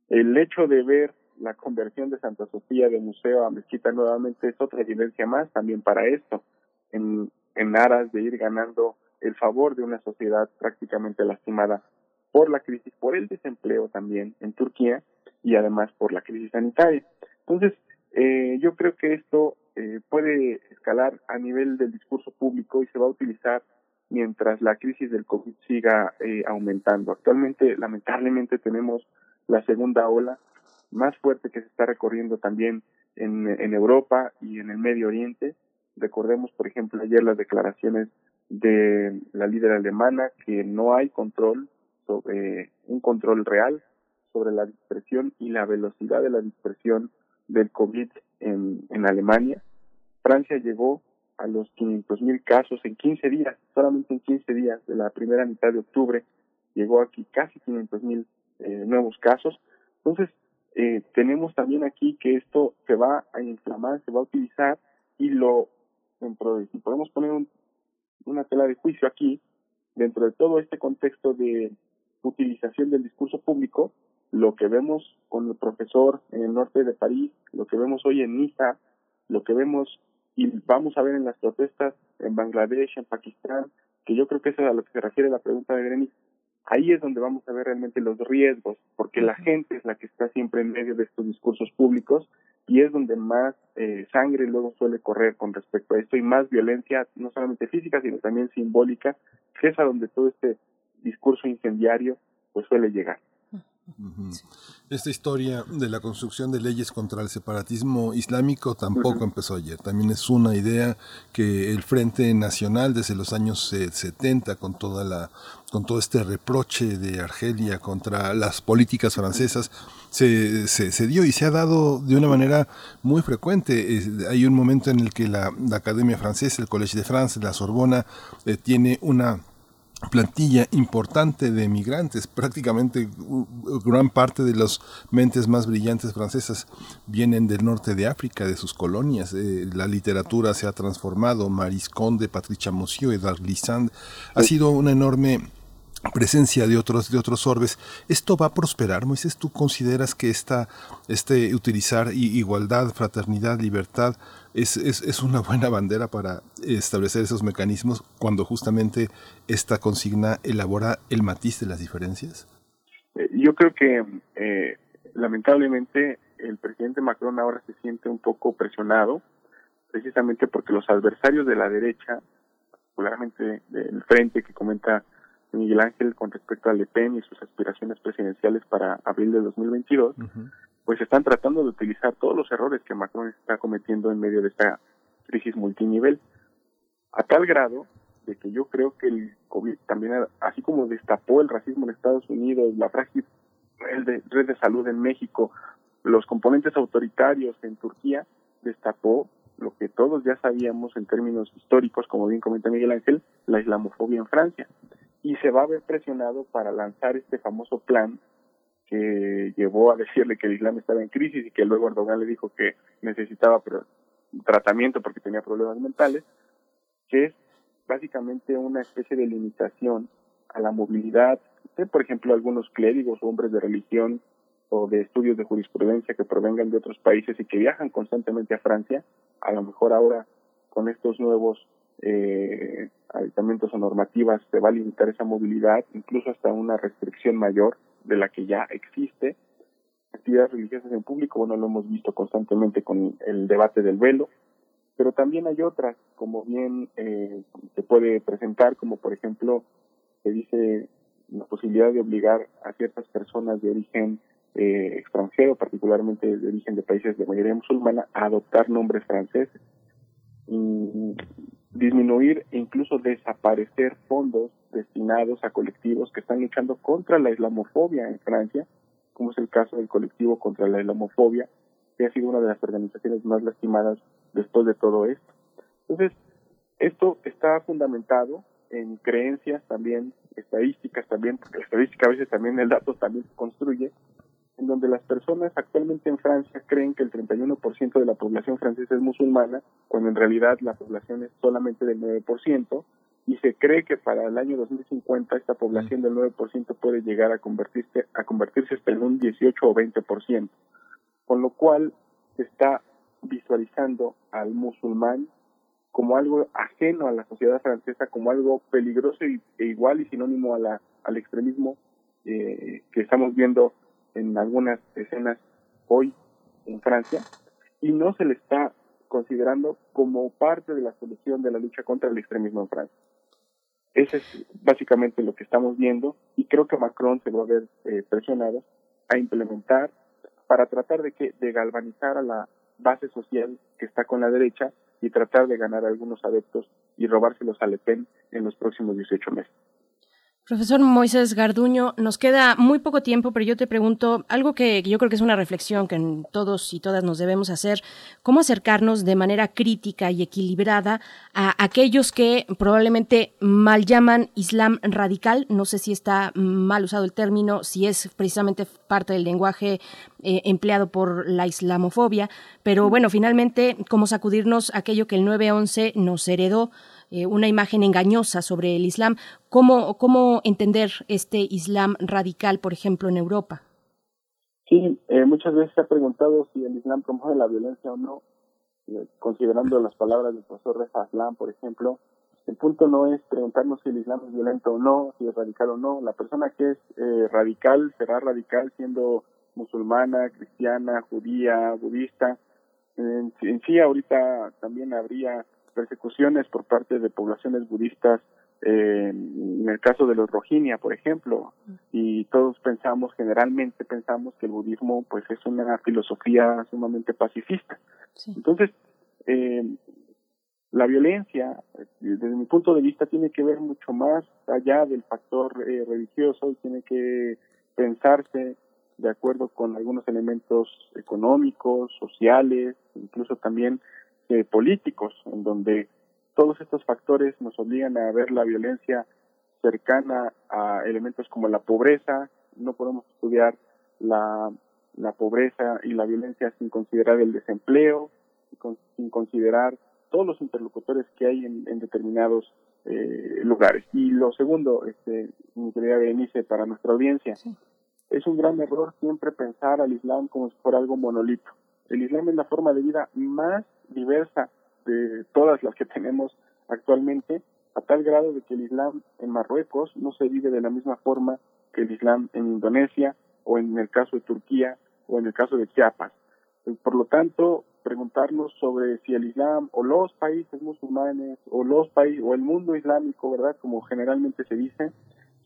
El hecho de ver la conversión de Santa Sofía de museo a mezquita nuevamente es otra evidencia más también para esto, en, en aras de ir ganando el favor de una sociedad prácticamente lastimada por la crisis, por el desempleo también en Turquía y además por la crisis sanitaria. Entonces, eh, yo creo que esto eh, puede escalar a nivel del discurso público y se va a utilizar mientras la crisis del COVID siga eh, aumentando. Actualmente, lamentablemente, tenemos la segunda ola más fuerte que se está recorriendo también en, en Europa y en el Medio Oriente. Recordemos, por ejemplo, ayer las declaraciones de la líder alemana que no hay control sobre un control real sobre la dispersión y la velocidad de la dispersión del COVID en, en Alemania. Francia llegó a los 500 mil casos en 15 días, solamente en 15 días de la primera mitad de octubre llegó aquí casi 500 mil eh, nuevos casos. Entonces, eh, tenemos también aquí que esto se va a inflamar, se va a utilizar y lo, si podemos poner una tela de juicio aquí, dentro de todo este contexto de utilización del discurso público, lo que vemos con el profesor en el norte de París, lo que vemos hoy en Niza, lo que vemos y vamos a ver en las protestas en Bangladesh, en Pakistán, que yo creo que eso es a lo que se refiere la pregunta de Berenice, ahí es donde vamos a ver realmente los riesgos, porque la gente es la que está siempre en medio de estos discursos públicos y es donde más eh, sangre luego suele correr con respecto a esto y más violencia, no solamente física, sino también simbólica, que es a donde todo este discurso incendiario pues suele llegar. Esta historia de la construcción de leyes contra el separatismo islámico tampoco empezó ayer. También es una idea que el Frente Nacional desde los años 70 con toda la con todo este reproche de Argelia contra las políticas francesas se, se, dio y se ha dado de una manera muy frecuente. hay un momento en el que la, Academia Francesa, el Collège de France, la Sorbona, eh, tiene una plantilla importante de migrantes, prácticamente gran parte de las mentes más brillantes francesas vienen del norte de África, de sus colonias. Eh, la literatura se ha transformado, Maris Conde, Patricia Monsieur, Edard Glissant, ha sido una enorme presencia de otros de otros orbes. ¿Esto va a prosperar, Moisés? ¿Tú consideras que esta, este utilizar igualdad, fraternidad, libertad es, es, es, una buena bandera para establecer esos mecanismos cuando justamente esta consigna elabora el matiz de las diferencias? Eh, yo creo que eh, lamentablemente el presidente Macron ahora se siente un poco presionado precisamente porque los adversarios de la derecha, particularmente del frente que comenta Miguel Ángel con respecto a Le Pen y sus aspiraciones presidenciales para abril de 2022, pues están tratando de utilizar todos los errores que Macron está cometiendo en medio de esta crisis multinivel, a tal grado de que yo creo que el COVID también, así como destapó el racismo en Estados Unidos, la frágil red de salud en México, los componentes autoritarios en Turquía, destapó lo que todos ya sabíamos en términos históricos, como bien comenta Miguel Ángel, la islamofobia en Francia. Y se va a ver presionado para lanzar este famoso plan que llevó a decirle que el Islam estaba en crisis y que luego Erdogan le dijo que necesitaba tratamiento porque tenía problemas mentales, que es básicamente una especie de limitación a la movilidad de, por ejemplo, algunos clérigos o hombres de religión o de estudios de jurisprudencia que provengan de otros países y que viajan constantemente a Francia, a lo mejor ahora con estos nuevos eh, aditamentos o normativas se va a limitar esa movilidad, incluso hasta una restricción mayor de la que ya existe. Actividades religiosas en público, bueno, lo hemos visto constantemente con el debate del velo, pero también hay otras, como bien eh, se puede presentar, como por ejemplo, se dice la posibilidad de obligar a ciertas personas de origen eh, extranjero, particularmente de origen de países de mayoría musulmana, a adoptar nombres franceses. Disminuir e incluso desaparecer fondos destinados a colectivos que están luchando contra la islamofobia en Francia, como es el caso del colectivo contra la islamofobia, que ha sido una de las organizaciones más lastimadas después de todo esto. Entonces, esto está fundamentado en creencias también, estadísticas también, porque la estadística a veces también el dato también se construye, en donde las personas actualmente en Francia creen que el 31% de la población francesa es musulmana, cuando en realidad la población es solamente del 9%, y se cree que para el año 2050 esta población del 9% puede llegar a convertirse, a convertirse hasta en un 18 o 20%, con lo cual se está visualizando al musulmán como algo ajeno a la sociedad francesa, como algo peligroso e igual y sinónimo a la, al extremismo eh, que estamos viendo en algunas escenas hoy en Francia, y no se le está considerando como parte de la solución de la lucha contra el extremismo en Francia. Ese es básicamente lo que estamos viendo y creo que Macron se va a ver eh, presionado a implementar para tratar de que de galvanizar a la base social que está con la derecha y tratar de ganar algunos adeptos y robárselos a Le Pen en los próximos 18 meses. Profesor Moisés Garduño, nos queda muy poco tiempo, pero yo te pregunto algo que yo creo que es una reflexión que todos y todas nos debemos hacer, cómo acercarnos de manera crítica y equilibrada a aquellos que probablemente mal llaman Islam radical, no sé si está mal usado el término, si es precisamente parte del lenguaje eh, empleado por la islamofobia, pero bueno, finalmente, cómo sacudirnos aquello que el 9-11 nos heredó eh, una imagen engañosa sobre el Islam. ¿Cómo, ¿Cómo entender este Islam radical, por ejemplo, en Europa? Sí, eh, muchas veces se ha preguntado si el Islam promueve la violencia o no, eh, considerando las palabras del profesor Reza Aslan, por ejemplo. El punto no es preguntarnos si el Islam es violento o no, si es radical o no. La persona que es radical será radical siendo musulmana, cristiana, judía, budista. En, en sí, ahorita también habría persecuciones por parte de poblaciones budistas, eh, en el caso de los Rohingya, por ejemplo, y todos pensamos, generalmente pensamos que el budismo pues es una filosofía sumamente pacifista. Entonces, eh, la violencia, desde mi punto de vista, tiene que ver mucho más allá del factor eh, religioso y tiene que pensarse de acuerdo con algunos elementos económicos, sociales, incluso también eh, políticos, en donde todos estos factores nos obligan a ver la violencia cercana a elementos como la pobreza. No podemos estudiar la, la pobreza y la violencia sin considerar el desempleo, sin considerar todos los interlocutores que hay en, determinados eh, lugares. Y lo segundo, este, mi querida Berenice, para nuestra audiencia, es un gran error siempre pensar al Islam como si fuera algo monolito. El Islam es la forma de vida más diversa de todas las que tenemos actualmente, a tal grado de que el Islam en Marruecos no se vive de la misma forma que el Islam en Indonesia o en el caso de Turquía o en el caso de Chiapas. Por lo tanto, preguntarnos sobre si el Islam o los países musulmanes o los países o el mundo islámico, ¿verdad? Como generalmente se dice,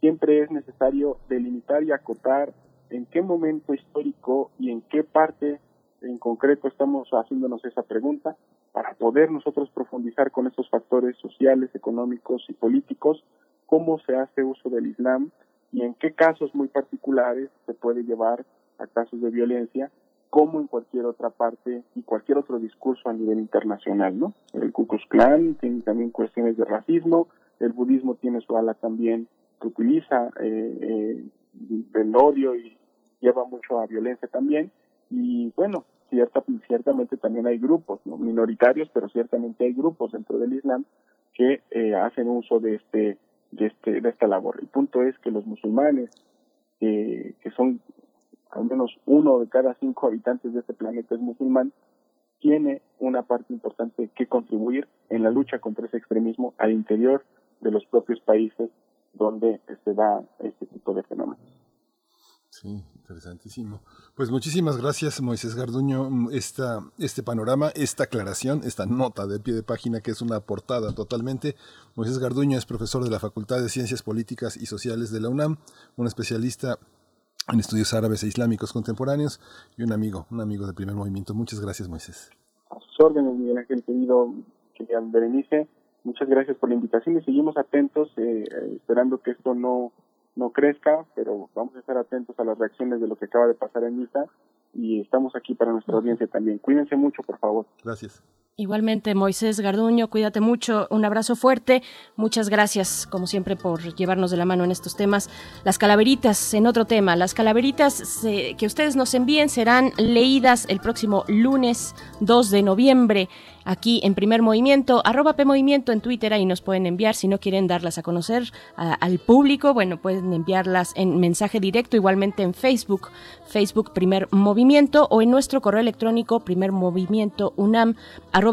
siempre es necesario delimitar y acotar en qué momento histórico y en qué parte en concreto estamos haciéndonos esa pregunta para poder nosotros profundizar con estos factores sociales, económicos y políticos, cómo se hace uso del Islam y en qué casos muy particulares se puede llevar a casos de violencia, como en cualquier otra parte y cualquier otro discurso a nivel internacional, ¿no? El Ku Klux tiene también cuestiones de racismo, el budismo tiene su ala también que utiliza eh, eh, el odio y lleva mucho a violencia también, y bueno, cierta, ciertamente también hay grupos, ¿no? minoritarios, pero ciertamente hay grupos dentro del Islam que eh, hacen uso de este, de este, de esta labor. El punto es que los musulmanes, eh, que son al menos uno de cada cinco habitantes de este planeta es musulmán, tiene una parte importante que contribuir en la lucha contra ese extremismo al interior de los propios países donde se da este tipo de fenómenos. Sí, interesantísimo. Pues muchísimas gracias, Moisés Garduño, mm, esta, este panorama, esta aclaración, esta nota de pie de página que es una portada totalmente. Moisés Garduño es profesor de la Facultad de Ciencias Políticas y Sociales de la UNAM, un especialista en estudios árabes e islámicos contemporáneos y un amigo, un amigo del primer movimiento. Muchas gracias, Moisés. A sus órdenes, Miguel Ángel, querido, querido Berenice muchas gracias por la invitación y seguimos atentos, eh, esperando que esto no, no crezca, pero vamos a estar atentos a las reacciones de lo que acaba de pasar en Misa y estamos aquí para nuestra audiencia también. Cuídense mucho, por favor. Gracias. Igualmente, Moisés Garduño, cuídate mucho, un abrazo fuerte, muchas gracias, como siempre, por llevarnos de la mano en estos temas. Las calaveritas, en otro tema, las calaveritas que ustedes nos envíen serán leídas el próximo lunes 2 de noviembre aquí en Primer Movimiento, arroba P Movimiento en Twitter, ahí nos pueden enviar, si no quieren darlas a conocer al público, bueno, pueden enviarlas en mensaje directo, igualmente en Facebook, Facebook Primer Movimiento o en nuestro correo electrónico Primer Movimiento UNAM,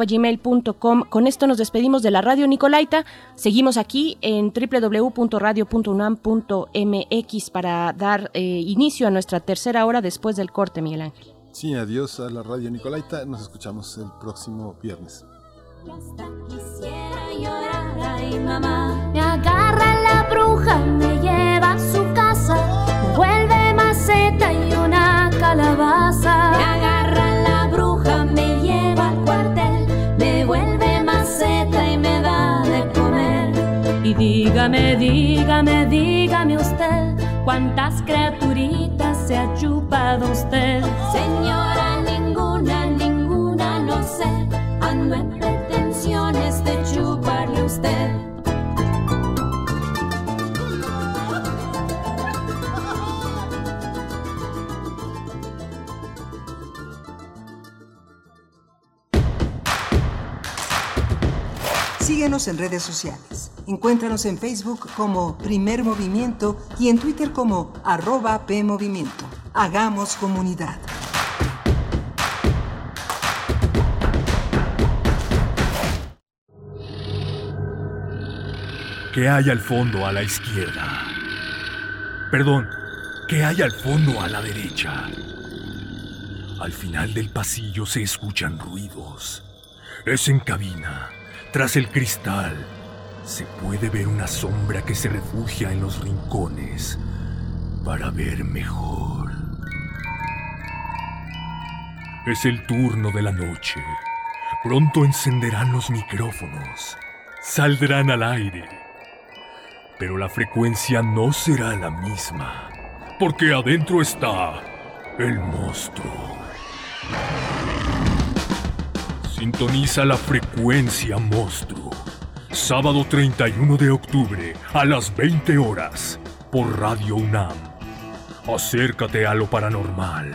gmail.com. Con esto nos despedimos de la radio Nicolaita. Seguimos aquí en www.radio.unam.mx para dar eh, inicio a nuestra tercera hora después del corte, Miguel Ángel. Sí, adiós a la radio Nicolaita. Nos escuchamos el próximo viernes. Quisiera llorar, ay mamá. Me agarra la bruja, me lleva a su casa, me vuelve maceta y una calabaza. Dígame, dígame, dígame usted, ¿cuántas criaturitas se ha chupado usted? Señora, ninguna, ninguna, no sé, ando en pretensiones de chuparle a usted. Síguenos en redes sociales. Encuéntranos en Facebook como Primer Movimiento y en Twitter como arroba PMovimiento. Hagamos comunidad. ¿Qué hay al fondo a la izquierda? Perdón, ¿qué hay al fondo a la derecha? Al final del pasillo se escuchan ruidos. Es en cabina, tras el cristal. Se puede ver una sombra que se refugia en los rincones para ver mejor. Es el turno de la noche. Pronto encenderán los micrófonos. Saldrán al aire. Pero la frecuencia no será la misma. Porque adentro está el monstruo. Sintoniza la frecuencia monstruo. Sábado 31 de octubre a las 20 horas por Radio UNAM. Acércate a lo paranormal.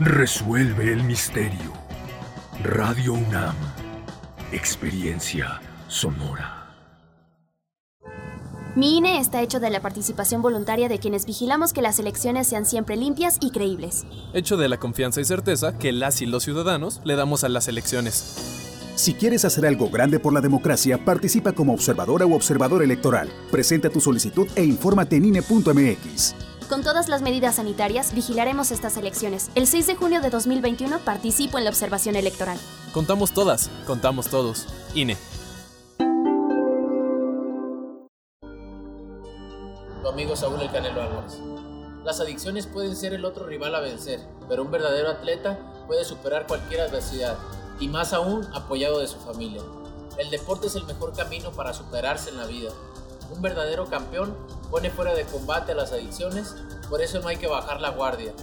Resuelve el misterio. Radio UNAM. Experiencia sonora. Mi INE está hecho de la participación voluntaria de quienes vigilamos que las elecciones sean siempre limpias y creíbles. Hecho de la confianza y certeza que las y los ciudadanos le damos a las elecciones. Si quieres hacer algo grande por la democracia, participa como observadora u observador electoral. Presenta tu solicitud e infórmate en INE.mx. Con todas las medidas sanitarias, vigilaremos estas elecciones. El 6 de junio de 2021 participo en la observación electoral. Contamos todas, contamos todos. INE. Tu amigo Saúl El Canelo Álvarez. Las adicciones pueden ser el otro rival a vencer, pero un verdadero atleta puede superar cualquier adversidad, y más aún apoyado de su familia. El deporte es el mejor camino para superarse en la vida. Un verdadero campeón pone fuera de combate a las adicciones, por eso no hay que bajar la guardia.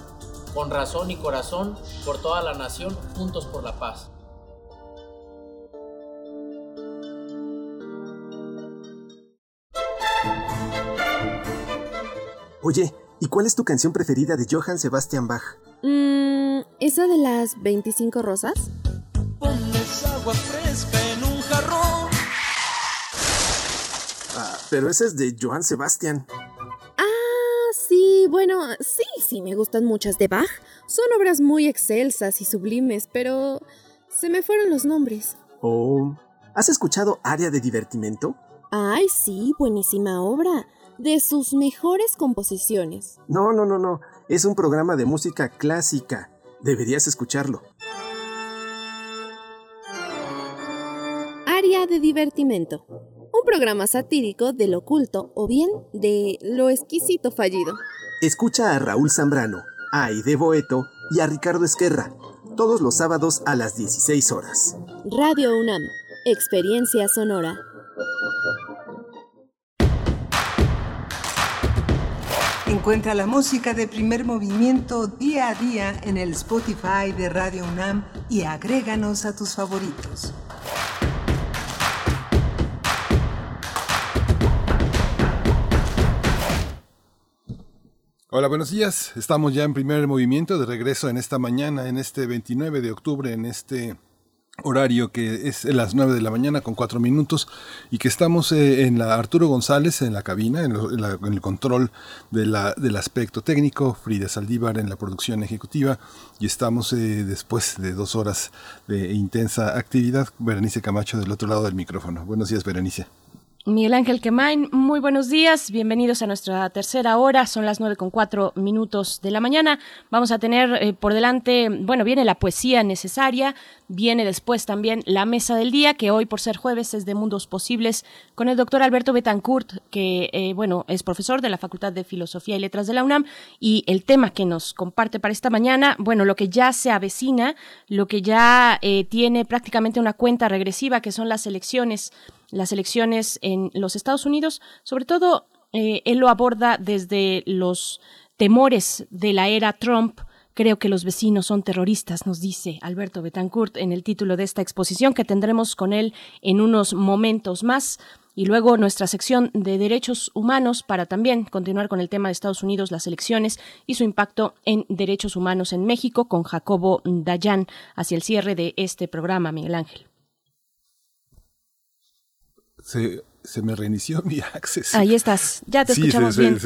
Con razón y corazón, por toda la nación, juntos por la paz. Oye, ¿y cuál es tu canción preferida de Johann Sebastian Bach? Mmm, ¿esa de las 25 rosas? Pones agua fresca en un jarrón. Ah, pero esa es de Johann Sebastian. Ah, sí, bueno, sí, sí, me gustan muchas de Bach. Son obras muy excelsas y sublimes, pero se me fueron los nombres. Oh, ¿has escuchado Área de Divertimento? Ay, sí, buenísima obra. De sus mejores composiciones. No, no, no, no. Es un programa de música clásica. Deberías escucharlo. De Divertimento, un programa satírico del oculto o bien de lo exquisito fallido. Escucha a Raúl Zambrano, a Aide Boeto y a Ricardo Esquerra, todos los sábados a las 16 horas. Radio UNAM, Experiencia Sonora. Encuentra la música de primer movimiento día a día en el Spotify de Radio UNAM y agréganos a tus favoritos. Hola, buenos días. Estamos ya en primer movimiento de regreso en esta mañana, en este 29 de octubre, en este horario que es las 9 de la mañana con 4 minutos y que estamos eh, en la Arturo González en la cabina, en, el control de la, del aspecto técnico, Frida Saldívar en la producción ejecutiva y estamos eh, después de dos horas de intensa actividad, Berenice Camacho del otro lado del micrófono. Buenos días, Berenice. Miguel Ángel Quemain, muy buenos días, bienvenidos a nuestra tercera hora, son las nueve con cuatro minutos de la mañana. Vamos a tener eh, por delante, bueno, viene la poesía necesaria, viene después también la mesa del día, que hoy por ser jueves es de Mundos Posibles, con el doctor Alberto Betancourt, que, eh, bueno, es profesor de la Facultad de Filosofía y Letras de la UNAM, y el tema que nos comparte para esta mañana, bueno, lo que ya se avecina, lo que ya eh, tiene prácticamente una cuenta regresiva, que son las elecciones las elecciones en los Estados Unidos, sobre todo eh, él lo aborda desde los temores de la era Trump. Creo que los vecinos son terroristas, nos dice Alberto Betancourt en el título de esta exposición que tendremos con él en unos momentos más. Y luego nuestra sección de derechos humanos para también continuar con el tema de Estados Unidos, las elecciones y su impacto en derechos humanos en México con Jacobo Dayan hacia el cierre de este programa, Miguel Ángel se, se me reinició <laughs> mi acceso. Ahí estás, ya te escuchamos bien.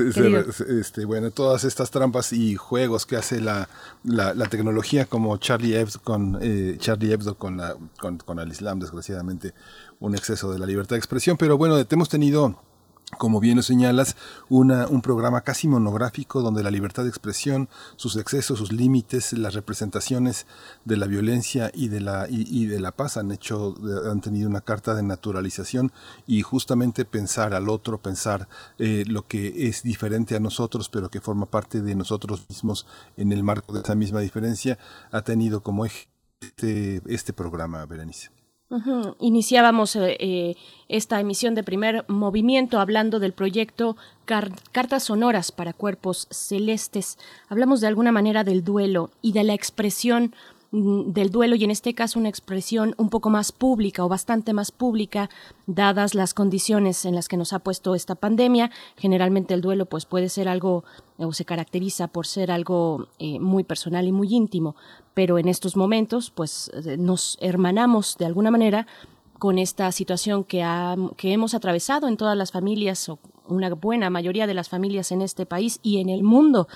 este, bueno, todas estas trampas y juegos que hace la, la, tecnología como Charlie Hebdo con eh, Charlie Hebdo con, la, con, con el Islam, desgraciadamente, un exceso de la libertad de expresión. Pero bueno, hemos tenido como bien lo señalas, un programa casi monográfico donde la libertad de expresión, sus excesos, sus límites, las representaciones de la violencia y de la, y, de la paz han hecho, han tenido una carta de naturalización y justamente pensar al otro, pensar eh, lo que es diferente a nosotros, pero que forma parte de nosotros mismos en el marco de esa misma diferencia, ha tenido como eje este, este programa, Berenice. Iniciábamos eh, eh, esta emisión de primer movimiento hablando del proyecto Cartas Sonoras para Cuerpos Celestes. Hablamos de alguna manera del duelo y de la expresión del duelo y en este caso una expresión un poco más pública o bastante más pública dadas las condiciones en las que nos ha puesto esta pandemia. Generalmente el duelo pues puede ser algo o se caracteriza por ser algo eh, muy personal y muy íntimo, pero en estos momentos pues eh, nos hermanamos de alguna manera con esta situación que, que hemos atravesado en todas las familias o una buena mayoría de las familias en este país y en el mundo.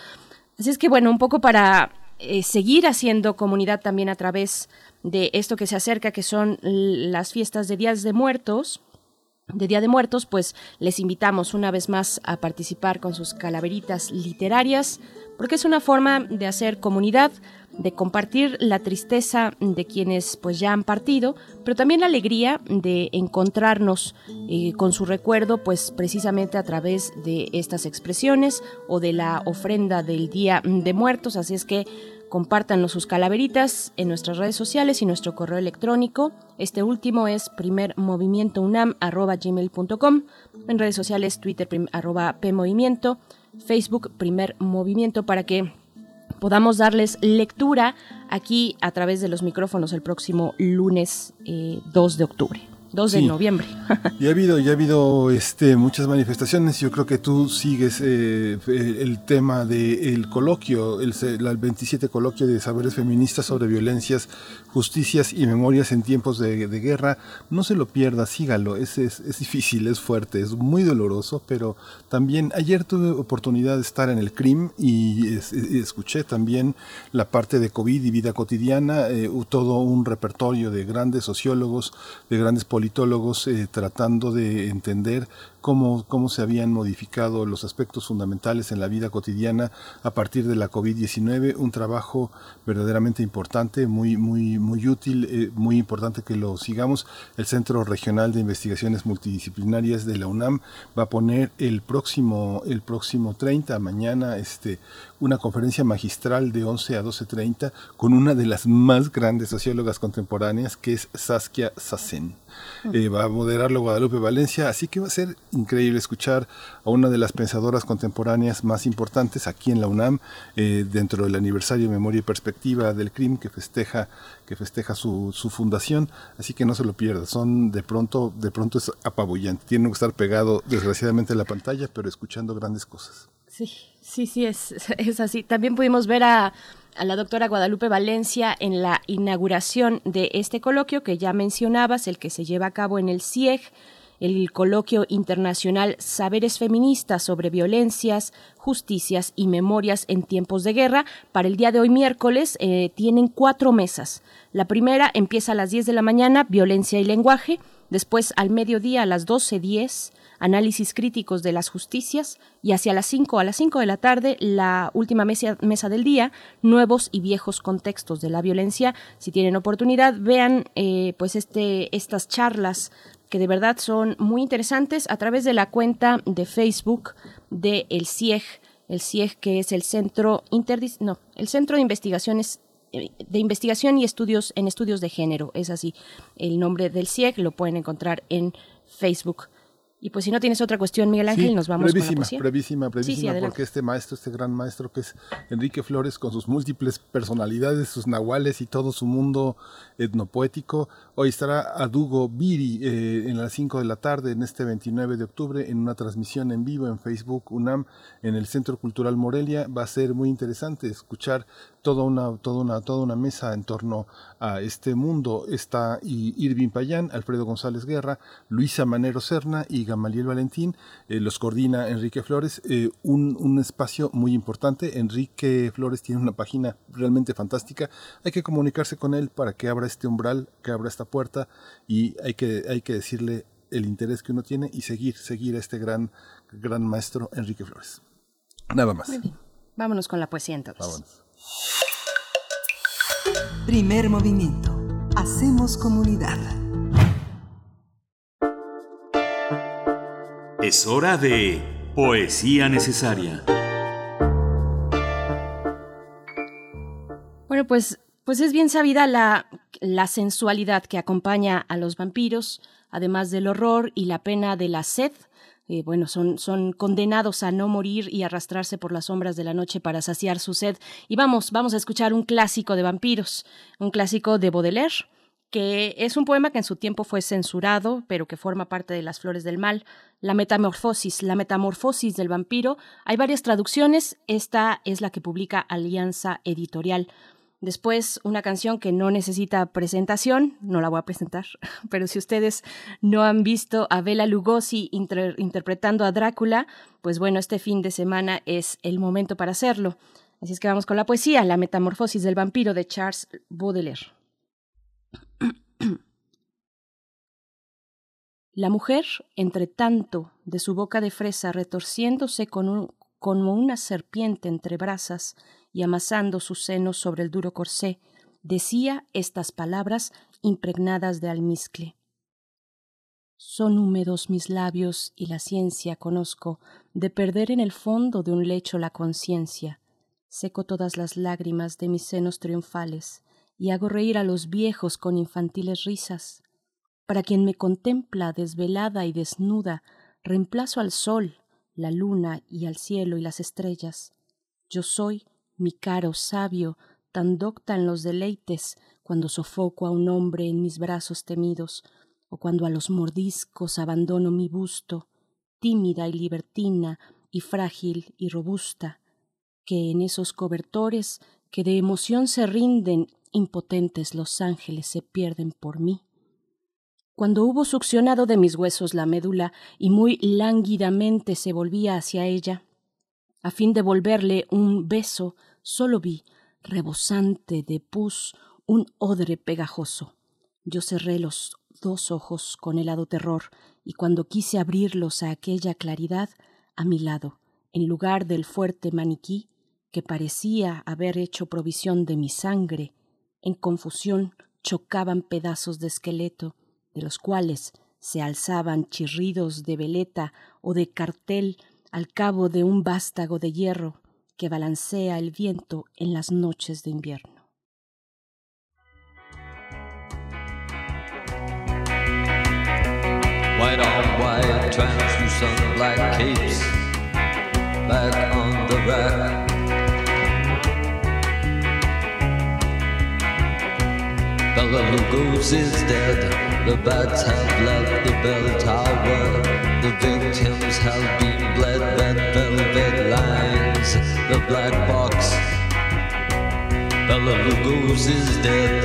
Así es que bueno, un poco para eh, seguir haciendo comunidad también a través de esto que se acerca, que son las fiestas de Días de Muertos, de Día de Muertos, pues les invitamos una vez más a participar con sus calaveritas literarias, porque es una forma de hacer comunidad, de compartir la tristeza de quienes pues ya han partido, pero también la alegría de encontrarnos eh, con su recuerdo pues precisamente a través de estas expresiones o de la ofrenda del Día de Muertos, así es que Compártanos sus calaveritas en nuestras redes sociales y nuestro correo electrónico. Este último es primermovimientounam.gmail.com En redes sociales, Twitter arroba PMovimiento, Facebook Primer Movimiento para que podamos darles lectura aquí a través de los micrófonos el próximo lunes 2 eh, de octubre. 2 de noviembre. y ha habido, ya ha habido este, muchas manifestaciones. Yo creo que tú sigues eh, el tema del coloquio, el, el 27 coloquio de saberes feministas sobre violencias, justicias y memorias en tiempos de, guerra. No se lo pierda, sígalo. Es, es, es, difícil, es fuerte, es muy doloroso, pero también ayer tuve oportunidad de estar en el CRIM y, escuché también la parte de COVID y vida cotidiana, eh, todo un repertorio de grandes sociólogos, de grandes politólogos eh, tratando de entender cómo, cómo se habían modificado los aspectos fundamentales en la vida cotidiana a partir de la COVID-19, un trabajo verdaderamente importante, muy, muy, muy útil, eh, muy importante que lo sigamos. El Centro Regional de Investigaciones Multidisciplinarias de la UNAM va a poner el próximo, el próximo 30, mañana, este, una conferencia magistral de 11 a 12.30 con una de las más grandes sociólogas contemporáneas, que es Saskia Sassen. Eh, va a moderarlo Guadalupe Valencia, así que va a ser increíble escuchar a una de las pensadoras contemporáneas más importantes aquí en la UNAM, eh, dentro del aniversario Memoria y Perspectiva del CRIM que festeja, que festeja su, su, fundación, así que no se lo pierda, son de pronto, de pronto es apabullante, tienen que estar pegado desgraciadamente a la pantalla, pero escuchando grandes cosas. Sí, sí, sí, es, <laughs> es así. También pudimos ver a, a la doctora Guadalupe Valencia en la inauguración de este coloquio que ya mencionabas, el que se lleva a cabo en el CIEG, el coloquio internacional Saberes Feministas sobre Violencias, Justicias y Memorias en Tiempos de Guerra. Para el día de hoy, miércoles, eh, tienen cuatro mesas. La primera empieza a las 10 de la mañana, Violencia y Lenguaje. Después, al mediodía, a las 12.10, análisis críticos de las justicias y hacia las 5 a las 5 de la tarde la última mesa, mesa, del día nuevos y viejos contextos de la violencia. Si tienen oportunidad vean eh, pues este estas charlas que de verdad son muy interesantes a través de la cuenta de Facebook de el CIEG el CIEG que es el centro interdis no el centro de investigaciones eh, de investigación y estudios en estudios de género es así el nombre del CIEG lo pueden encontrar en Facebook y pues si no tienes otra cuestión, Miguel Ángel, nos vamos brevísima, con la poesía. Brevísima, brevísima, porque este maestro, este gran maestro que es Enrique Flores, con sus múltiples personalidades, sus nahuales y todo su mundo etnopoético, hoy estará Adugo Biri eh, en las 5 de la tarde, en este 29 de octubre, en una transmisión en vivo en Facebook UNAM, en el Centro Cultural Morelia. Va a ser muy interesante escuchar toda una, toda una, toda una mesa en torno a este mundo. Está Irving Payán, Alfredo González Guerra, Luisa Manero Serna y Gamaliel Valentín. Eh, los coordina Enrique Flores. Eh, un, un espacio muy importante. Enrique Flores tiene una página realmente fantástica. Hay que comunicarse con él para que abra este umbral, que abra esta puerta y hay que, hay que decirle el interés que uno tiene y seguir, seguir a este gran, gran maestro Enrique Flores. Nada más. Muy bien. Vámonos con la poesía entonces. Vámonos. Primer movimiento. Hacemos comunidad. Es hora de poesía necesaria. Bueno, pues, pues es bien sabida la, la sensualidad que acompaña a los vampiros, además del horror y la pena de la sed eh, bueno, son, son condenados a no morir y arrastrarse por las sombras de la noche para saciar su sed. Y vamos, vamos a escuchar un clásico de vampiros, un clásico de Baudelaire, que es un poema que en su tiempo fue censurado, pero que forma parte de Las Flores del Mal, La Metamorfosis, la Metamorfosis del Vampiro. Hay varias traducciones, esta es la que publica Alianza Editorial. Después, una canción que no necesita presentación, no la voy a presentar, <laughs> pero si ustedes no han visto a Bela Lugosi interpretando a Drácula, pues bueno, este fin de semana es el momento para hacerlo. Así es que vamos con la poesía, La Metamorfosis del Vampiro de Charles Baudelaire. <clears throat> La mujer, entre tanto, de su boca de fresa retorciéndose como una serpiente entre brasas, y amasando sus senos sobre el duro corsé, decía estas palabras impregnadas de almizcle. Son húmedos mis labios y la ciencia conozco de perder en el fondo de un lecho la conciencia. Seco todas las lágrimas de mis senos triunfales y hago reír a los viejos con infantiles risas. Para quien me contempla desvelada y desnuda, reemplazo al sol, la luna y al cielo y las estrellas. Yo soy mi caro sabio, tan docta en los deleites, cuando sofoco a un hombre en mis brazos temidos, o cuando a los mordiscos abandono mi busto, tímida y libertina, y frágil y robusta, que en esos cobertores que de emoción se rinden impotentes los ángeles se pierden por mí. Cuando hubo succionado de mis huesos la médula y muy lánguidamente se volvía hacia ella, a fin de volverle un beso, solo vi, rebosante de pus, un odre pegajoso. Yo cerré los dos ojos con helado terror, y cuando quise abrirlos a aquella claridad, a mi lado, en lugar del fuerte maniquí, que parecía haber hecho provisión de mi sangre, en confusión chocaban pedazos de esqueleto, de los cuales se alzaban chirridos de veleta o de cartel al cabo de un vástago de hierro que balancea el viento en las noches de invierno. White on white, translucent black capes back on the rack. Bella Lugos is dead. The bats have left the bell tower. The victims have been bled. Red velvet lines. The black box. Bella Lugos is dead.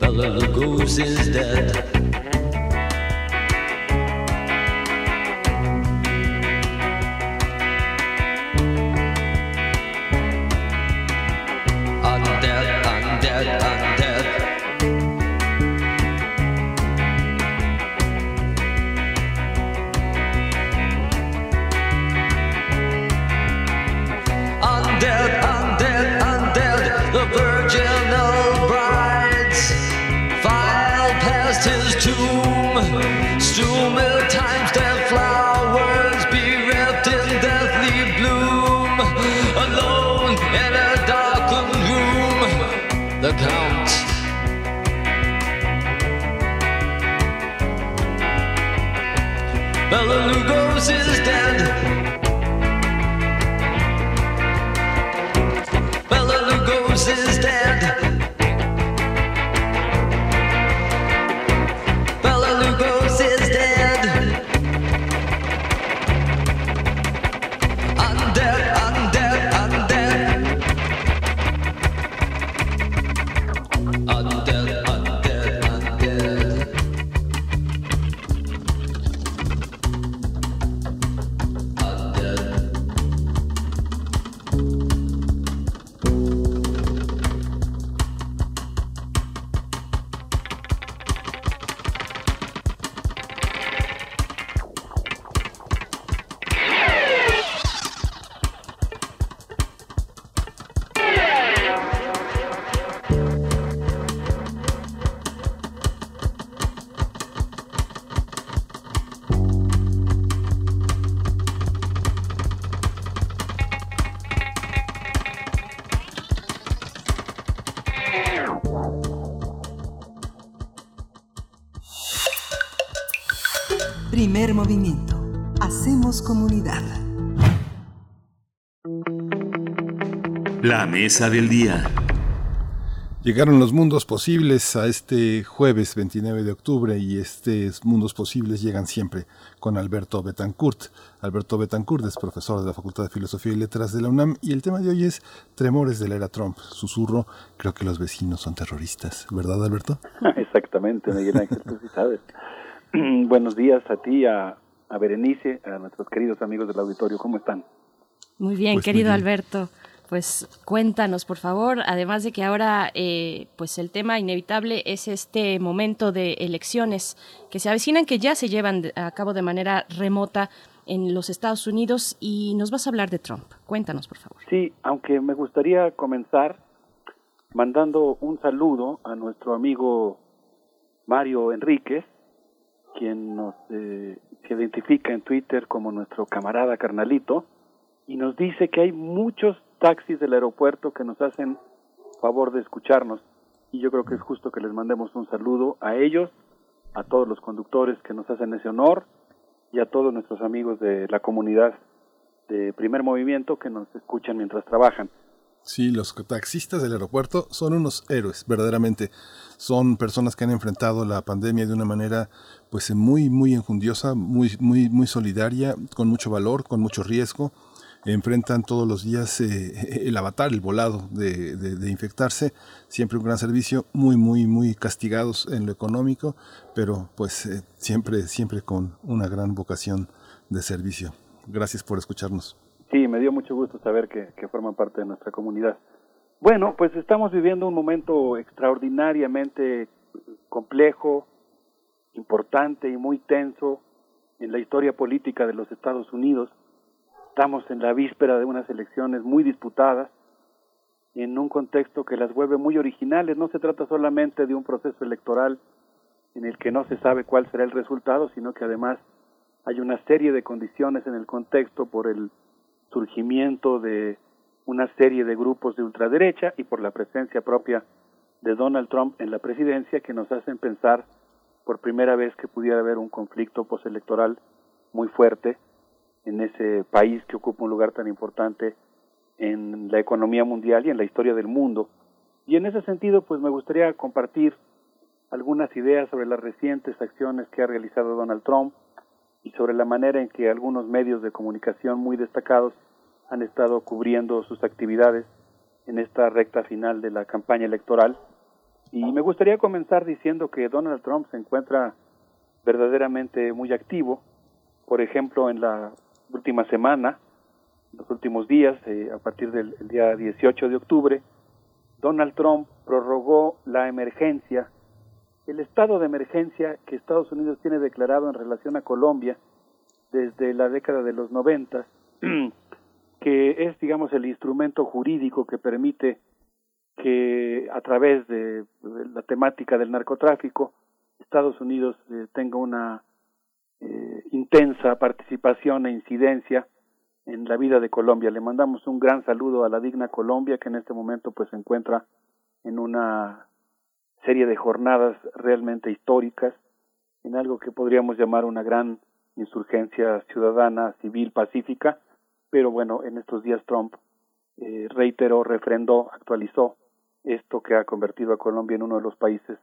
Bella Lugos is dead. Primer movimiento. Hacemos comunidad. La mesa del día. Llegaron los mundos posibles a este jueves 29 de octubre y estos mundos posibles llegan siempre con Alberto Betancourt. Alberto Betancourt es profesor de la Facultad de Filosofía y Letras de la UNAM y el tema de hoy es Tremores de la era Trump. Susurro, creo que los vecinos son terroristas, ¿verdad Alberto? <laughs> Exactamente, Miguel Ángel, tú sí sabes. <clears throat> Buenos días a ti, a, a Berenice, a nuestros queridos amigos del auditorio, ¿cómo están? Muy bien, Pues muy querido bien. Alberto. Pues cuéntanos, por favor, además de que ahora eh, pues el tema inevitable es este momento de elecciones que se avecinan, que ya se llevan a cabo de manera remota en los Estados Unidos y nos vas a hablar de Trump. Cuéntanos, por favor. Sí, aunque me gustaría comenzar mandando un saludo a nuestro amigo Mario Enríquez, quien nos eh, se identifica en Twitter como nuestro camarada carnalito, y nos dice que hay muchos taxis del aeropuerto que nos hacen favor de escucharnos, y yo creo que es justo que les mandemos un saludo a ellos, a todos los conductores que nos hacen ese honor, y a todos nuestros amigos de la comunidad de primer movimiento que nos escuchan mientras trabajan. Sí, los taxistas del aeropuerto son unos héroes, verdaderamente. Son personas que han enfrentado la pandemia de una manera pues muy muy enjundiosa, muy muy muy solidaria, con mucho valor, con mucho riesgo. Enfrentan todos los días eh, el avatar, el volado de, infectarse. Siempre un gran servicio, muy muy muy castigados en lo económico, pero pues eh, siempre siempre con una gran vocación de servicio. Gracias por escucharnos. Sí, me dio mucho gusto saber que, que forman parte de nuestra comunidad. Bueno, pues estamos viviendo un momento extraordinariamente complejo, importante y muy tenso en la historia política de los Estados Unidos. Estamos en la víspera de unas elecciones muy disputadas, en un contexto que las vuelve muy originales. No se trata solamente de un proceso electoral en el que no se sabe cuál será el resultado, sino que además hay una serie de condiciones en el contexto por el surgimiento de una serie de grupos de ultraderecha y por la presencia propia de Donald Trump en la presidencia que nos hacen pensar por primera vez que pudiera haber un conflicto postelectoral muy fuerte en ese país que ocupa un lugar tan importante en la economía mundial y en la historia del mundo. Y en ese sentido, pues me gustaría compartir algunas ideas sobre las recientes acciones que ha realizado Donald Trump y sobre la manera en que algunos medios de comunicación muy destacados han estado cubriendo sus actividades en esta recta final de la campaña electoral. Y me gustaría comenzar diciendo que Donald Trump se encuentra verdaderamente muy activo. Por ejemplo, en la última semana, los últimos días, eh, a partir del día 18 de octubre, Donald Trump prorrogó la emergencia, el estado de emergencia que Estados Unidos tiene declarado en relación a Colombia desde la década de los 90, <clears throat> que es, digamos, el instrumento jurídico que permite que a través de, la temática del narcotráfico, Estados Unidos eh, tenga una eh, intensa participación e incidencia en la vida de Colombia. Le mandamos un gran saludo a la digna Colombia que en este momento pues se encuentra en una serie de jornadas realmente históricas, en algo que podríamos llamar una gran insurgencia ciudadana, civil, pacífica, pero bueno, en estos días Trump eh, reiteró, refrendó, actualizó esto que ha convertido a Colombia en uno de los países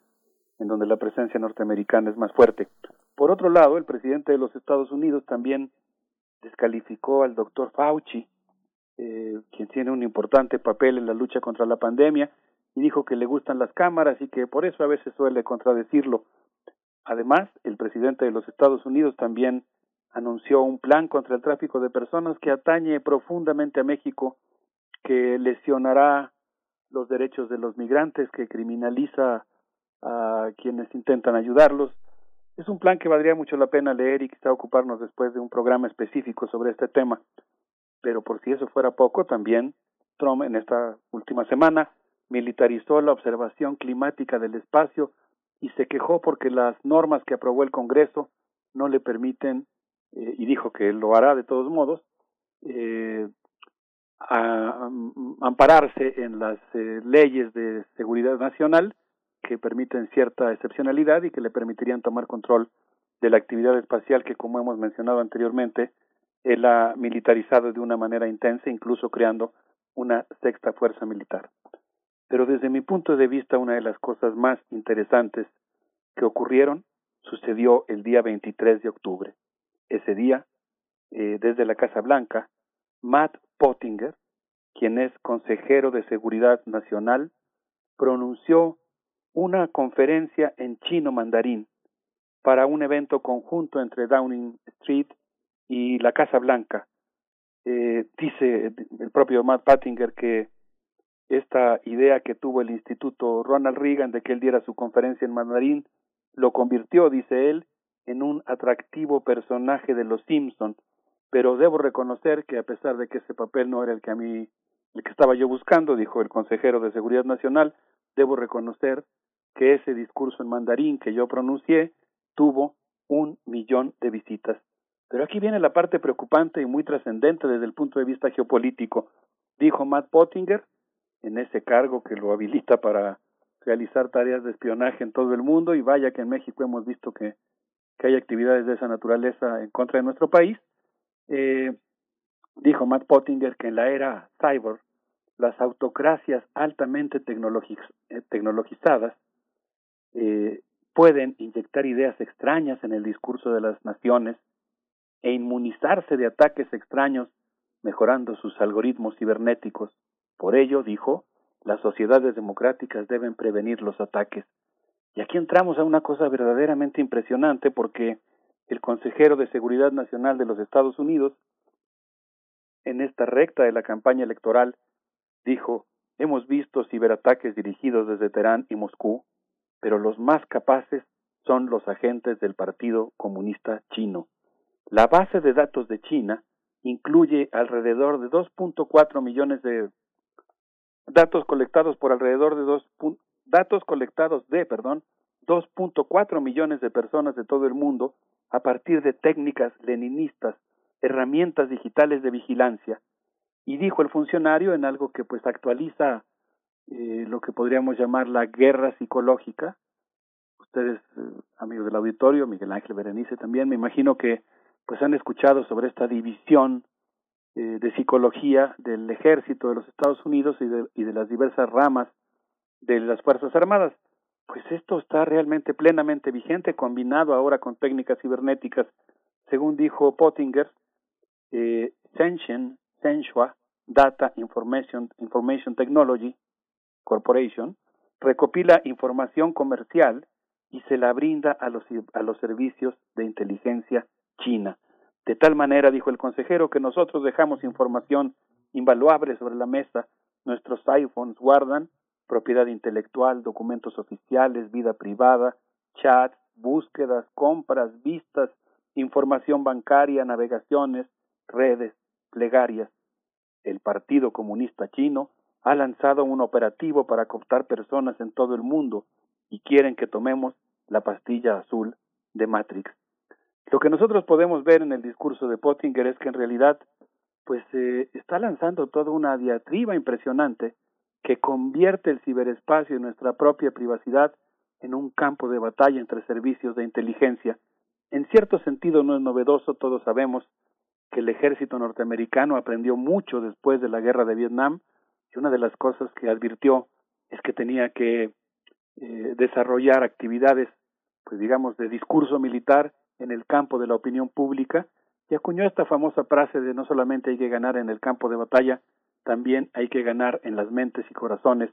en donde la presencia norteamericana es más fuerte. Por otro lado, el presidente de los Estados Unidos también descalificó al doctor Fauci, eh, quien tiene un importante papel en la lucha contra la pandemia, y dijo que le gustan las cámaras y que por eso a veces suele contradecirlo. Además, el presidente de los Estados Unidos también anunció un plan contra el tráfico de personas que atañe profundamente a México, que lesionará los derechos de los migrantes, que criminaliza a quienes intentan ayudarlos. Es un plan que valdría mucho la pena leer y quizá ocuparnos después de un programa específico sobre este tema. Pero por si eso fuera poco, también Trump en esta última semana militarizó la observación climática del espacio y se quejó porque las normas que aprobó el Congreso no le permiten, eh, y dijo que lo hará de todos modos, eh, a, ampararse en las eh, leyes de seguridad nacional que permiten cierta excepcionalidad y que le permitirían tomar control de la actividad espacial que, como hemos mencionado anteriormente, él ha militarizado de una manera intensa, incluso creando una sexta fuerza militar. Pero desde mi punto de vista, una de las cosas más interesantes que ocurrieron sucedió el día 23 de octubre. Ese día, eh, desde la Casa Blanca, Matt Pottinger, quien es consejero de Seguridad Nacional, pronunció una conferencia en chino mandarín para un evento conjunto entre Downing Street y la Casa Blanca. Eh, dice el propio Matt Pottinger que esta idea que tuvo el Instituto Ronald Reagan de que él diera su conferencia en mandarín lo convirtió, dice él, en un atractivo personaje de los Simpson, pero debo reconocer que a pesar de que ese papel no era el que a mí el que estaba yo buscando, dijo el consejero de Seguridad Nacional, debo reconocer que ese discurso en mandarín que yo pronuncié tuvo un millón de visitas. Pero aquí viene la parte preocupante y muy trascendente desde el punto de vista geopolítico. Dijo Matt Pottinger, en ese cargo que lo habilita para realizar tareas de espionaje en todo el mundo, y vaya que en México hemos visto que, que hay actividades de esa naturaleza en contra de nuestro país, eh, dijo Matt Pottinger que en la era cyber las autocracias altamente eh, tecnologizadas eh, pueden inyectar ideas extrañas en el discurso de las naciones e inmunizarse de ataques extraños mejorando sus algoritmos cibernéticos. Por ello, dijo, las sociedades democráticas deben prevenir los ataques. Y aquí entramos a una cosa verdaderamente impresionante porque el consejero de Seguridad Nacional de los Estados Unidos, en esta recta de la campaña electoral, dijo, hemos visto ciberataques dirigidos desde Teherán y Moscú, pero los más capaces son los agentes del Partido Comunista Chino. La base de datos de China incluye alrededor de 2.4 millones de datos colectados por alrededor de datos colectados de, perdón, 2.4 millones de personas de todo el mundo a partir de técnicas leninistas, herramientas digitales de vigilancia. Y dijo el funcionario en algo que pues actualiza eh, lo que podríamos llamar la guerra psicológica. Ustedes, eh, amigos del auditorio, Miguel Ángel Berenice también, me imagino que pues han escuchado sobre esta división eh, de psicología del ejército de los Estados Unidos y de, y de las diversas ramas de las Fuerzas Armadas. Pues esto está realmente plenamente vigente, combinado ahora con técnicas cibernéticas, según dijo Pottinger, eh, Senshua Data Information, Information Technology Corporation recopila información comercial y se la brinda a los, a los servicios de inteligencia china. De tal manera, dijo el consejero, que nosotros dejamos información invaluable sobre la mesa. Nuestros iPhones guardan propiedad intelectual, documentos oficiales, vida privada, chats, búsquedas, compras, vistas, información bancaria, navegaciones, redes, plegarias. El Partido Comunista Chino ha lanzado un operativo para cooptar personas en todo el mundo y quieren que tomemos la pastilla azul de Matrix. Lo que nosotros podemos ver en el discurso de Pottinger es que en realidad pues eh, está lanzando toda una diatriba impresionante que convierte el ciberespacio y nuestra propia privacidad en un campo de batalla entre servicios de inteligencia. En cierto sentido no es novedoso, todos sabemos que el ejército norteamericano aprendió mucho después de la guerra de Vietnam y una de las cosas que advirtió es que tenía que eh, desarrollar actividades, pues digamos, de discurso militar en el campo de la opinión pública y acuñó esta famosa frase de no solamente hay que ganar en el campo de batalla, también hay que ganar en las mentes y corazones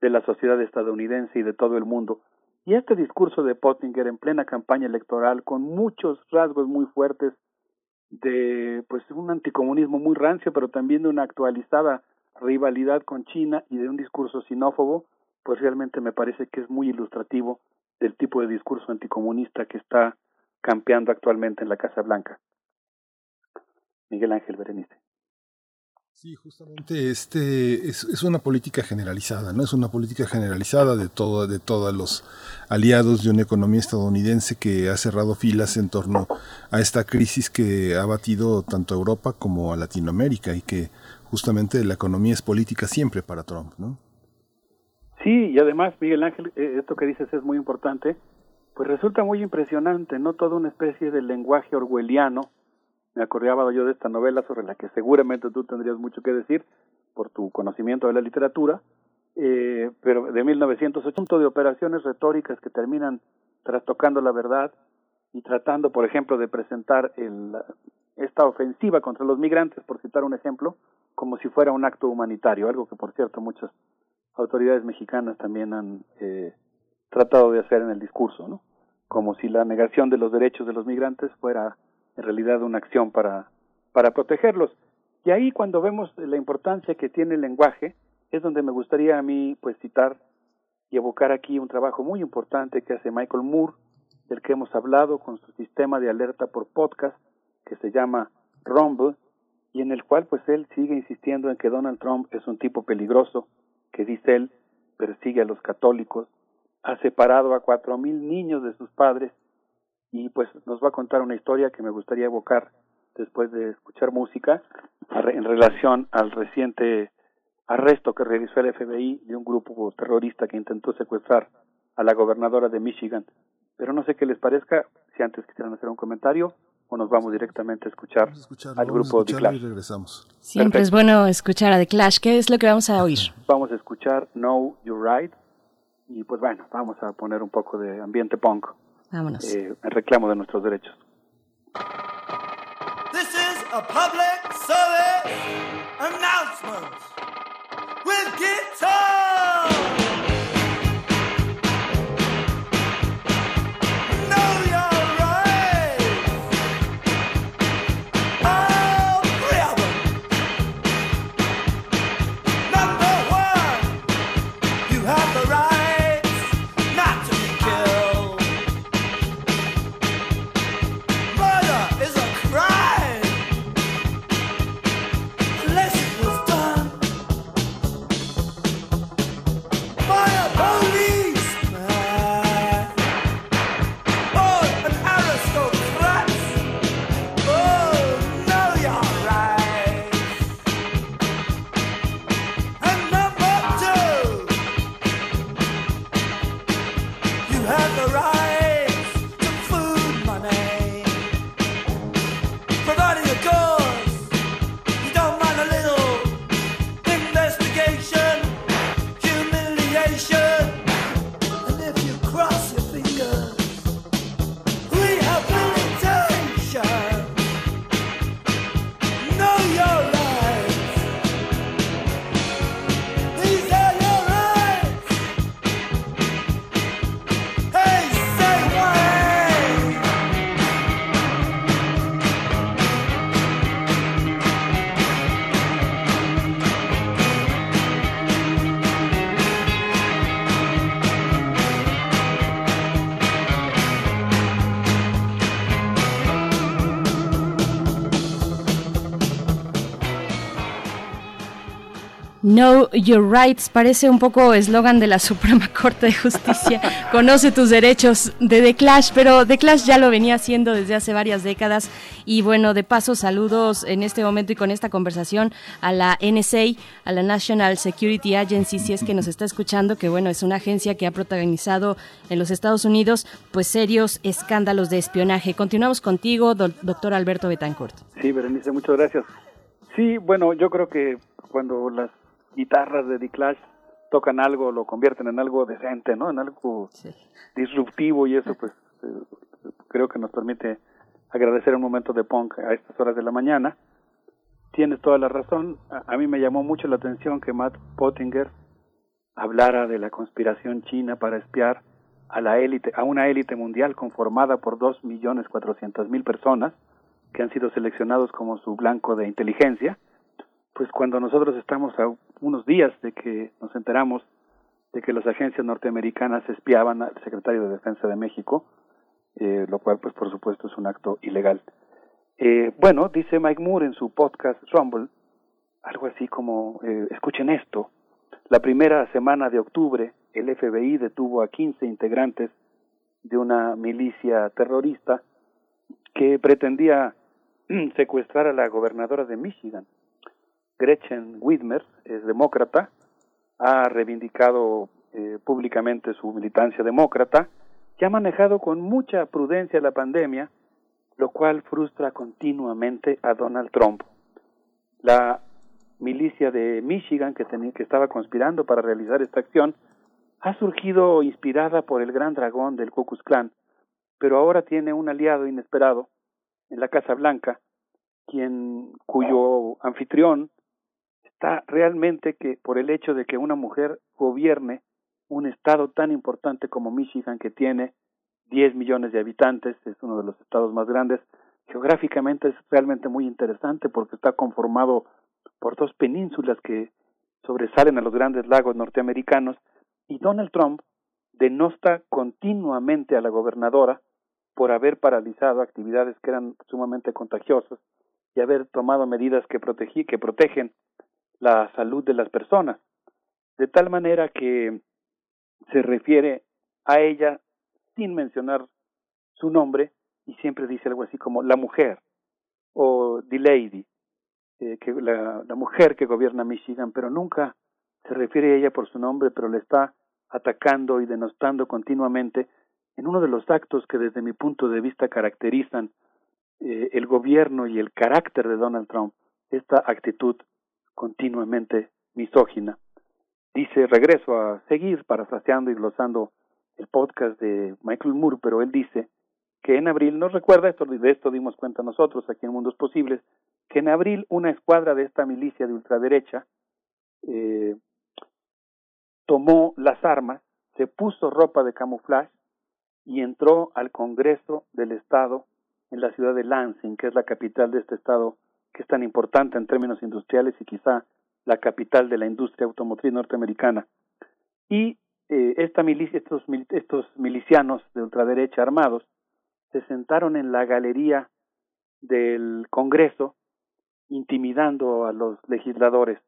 de la sociedad estadounidense y de todo el mundo. Y este discurso de Pottinger en plena campaña electoral, con muchos rasgos muy fuertes de pues un anticomunismo muy rancio, pero también de una actualizada rivalidad con China y de un discurso xenófobo, pues realmente me parece que es muy ilustrativo del tipo de discurso anticomunista que está campeando actualmente en la Casa Blanca. Miguel Ángel Berenice. Sí, justamente este es, una política generalizada, ¿no? Es una política generalizada de todo, de todos los aliados de una economía estadounidense que ha cerrado filas en torno a esta crisis que ha batido tanto a Europa como a Latinoamérica y que justamente la economía es política siempre para Trump, ¿no? Sí, y además, Miguel Ángel, eh, esto que dices es muy importante, pues resulta muy impresionante, ¿no? Toda una especie de lenguaje orwelliano me acordaba yo de esta novela sobre la que seguramente tú tendrías mucho que decir por tu conocimiento de la literatura, eh, pero de 1908, de operaciones retóricas que terminan trastocando la verdad y tratando, por ejemplo, de presentar el, esta ofensiva contra los migrantes, por citar un ejemplo, como si fuera un acto humanitario, algo que, por cierto, muchas autoridades mexicanas también han eh, tratado de hacer en el discurso, ¿no? Como si la negación de los derechos de los migrantes fuera en realidad una acción para, para protegerlos. Y ahí cuando vemos la importancia que tiene el lenguaje, es donde me gustaría a mí pues citar y evocar aquí un trabajo muy importante que hace Michael Moore, del que hemos hablado con su sistema de alerta por podcast, que se llama Rumble, y en el cual pues él sigue insistiendo en que Donald Trump es un tipo peligroso, que dice él persigue a los católicos, ha separado a cuatro mil niños de sus padres y pues nos va a contar una historia que me gustaría evocar después de escuchar música en relación al reciente arresto que realizó el FBI de un grupo terrorista que intentó secuestrar a la gobernadora de Michigan. Pero no sé qué les parezca, si antes quisieran hacer un comentario o nos vamos directamente a escuchar al grupo de Clash. regresamos. Siempre es bueno escuchar a The Clash. ¿Qué es lo que vamos a oír? Vamos a escuchar Know You're Right y pues bueno, vamos a poner un poco de ambiente punk. Vámonos. Eh, el reclamo de nuestros derechos. This is a public service announcement with guitar. Know Your Rights parece un poco eslogan de la <laughs> Suprema Corte de Justicia. Conoce tus derechos de The Clash, pero The Clash ya lo venía haciendo desde hace varias décadas. Y bueno, de paso, saludos en este momento y con esta conversación a la NSA, a la National Security Agency, si es que nos está escuchando, que bueno, es una agencia que ha protagonizado en los Estados Unidos pues serios escándalos de espionaje. Continuamos contigo, doctor Alberto Betancourt. Sí, Berenice, muchas gracias. Sí, bueno, yo creo que cuando las guitarras de The Clash tocan algo, lo convierten en algo decente, ¿no? En algo disruptivo y eso pues eh, creo que nos permite agradecer un momento de punk a estas horas de la mañana. Tienes toda la razón. A, mí me llamó mucho la atención que Matt Pottinger hablara de la conspiración china para espiar a la élite, a una élite mundial conformada por dos millones cuatrocientas mil personas que han sido seleccionados como su blanco de inteligencia pues cuando nosotros estamos a unos días de que nos enteramos de que las agencias norteamericanas espiaban al secretario de Defensa de México, eh, lo cual pues por supuesto es un acto ilegal. Eh, bueno, dice Mike Moore en su podcast Rumble, algo así como, eh, escuchen esto, la primera semana de octubre el FBI detuvo a 15 integrantes de una milicia terrorista que pretendía <clears throat> secuestrar a la gobernadora de Michigan. Gretchen Whitmer es demócrata, ha reivindicado eh, públicamente su militancia demócrata, que ha manejado con mucha prudencia la pandemia, lo cual frustra continuamente a Donald Trump. La milicia de Michigan que, que estaba conspirando para realizar esta acción ha surgido inspirada por el gran dragón del Ku Klux Klan, pero ahora tiene un aliado inesperado en la Casa Blanca, quien cuyo anfitrión está realmente que por el hecho de que una mujer gobierne un estado tan importante como Michigan, que tiene 10 millones de habitantes, es uno de los estados más grandes, geográficamente es realmente muy interesante porque está conformado por dos penínsulas que sobresalen a los grandes lagos norteamericanos y Donald Trump denosta continuamente a la gobernadora por haber paralizado actividades que eran sumamente contagiosas y haber tomado medidas que, protegí, que protegen la salud de las personas, de tal manera que se refiere a ella sin mencionar su nombre y siempre dice algo así como la mujer o the lady, eh, que la, mujer que gobierna Michigan, pero nunca se refiere a ella por su nombre, pero le está atacando y denostando continuamente en uno de los actos que desde mi punto de vista caracterizan eh, el gobierno y el carácter de Donald Trump, esta actitud continuamente misógina. Dice, regreso a seguir parafraseando y glosando el podcast de Michael Moore, pero él dice que en abril, nos recuerda esto, de esto dimos cuenta nosotros aquí en Mundos Posibles, que en abril una escuadra de esta milicia de ultraderecha eh, tomó las armas, se puso ropa de camuflaje y entró al Congreso del Estado en la ciudad de Lansing, que es la capital de este estado que es tan importante en términos industriales y quizá la capital de la industria automotriz norteamericana. Y eh, esta milicia, estos, estos milicianos de ultraderecha armados se sentaron en la galería del Congreso intimidando a los legisladores.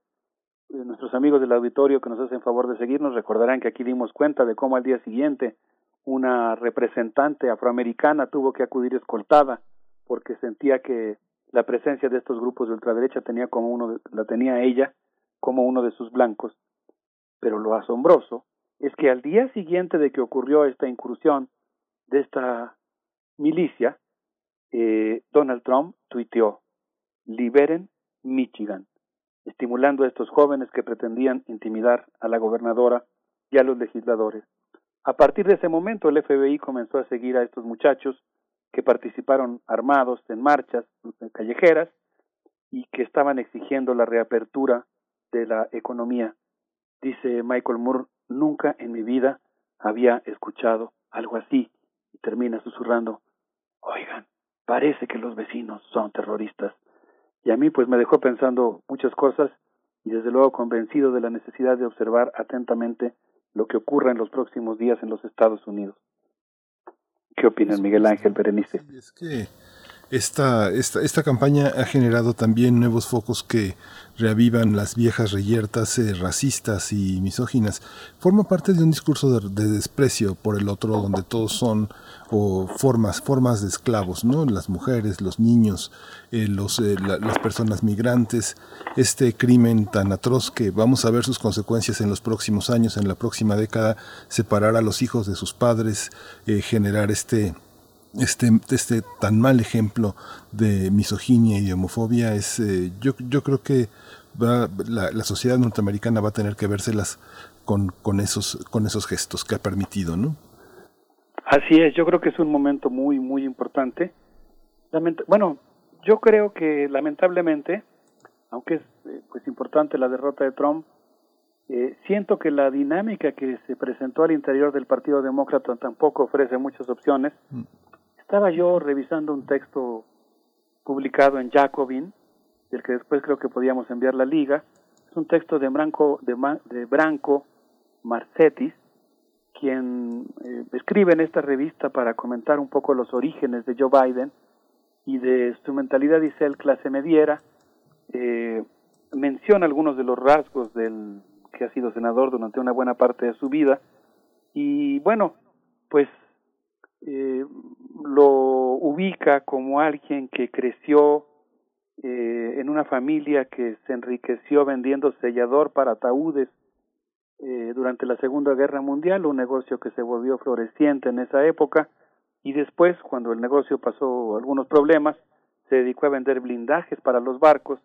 Eh, nuestros amigos del auditorio que nos hacen favor de seguirnos recordarán que aquí dimos cuenta de cómo al día siguiente una representante afroamericana tuvo que acudir escoltada porque sentía que la presencia de estos grupos de ultraderecha tenía como uno la tenía ella como uno de sus blancos. Pero lo asombroso es que al día siguiente de que ocurrió esta incursión de esta milicia, eh, Donald Trump tuiteó, liberen Michigan, estimulando a estos jóvenes que pretendían intimidar a la gobernadora y a los legisladores. A partir de ese momento el FBI comenzó a seguir a estos muchachos que participaron armados en marchas callejeras y que estaban exigiendo la reapertura de la economía. Dice Michael Moore, nunca en mi vida había escuchado algo así. Y termina susurrando, oigan, parece que los vecinos son terroristas. Y a mí pues me dejó pensando muchas cosas y desde luego convencido de la necesidad de observar atentamente lo que ocurra en los próximos días en los Estados Unidos. ¿Qué opinan Miguel Ángel Berenice? Es que Esta, esta, esta campaña ha generado también nuevos focos que reavivan las viejas reyertas eh, racistas y misóginas. Forma parte de un discurso de, de, desprecio por el otro, donde todos son o formas, formas de esclavos, ¿no? Las mujeres, los niños, eh, los, eh, la, las personas migrantes, este crimen tan atroz que vamos a ver sus consecuencias en los próximos años, en la próxima década, separar a los hijos de sus padres, generar este este, este tan mal ejemplo de misoginia y de homofobia es eh, yo, yo creo que va, la, la, sociedad norteamericana va a tener que vérselas con, con esos con esos gestos que ha permitido no así es yo creo que es un momento muy muy importante. Lament bueno yo creo que lamentablemente aunque es eh, pues importante la derrota de Trump eh, siento que la dinámica que se presentó al interior del Partido Demócrata tampoco ofrece muchas opciones. Estaba yo revisando un texto publicado en Jacobin, del que después creo que podíamos enviar la liga. Es un texto de Branco, de, de Branco Marcetis, quien eh, escribe en esta revista para comentar un poco los orígenes de Joe Biden y de su mentalidad, dice él, clase mediera. Eh, menciona algunos de los rasgos del que ha sido senador durante una buena parte de su vida. Y bueno, pues eh, lo ubica como alguien que creció eh, en una familia que se enriqueció vendiendo sellador para ataúdes eh, durante la Segunda Guerra Mundial, un negocio que se volvió floreciente en esa época, y después, cuando el negocio pasó algunos problemas, se dedicó a vender blindajes para los barcos,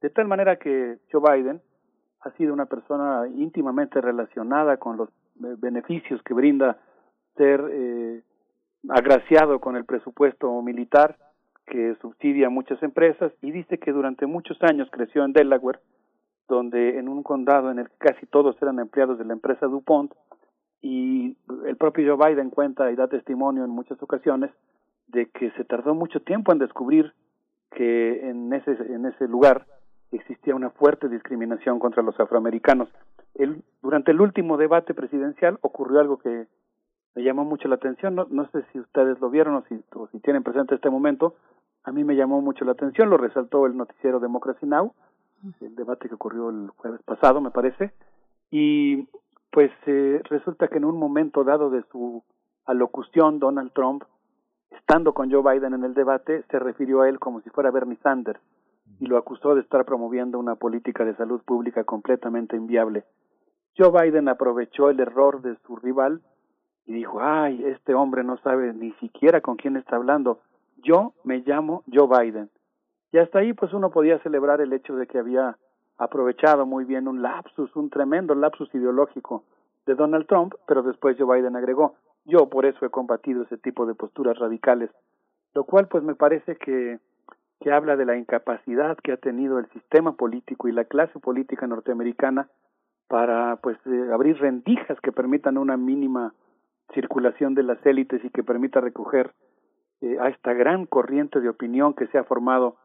de tal manera que Joe Biden ha sido una persona íntimamente relacionada con los eh, beneficios que brinda ser eh, agraciado con el presupuesto militar que subsidia a muchas empresas y dice que durante muchos años creció en Delaware, donde en un condado en el que casi todos eran empleados de la empresa DuPont y el propio Joe Biden cuenta y da testimonio en muchas ocasiones de que se tardó mucho tiempo en descubrir que en ese en ese lugar existía una fuerte discriminación contra los afroamericanos. El, durante el último debate presidencial ocurrió algo que me llamó mucho la atención, no, no sé si ustedes lo vieron o si, tienen presente este momento, a mí me llamó mucho la atención, lo resaltó el noticiero Democracy Now, el debate que ocurrió el jueves pasado, me parece, y pues eh, resulta que en un momento dado de su alocución, Donald Trump, estando con Joe Biden en el debate, se refirió a él como si fuera Bernie Sanders y lo acusó de estar promoviendo una política de salud pública completamente inviable. Joe Biden aprovechó el error de su rival y dijo, ay, este hombre no sabe ni siquiera con quién está hablando. Yo me llamo Joe Biden. Y hasta ahí pues uno podía celebrar el hecho de que había aprovechado muy bien un lapsus, un tremendo lapsus ideológico de Donald Trump, pero después Joe Biden agregó, yo por eso he combatido ese tipo de posturas radicales, lo cual pues me parece que que habla de la incapacidad que ha tenido el sistema político y la clase política norteamericana para pues eh, abrir rendijas que permitan una mínima circulación de las élites y que permita recoger eh, a esta gran corriente de opinión que se ha formado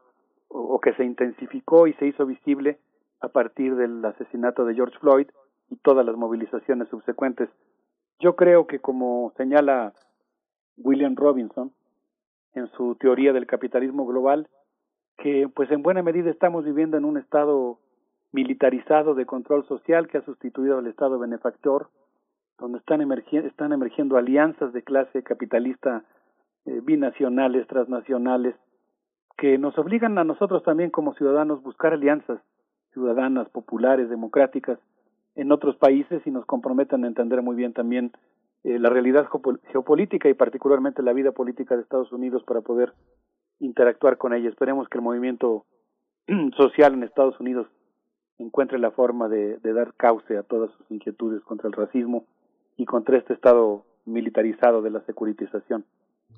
o, o, que se intensificó y se hizo visible a partir del asesinato de George Floyd y todas las movilizaciones subsecuentes. Yo creo que como señala William Robinson en su teoría del capitalismo global, que pues en buena medida estamos viviendo en un estado militarizado de control social que ha sustituido al estado benefactor, donde están, emergiendo, están emergiendo alianzas de clase capitalista eh, binacionales, transnacionales, que nos obligan a nosotros también como ciudadanos buscar alianzas ciudadanas, populares, democráticas en otros países y nos comprometen a entender muy bien también eh, la realidad geopolítica y particularmente la vida política de Estados Unidos para poder interactuar con ella. Esperemos que el movimiento <clears throat> social en Estados Unidos encuentre la forma de, dar cauce a todas sus inquietudes contra el racismo y contra este estado militarizado de la securitización.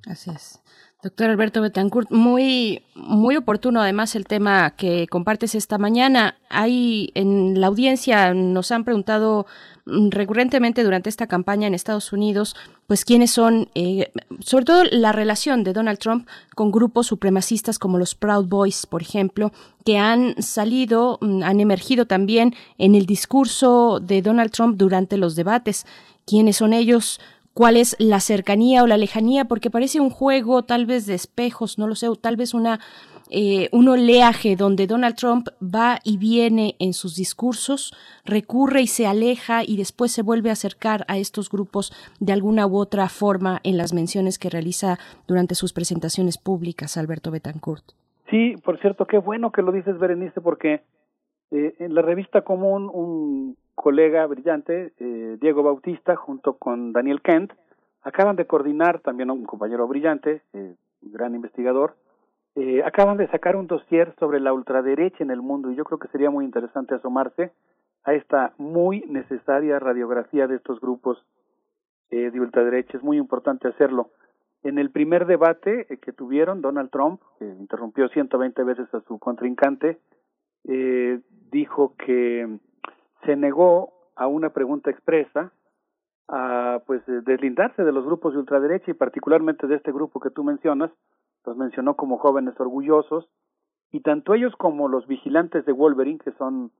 Así es. Doctor Alberto Betancourt, muy, muy oportuno además el tema que compartes esta mañana. Hay en la audiencia nos han preguntado mm, recurrentemente durante esta campaña en Estados Unidos, pues quiénes son, eh, sobre todo la relación de Donald Trump con grupos supremacistas como los Proud Boys, por ejemplo, que han salido, mm, han emergido también en el discurso de Donald Trump durante los debates. ¿Quiénes son ellos? Cuál es la cercanía o la lejanía, porque parece un juego tal vez de espejos, no lo sé, o tal vez una eh, un oleaje donde Donald Trump va y viene en sus discursos, recurre y se aleja y después se vuelve a acercar a estos grupos de alguna u otra forma en las menciones que realiza durante sus presentaciones públicas, Alberto Betancourt. Sí, por cierto, qué bueno que lo dices, Berenice, porque eh, en la revista común un colega brillante, eh, Diego Bautista, junto con Daniel Kent, acaban de coordinar también un compañero brillante, eh, un gran investigador, eh, acaban de sacar un dossier sobre la ultraderecha en el mundo y yo creo que sería muy interesante asomarse a esta muy necesaria radiografía de estos grupos eh, de ultraderecha. Es muy importante hacerlo. En el primer debate eh, que tuvieron, Donald Trump, que interrumpió 120 veces a su contrincante, eh, dijo que se negó a una pregunta expresa a pues eh, deslindarse de los grupos de ultraderecha y particularmente de este grupo que tú mencionas, los mencionó como jóvenes orgullosos, y tanto ellos como los vigilantes de Wolverine, que son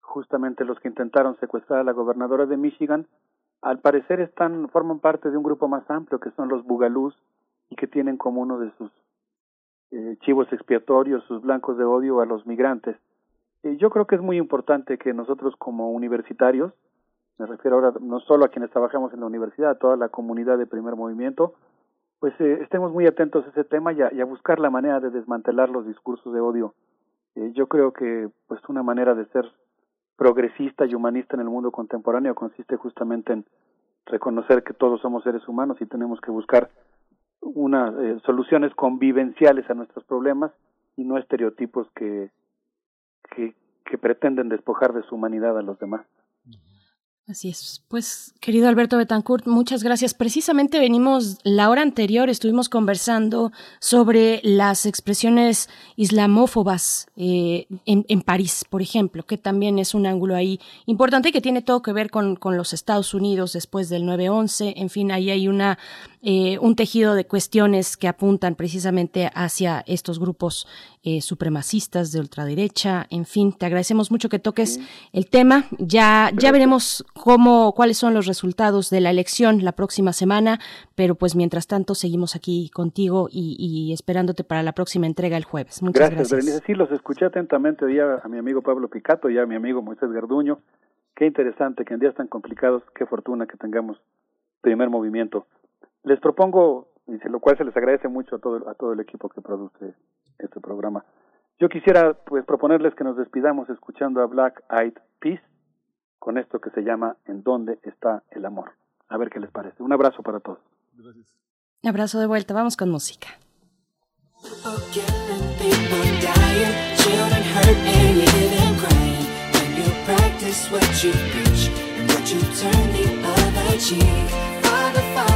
justamente los que intentaron secuestrar a la gobernadora de Michigan, al parecer están, forman parte de un grupo más amplio que son los Bugalús y que tienen como uno de sus eh, chivos expiatorios, sus blancos de odio a los migrantes. Eh, yo creo que es muy importante que nosotros como universitarios, me refiero ahora no solo a quienes trabajamos en la universidad, a toda la comunidad de primer movimiento, pues eh, estemos muy atentos a ese tema y a, buscar la manera de desmantelar los discursos de odio. Eh, yo creo que pues una manera de ser progresista y humanista en el mundo contemporáneo consiste justamente en reconocer que todos somos seres humanos y tenemos que buscar unas eh, soluciones convivenciales a nuestros problemas y no estereotipos que, que, pretenden despojar de su humanidad a los demás. Así es. Pues, querido Alberto Betancourt, muchas gracias. Precisamente venimos, la hora anterior estuvimos conversando sobre las expresiones islamófobas eh, en, en, París, por ejemplo, que también es un ángulo ahí importante que tiene todo que ver con, con los Estados Unidos después del 9-11. En fin, ahí hay una, eh, un tejido de cuestiones que apuntan precisamente hacia estos grupos eh, supremacistas de ultraderecha. En fin, te agradecemos mucho que toques el tema. Ya, ya veremos cómo, cuáles son los resultados de la elección la próxima semana, pero pues mientras tanto seguimos aquí contigo y, y esperándote para la próxima entrega el jueves. Muchas gracias. Gracias, Berenice. Sí, los escuché atentamente hoy a, a mi amigo Pablo Picato y a mi amigo Moisés Garduño. Qué interesante que en días tan complicados, qué fortuna que tengamos primer movimiento. Les propongo, y lo cual se les agradece mucho a todo, a todo el equipo que produce este programa. Yo quisiera pues proponerles que nos despidamos escuchando a Black Eyed Peas con esto que se llama ¿En dónde está el amor? A ver qué les parece. Un abrazo para todos. Gracias. Abrazo de vuelta. Vamos con música. Father, Father, Father,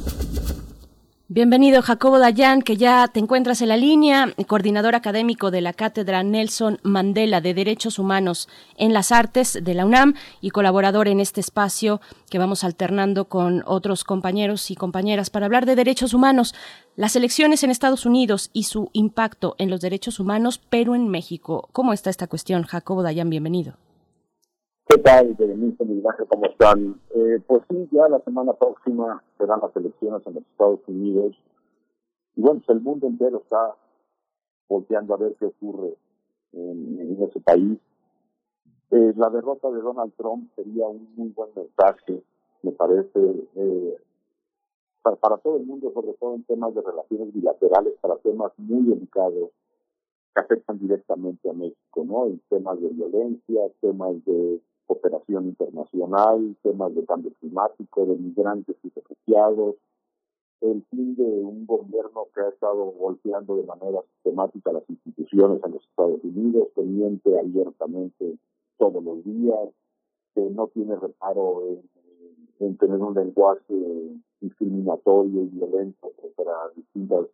Bienvenido Jacobo Dayan, que ya te encuentras en la línea, coordinador académico de la Cátedra Nelson Mandela de Derechos Humanos en las Artes de la UNAM y colaborador en este espacio que vamos alternando con otros compañeros y compañeras para hablar de derechos humanos, las elecciones en Estados Unidos y su impacto en los derechos humanos, pero en México. ¿Cómo está esta cuestión? Jacobo Dayan, bienvenido. ¿Qué tal, Berenice, Miguel cómo están? Eh, pues sí, ya la semana próxima serán las elecciones en los Estados Unidos. Y bueno, pues el mundo entero está volteando a ver qué ocurre en, en ese país. Eh, la derrota de Donald Trump sería un muy buen mensaje, me parece, eh, para todo el mundo, sobre todo en temas de relaciones bilaterales, para temas muy delicados que afectan directamente a México, ¿no? En temas de violencia, temas de cooperación internacional, temas de cambio climático, de migrantes y refugiados, el fin de un gobierno que ha estado golpeando de manera sistemática las instituciones en los Estados Unidos, que miente abiertamente todos los días, que no tiene reparo en, en tener un lenguaje discriminatorio y violento contra distintas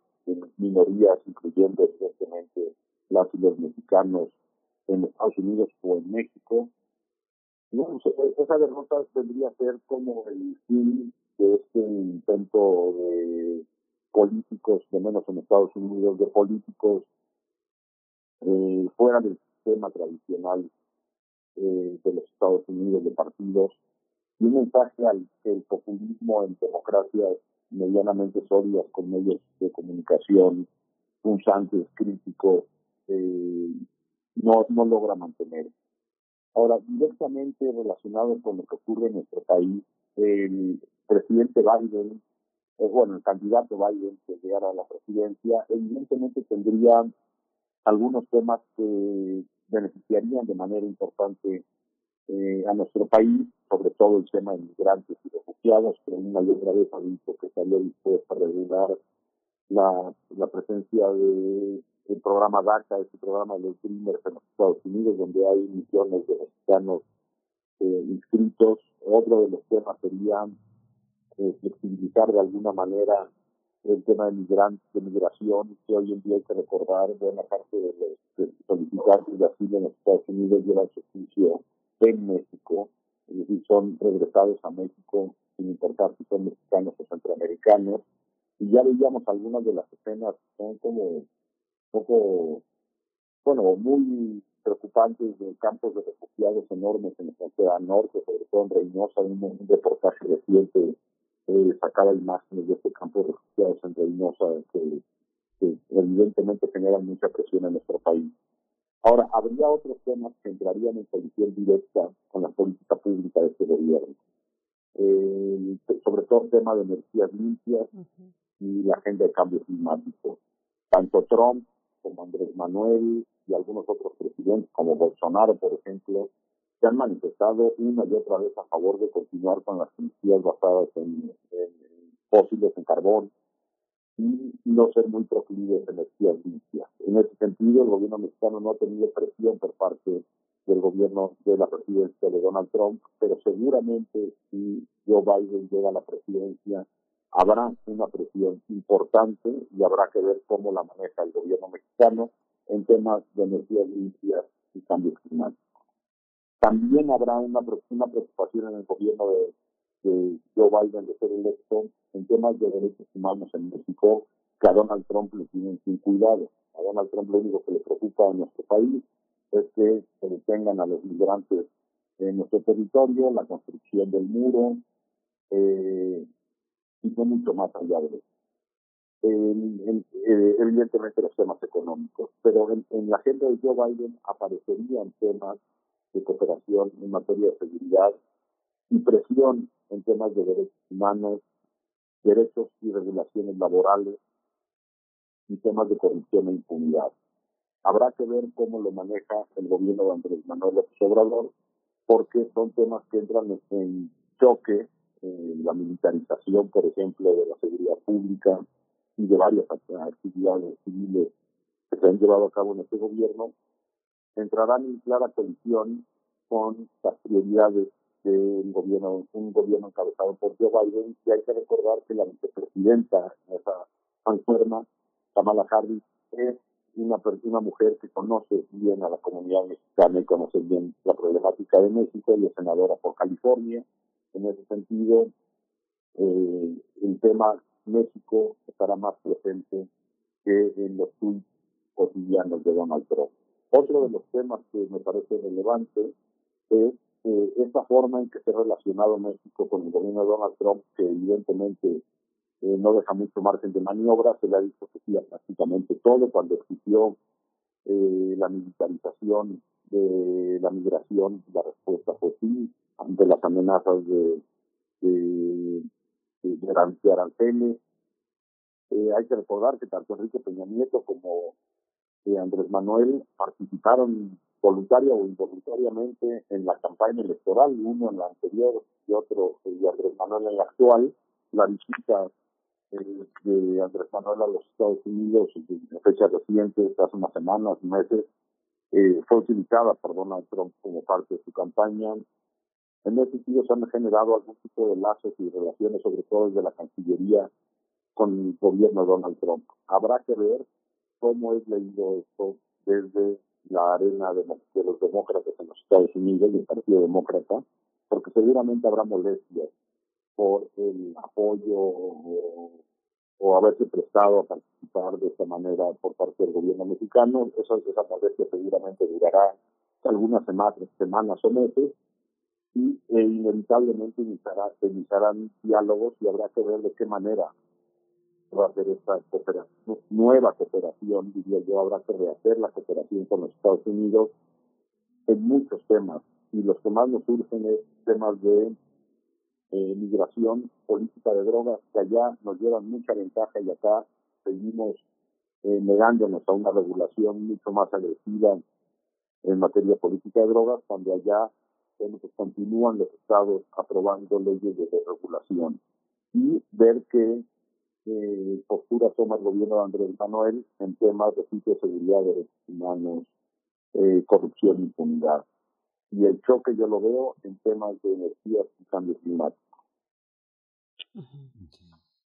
minorías, incluyendo evidentemente las y los mexicanos en Estados Unidos o en México. No, esa derrota tendría que ser como el fin de este intento de políticos, de menos en Estados Unidos, de políticos eh, fuera del sistema tradicional eh, de los Estados Unidos, de partidos, y un mensaje al que el populismo en democracias medianamente sólidas con medios de comunicación punzantes, críticos, eh, no, no logra mantener. Ahora, directamente relacionado con lo que ocurre en nuestro país, el presidente Biden, eh, bueno, el candidato Biden que llegara a la presidencia, evidentemente tendría algunos temas que beneficiarían de manera importante eh, a nuestro país, sobre todo el tema de migrantes y refugiados, que una y otra vez ha dicho que estaría dispuesto a regular la, la presencia de el programa DACA, este programa de los Dreamers en los Estados Unidos, donde hay millones de mexicanos eh, inscritos. Otro de los temas sería eh, flexibilizar de alguna manera el tema de migrantes, de migración, que hoy en día hay que recordar, buena parte de los solicitantes de asilo en los Estados Unidos llevan su juicio en México, es decir, son regresados a México sin importar si son mexicanos o centroamericanos. Y ya veíamos algunas de las escenas son como poco, bueno, muy preocupantes de campos de refugiados enormes en la frontera norte, sobre todo en Reynosa, un, un reportaje reciente eh, sacaba imágenes de este campo de refugiados en Reynosa que, que evidentemente generan mucha presión en nuestro país. Ahora, habría otros temas que entrarían en colisión directa con la política pública de este gobierno. Eh, sobre todo el tema de energías limpias y la agenda de cambio climático. Tanto Trump como Andrés Manuel y algunos otros presidentes, como Bolsonaro, por ejemplo, se han manifestado una y otra vez a favor de continuar con las energías basadas en, fósiles, en carbón, y no ser muy proclives a energías limpias. En ese sentido, el gobierno mexicano no ha tenido presión por parte del gobierno de la presidencia de Donald Trump, pero seguramente si Joe Biden llega a la presidencia, habrá una presión importante y habrá que ver cómo la maneja el gobierno mexicano en temas de energías limpias y cambio climático. También habrá una, una preocupación en el gobierno de, de Joe Biden de ser electo en temas de derechos humanos en México que a Donald Trump le tienen sin cuidado. A Donald Trump lo único que le preocupa en nuestro país es que se detengan a los migrantes en nuestro territorio, la construcción del muro, eh, y no mucho más allá de eso. En, en, evidentemente los temas económicos, pero en, en, la agenda de Joe Biden aparecerían temas de cooperación en materia de seguridad y presión en temas de derechos humanos, derechos y regulaciones laborales y temas de corrupción e impunidad. Habrá que ver cómo lo maneja el gobierno de Andrés Manuel López Obrador, porque son temas que entran en, en choque eh, la militarización, por ejemplo, de la seguridad pública y de varias actividades civiles que se han llevado a cabo en este gobierno, entrarán en clara colisión con las prioridades del gobierno, un gobierno encabezado por Joe Biden, y hay que recordar que la vicepresidenta en esa enferma, Kamala Harris es una, una mujer que conoce bien a la comunidad mexicana y conoce bien la problemática de México, y es senadora por California. En ese sentido, eh, el tema México estará más presente que en los tweets cotidianos de Donald Trump. Otro de los temas que me parece relevante es eh, esta forma en que se ha relacionado México con el gobierno de Donald Trump, que evidentemente eh, no deja mucho margen de maniobra, se le ha dicho que sí a prácticamente todo, cuando exigió eh, la militarización de la migración, la respuesta fue sí, ante las amenazas de, de, de, de de aranceles. Eh, hay que recordar que tanto Enrique Peña Nieto como eh, Andrés Manuel participaron voluntaria o involuntariamente en la campaña electoral, uno en la anterior y otro, eh, y Andrés Manuel en la actual. La visita eh, de Andrés Manuel a los Estados Unidos en fechas recientes, hace unas semanas, meses, eh, fue utilizada por Donald Trump como parte de su campaña. En ese sentido se han generado algún tipo de lazos y relaciones, sobre todo desde la Cancillería, con el gobierno de Donald Trump. Habrá que ver cómo es leído esto desde la arena de, los demócratas en los Estados Unidos, del Partido Demócrata, porque seguramente habrá molestias por el apoyo o, haberse prestado a participar de esta manera por parte del gobierno mexicano. Esa, esa molestia seguramente durará algunas semanas, semanas o meses y e inevitablemente iniciará, iniciarán diálogos y habrá que ver de qué manera va a hacer esta cooperación, nueva cooperación, diría yo, habrá que rehacer la cooperación con los Estados Unidos en muchos temas. Y los que más nos surgen es temas de eh, migración, política de drogas, que allá nos llevan mucha ventaja y acá seguimos eh, negándonos a una regulación mucho más agresiva en materia política de drogas, cuando allá bueno, pues continúan los estados aprobando leyes de regulación. Y ver qué eh, postura toma el gobierno de Andrés Manuel en temas de seguridad, derechos humanos, eh, corrupción, impunidad. Y el choque yo lo veo en temas de energía y cambio climático.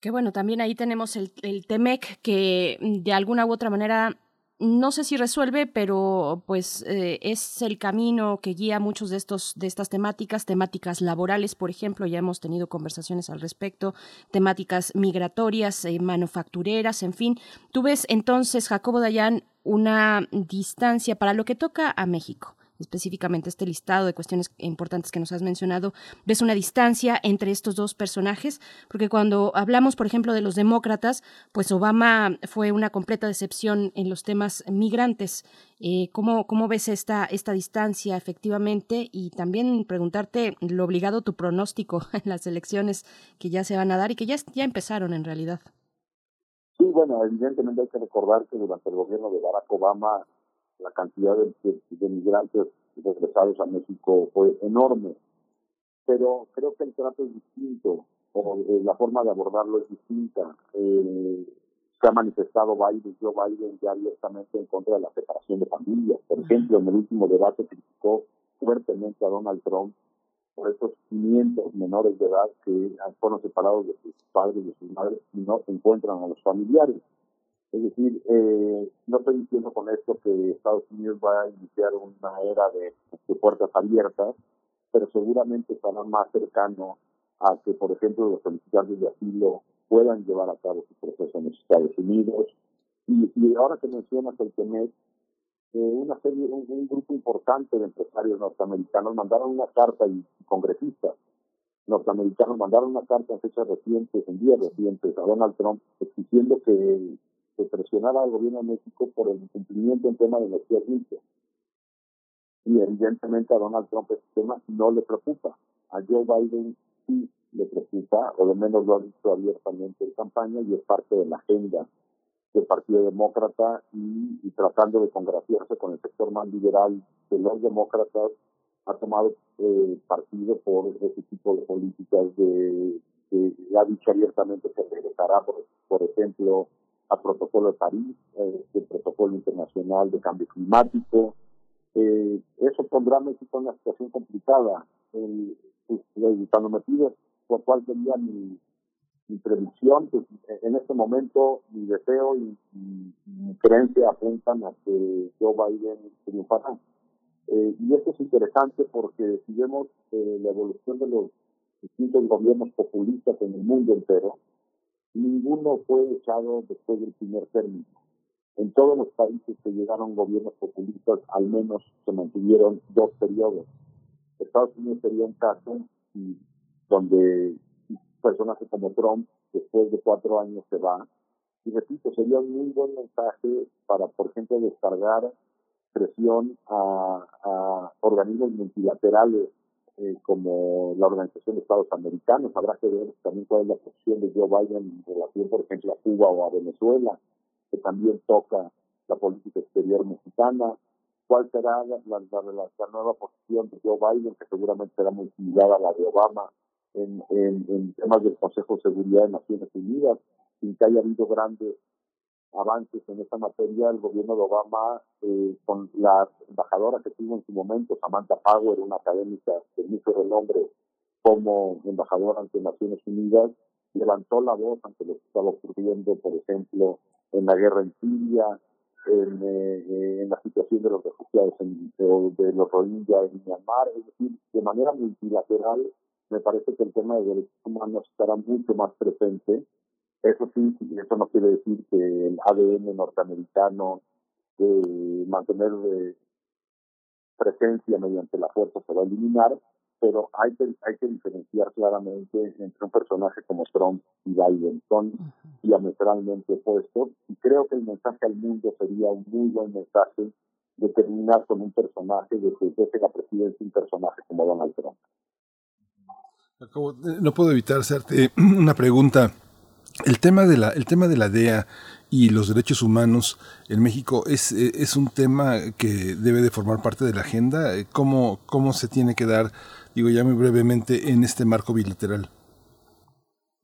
Que bueno, también ahí tenemos el, el TEMEC que mm, de alguna u otra manera no sé si resuelve, pero pues eh, es el camino que guía muchos de estos de estas temáticas, temáticas laborales, por ejemplo, ya hemos tenido conversaciones al respecto, temáticas migratorias, eh, manufactureras, en fin. Tú ves entonces, Jacobo Dayan, una distancia para lo que toca a México específicamente este listado de cuestiones importantes que nos has mencionado, ves una distancia entre estos dos personajes, porque cuando hablamos, por ejemplo, de los demócratas, pues Obama fue una completa decepción en los temas migrantes. Eh, ¿cómo, ¿Cómo ves esta, esta distancia efectivamente? Y también preguntarte lo obligado tu pronóstico <laughs> en las elecciones que ya se van a dar y que ya, ya empezaron en realidad. Sí, bueno, evidentemente hay que recordar que durante el gobierno de Barack Obama la cantidad de, migrantes regresados a México fue enorme. Pero creo que el trato es distinto, o eh, la forma de abordarlo es distinta. Eh, se ha manifestado Biden, Joe Biden ya abiertamente en contra de la separación de familias. Por ejemplo, en el último debate criticó fuertemente a Donald Trump por esos 500 menores de edad que fueron separados de sus padres y de sus madres y no encuentran a los familiares. Es decir, eh, no estoy diciendo con esto que Estados Unidos va a iniciar una era de, puertas abiertas, pero seguramente estará más cercano a que, por ejemplo, los solicitantes de asilo puedan llevar a cabo su proceso en los Estados Unidos. Y, y ahora que mencionas el TEMEC, eh, una serie, un, un, grupo importante de empresarios norteamericanos mandaron una carta y congresistas norteamericanos mandaron una carta en fechas recientes, en días recientes, a Donald Trump exigiendo que se presionara al gobierno de México por el incumplimiento en tema de energía limpia. Y evidentemente a Donald Trump este tema no le preocupa. A Joe Biden sí le preocupa, o lo menos lo ha dicho abiertamente en campaña y es parte de la agenda del Partido Demócrata y, y tratando de congraciarse con el sector más liberal de los demócratas, ha tomado eh, partido por ese tipo de políticas de, de ha dicho abiertamente que regresará, por, por ejemplo, al protocolo de París, eh, el protocolo internacional de cambio climático. Eh, eso pondrá a México en una situación complicada. Pues, cuando me pides por cuál sería mi, mi predicción, pues, en este momento mi deseo y, y mi creencia apuntan a que Joe Biden triunfará. Eh, y esto es interesante porque si vemos eh, la evolución de los distintos gobiernos populistas en el mundo entero, ninguno fue echado después del primer término. En todos los países que llegaron gobiernos populistas, al menos se mantuvieron dos periodos. Estados Unidos sería un caso donde personaje como Trump, después de cuatro años, se va. Y repito, sería un muy buen mensaje para, por ejemplo, descargar presión a, a organismos multilaterales eh, como la Organización de Estados Americanos. Habrá que ver también cuál es la posición de Joe Biden en relación, por ejemplo, a Cuba o a Venezuela, que también toca la política exterior mexicana. ¿Cuál será la, nueva posición de Joe Biden, que seguramente será muy similar a la de Obama en, en, en temas del Consejo de Seguridad de Naciones Unidas, sin que haya habido grandes avances en esta materia, el gobierno de Obama, eh, con la embajadora que tuvo en su momento, Samantha Power, una académica de mucho renombre como embajadora ante Naciones Unidas, levantó la voz ante lo que estaba ocurriendo, por ejemplo, en la guerra en Siria, en, eh, en la situación de los refugiados en, de, de los Rohingya en Myanmar, es decir, de manera multilateral, me parece que el tema de derechos humanos estará mucho más presente eso sí, eso no quiere decir que el ADN norteamericano de mantener de presencia mediante la fuerza se va a eliminar, pero hay que, hay que diferenciar claramente entre un personaje como Trump y Biden. Son diametralmente opuestos y creo que el mensaje al mundo sería un muy buen mensaje de terminar con un personaje, de que deje la presidencia un personaje como Donald Trump. No puedo evitar hacerte <clears throat> una pregunta el tema de la, el tema de la DEA y los derechos humanos en México es, es un tema que debe de formar parte de la agenda. ¿Cómo, ¿Cómo se tiene que dar, digo ya muy brevemente, en este marco bilateral?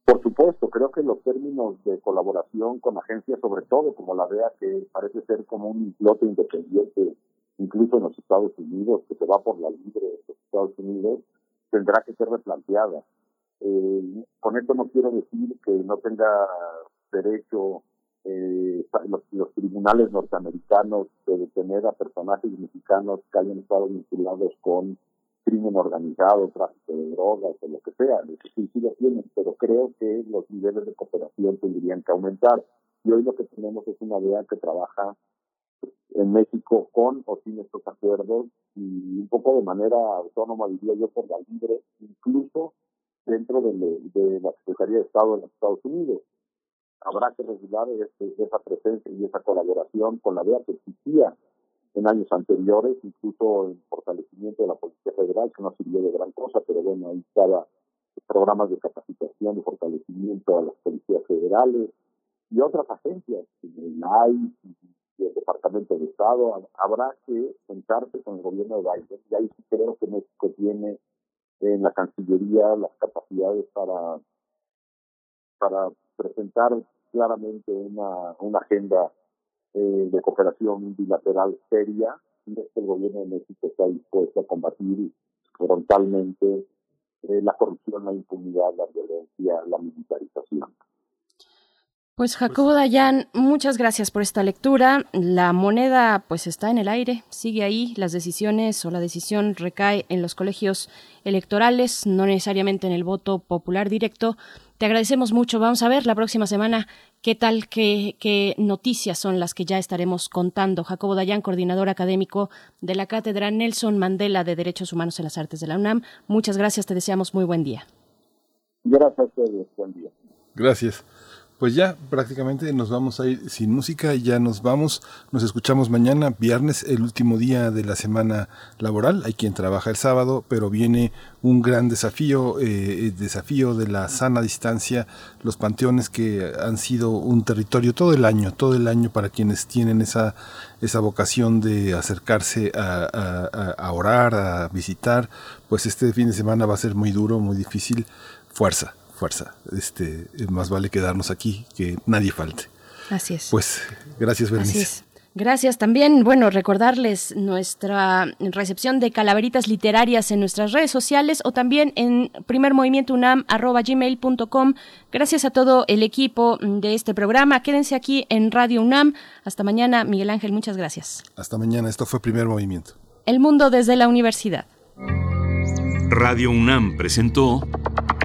Por supuesto, creo que los términos de colaboración con agencias, sobre todo como la DEA, que parece ser como un islote independiente, incluso en los Estados Unidos, que se va por la libre de los Estados Unidos, tendrá que ser replanteada. Eh, con esto no quiero decir que no tenga derecho eh, los, los, tribunales norteamericanos de detener a personajes mexicanos que hayan estado vinculados con crimen organizado, tráfico de drogas o lo que sea. Sí, sí lo tienen, pero creo que los niveles de cooperación tendrían que aumentar. Y hoy lo que tenemos es una DEA que trabaja en México con o sin estos acuerdos y un poco de manera autónoma, diría yo, por la libre, incluso dentro de, de, la Secretaría de Estado de los Estados Unidos. Habrá que regular este, esa presencia y esa colaboración con la DEA que existía en años anteriores, incluso en fortalecimiento de la Policía Federal, que no sirvió de gran cosa, pero bueno, ahí estaba programas de capacitación y fortalecimiento a las policías federales y otras agencias, el AI y el Departamento de Estado. Habrá que sentarse con el gobierno de Biden y ahí sí creo que México tiene en la Cancillería las capacidades para, para presentar claramente una, una agenda eh, de cooperación bilateral seria que el gobierno de México está dispuesto a combatir frontalmente eh, la corrupción, la impunidad, la violencia, la militarización. Pues Jacobo Dayan, muchas gracias por esta lectura. La moneda pues está en el aire, sigue ahí, las decisiones o la decisión recae en los colegios electorales, no necesariamente en el voto popular directo. Te agradecemos mucho. Vamos a ver la próxima semana qué tal, qué, qué noticias son las que ya estaremos contando. Jacobo Dayan, coordinador académico de la Cátedra Nelson Mandela de Derechos Humanos en las Artes de la UNAM. Muchas gracias, te deseamos muy buen día. Gracias buen día. Gracias. Pues ya prácticamente nos vamos a ir sin música, ya nos vamos, nos escuchamos mañana, viernes, el último día de la semana laboral, hay quien trabaja el sábado, pero viene un gran desafío, eh, el desafío de la sana distancia, los panteones que han sido un territorio todo el año, todo el año para quienes tienen esa, esa vocación de acercarse a, orar, a visitar, pues este fin de semana va a ser muy duro, muy difícil, fuerza, fuerza. Este, más vale quedarnos aquí, que nadie falte. Así es. Pues gracias, Berenice. Así es. Gracias también, bueno, recordarles nuestra recepción de calaveritas literarias en nuestras redes sociales o también en primermovimientounam.gmail.com. Gracias a todo el equipo de este programa. Quédense aquí en Radio UNAM. Hasta mañana, Miguel Ángel, muchas gracias. Hasta mañana, esto fue Primer Movimiento. El mundo desde la universidad. Radio UNAM presentó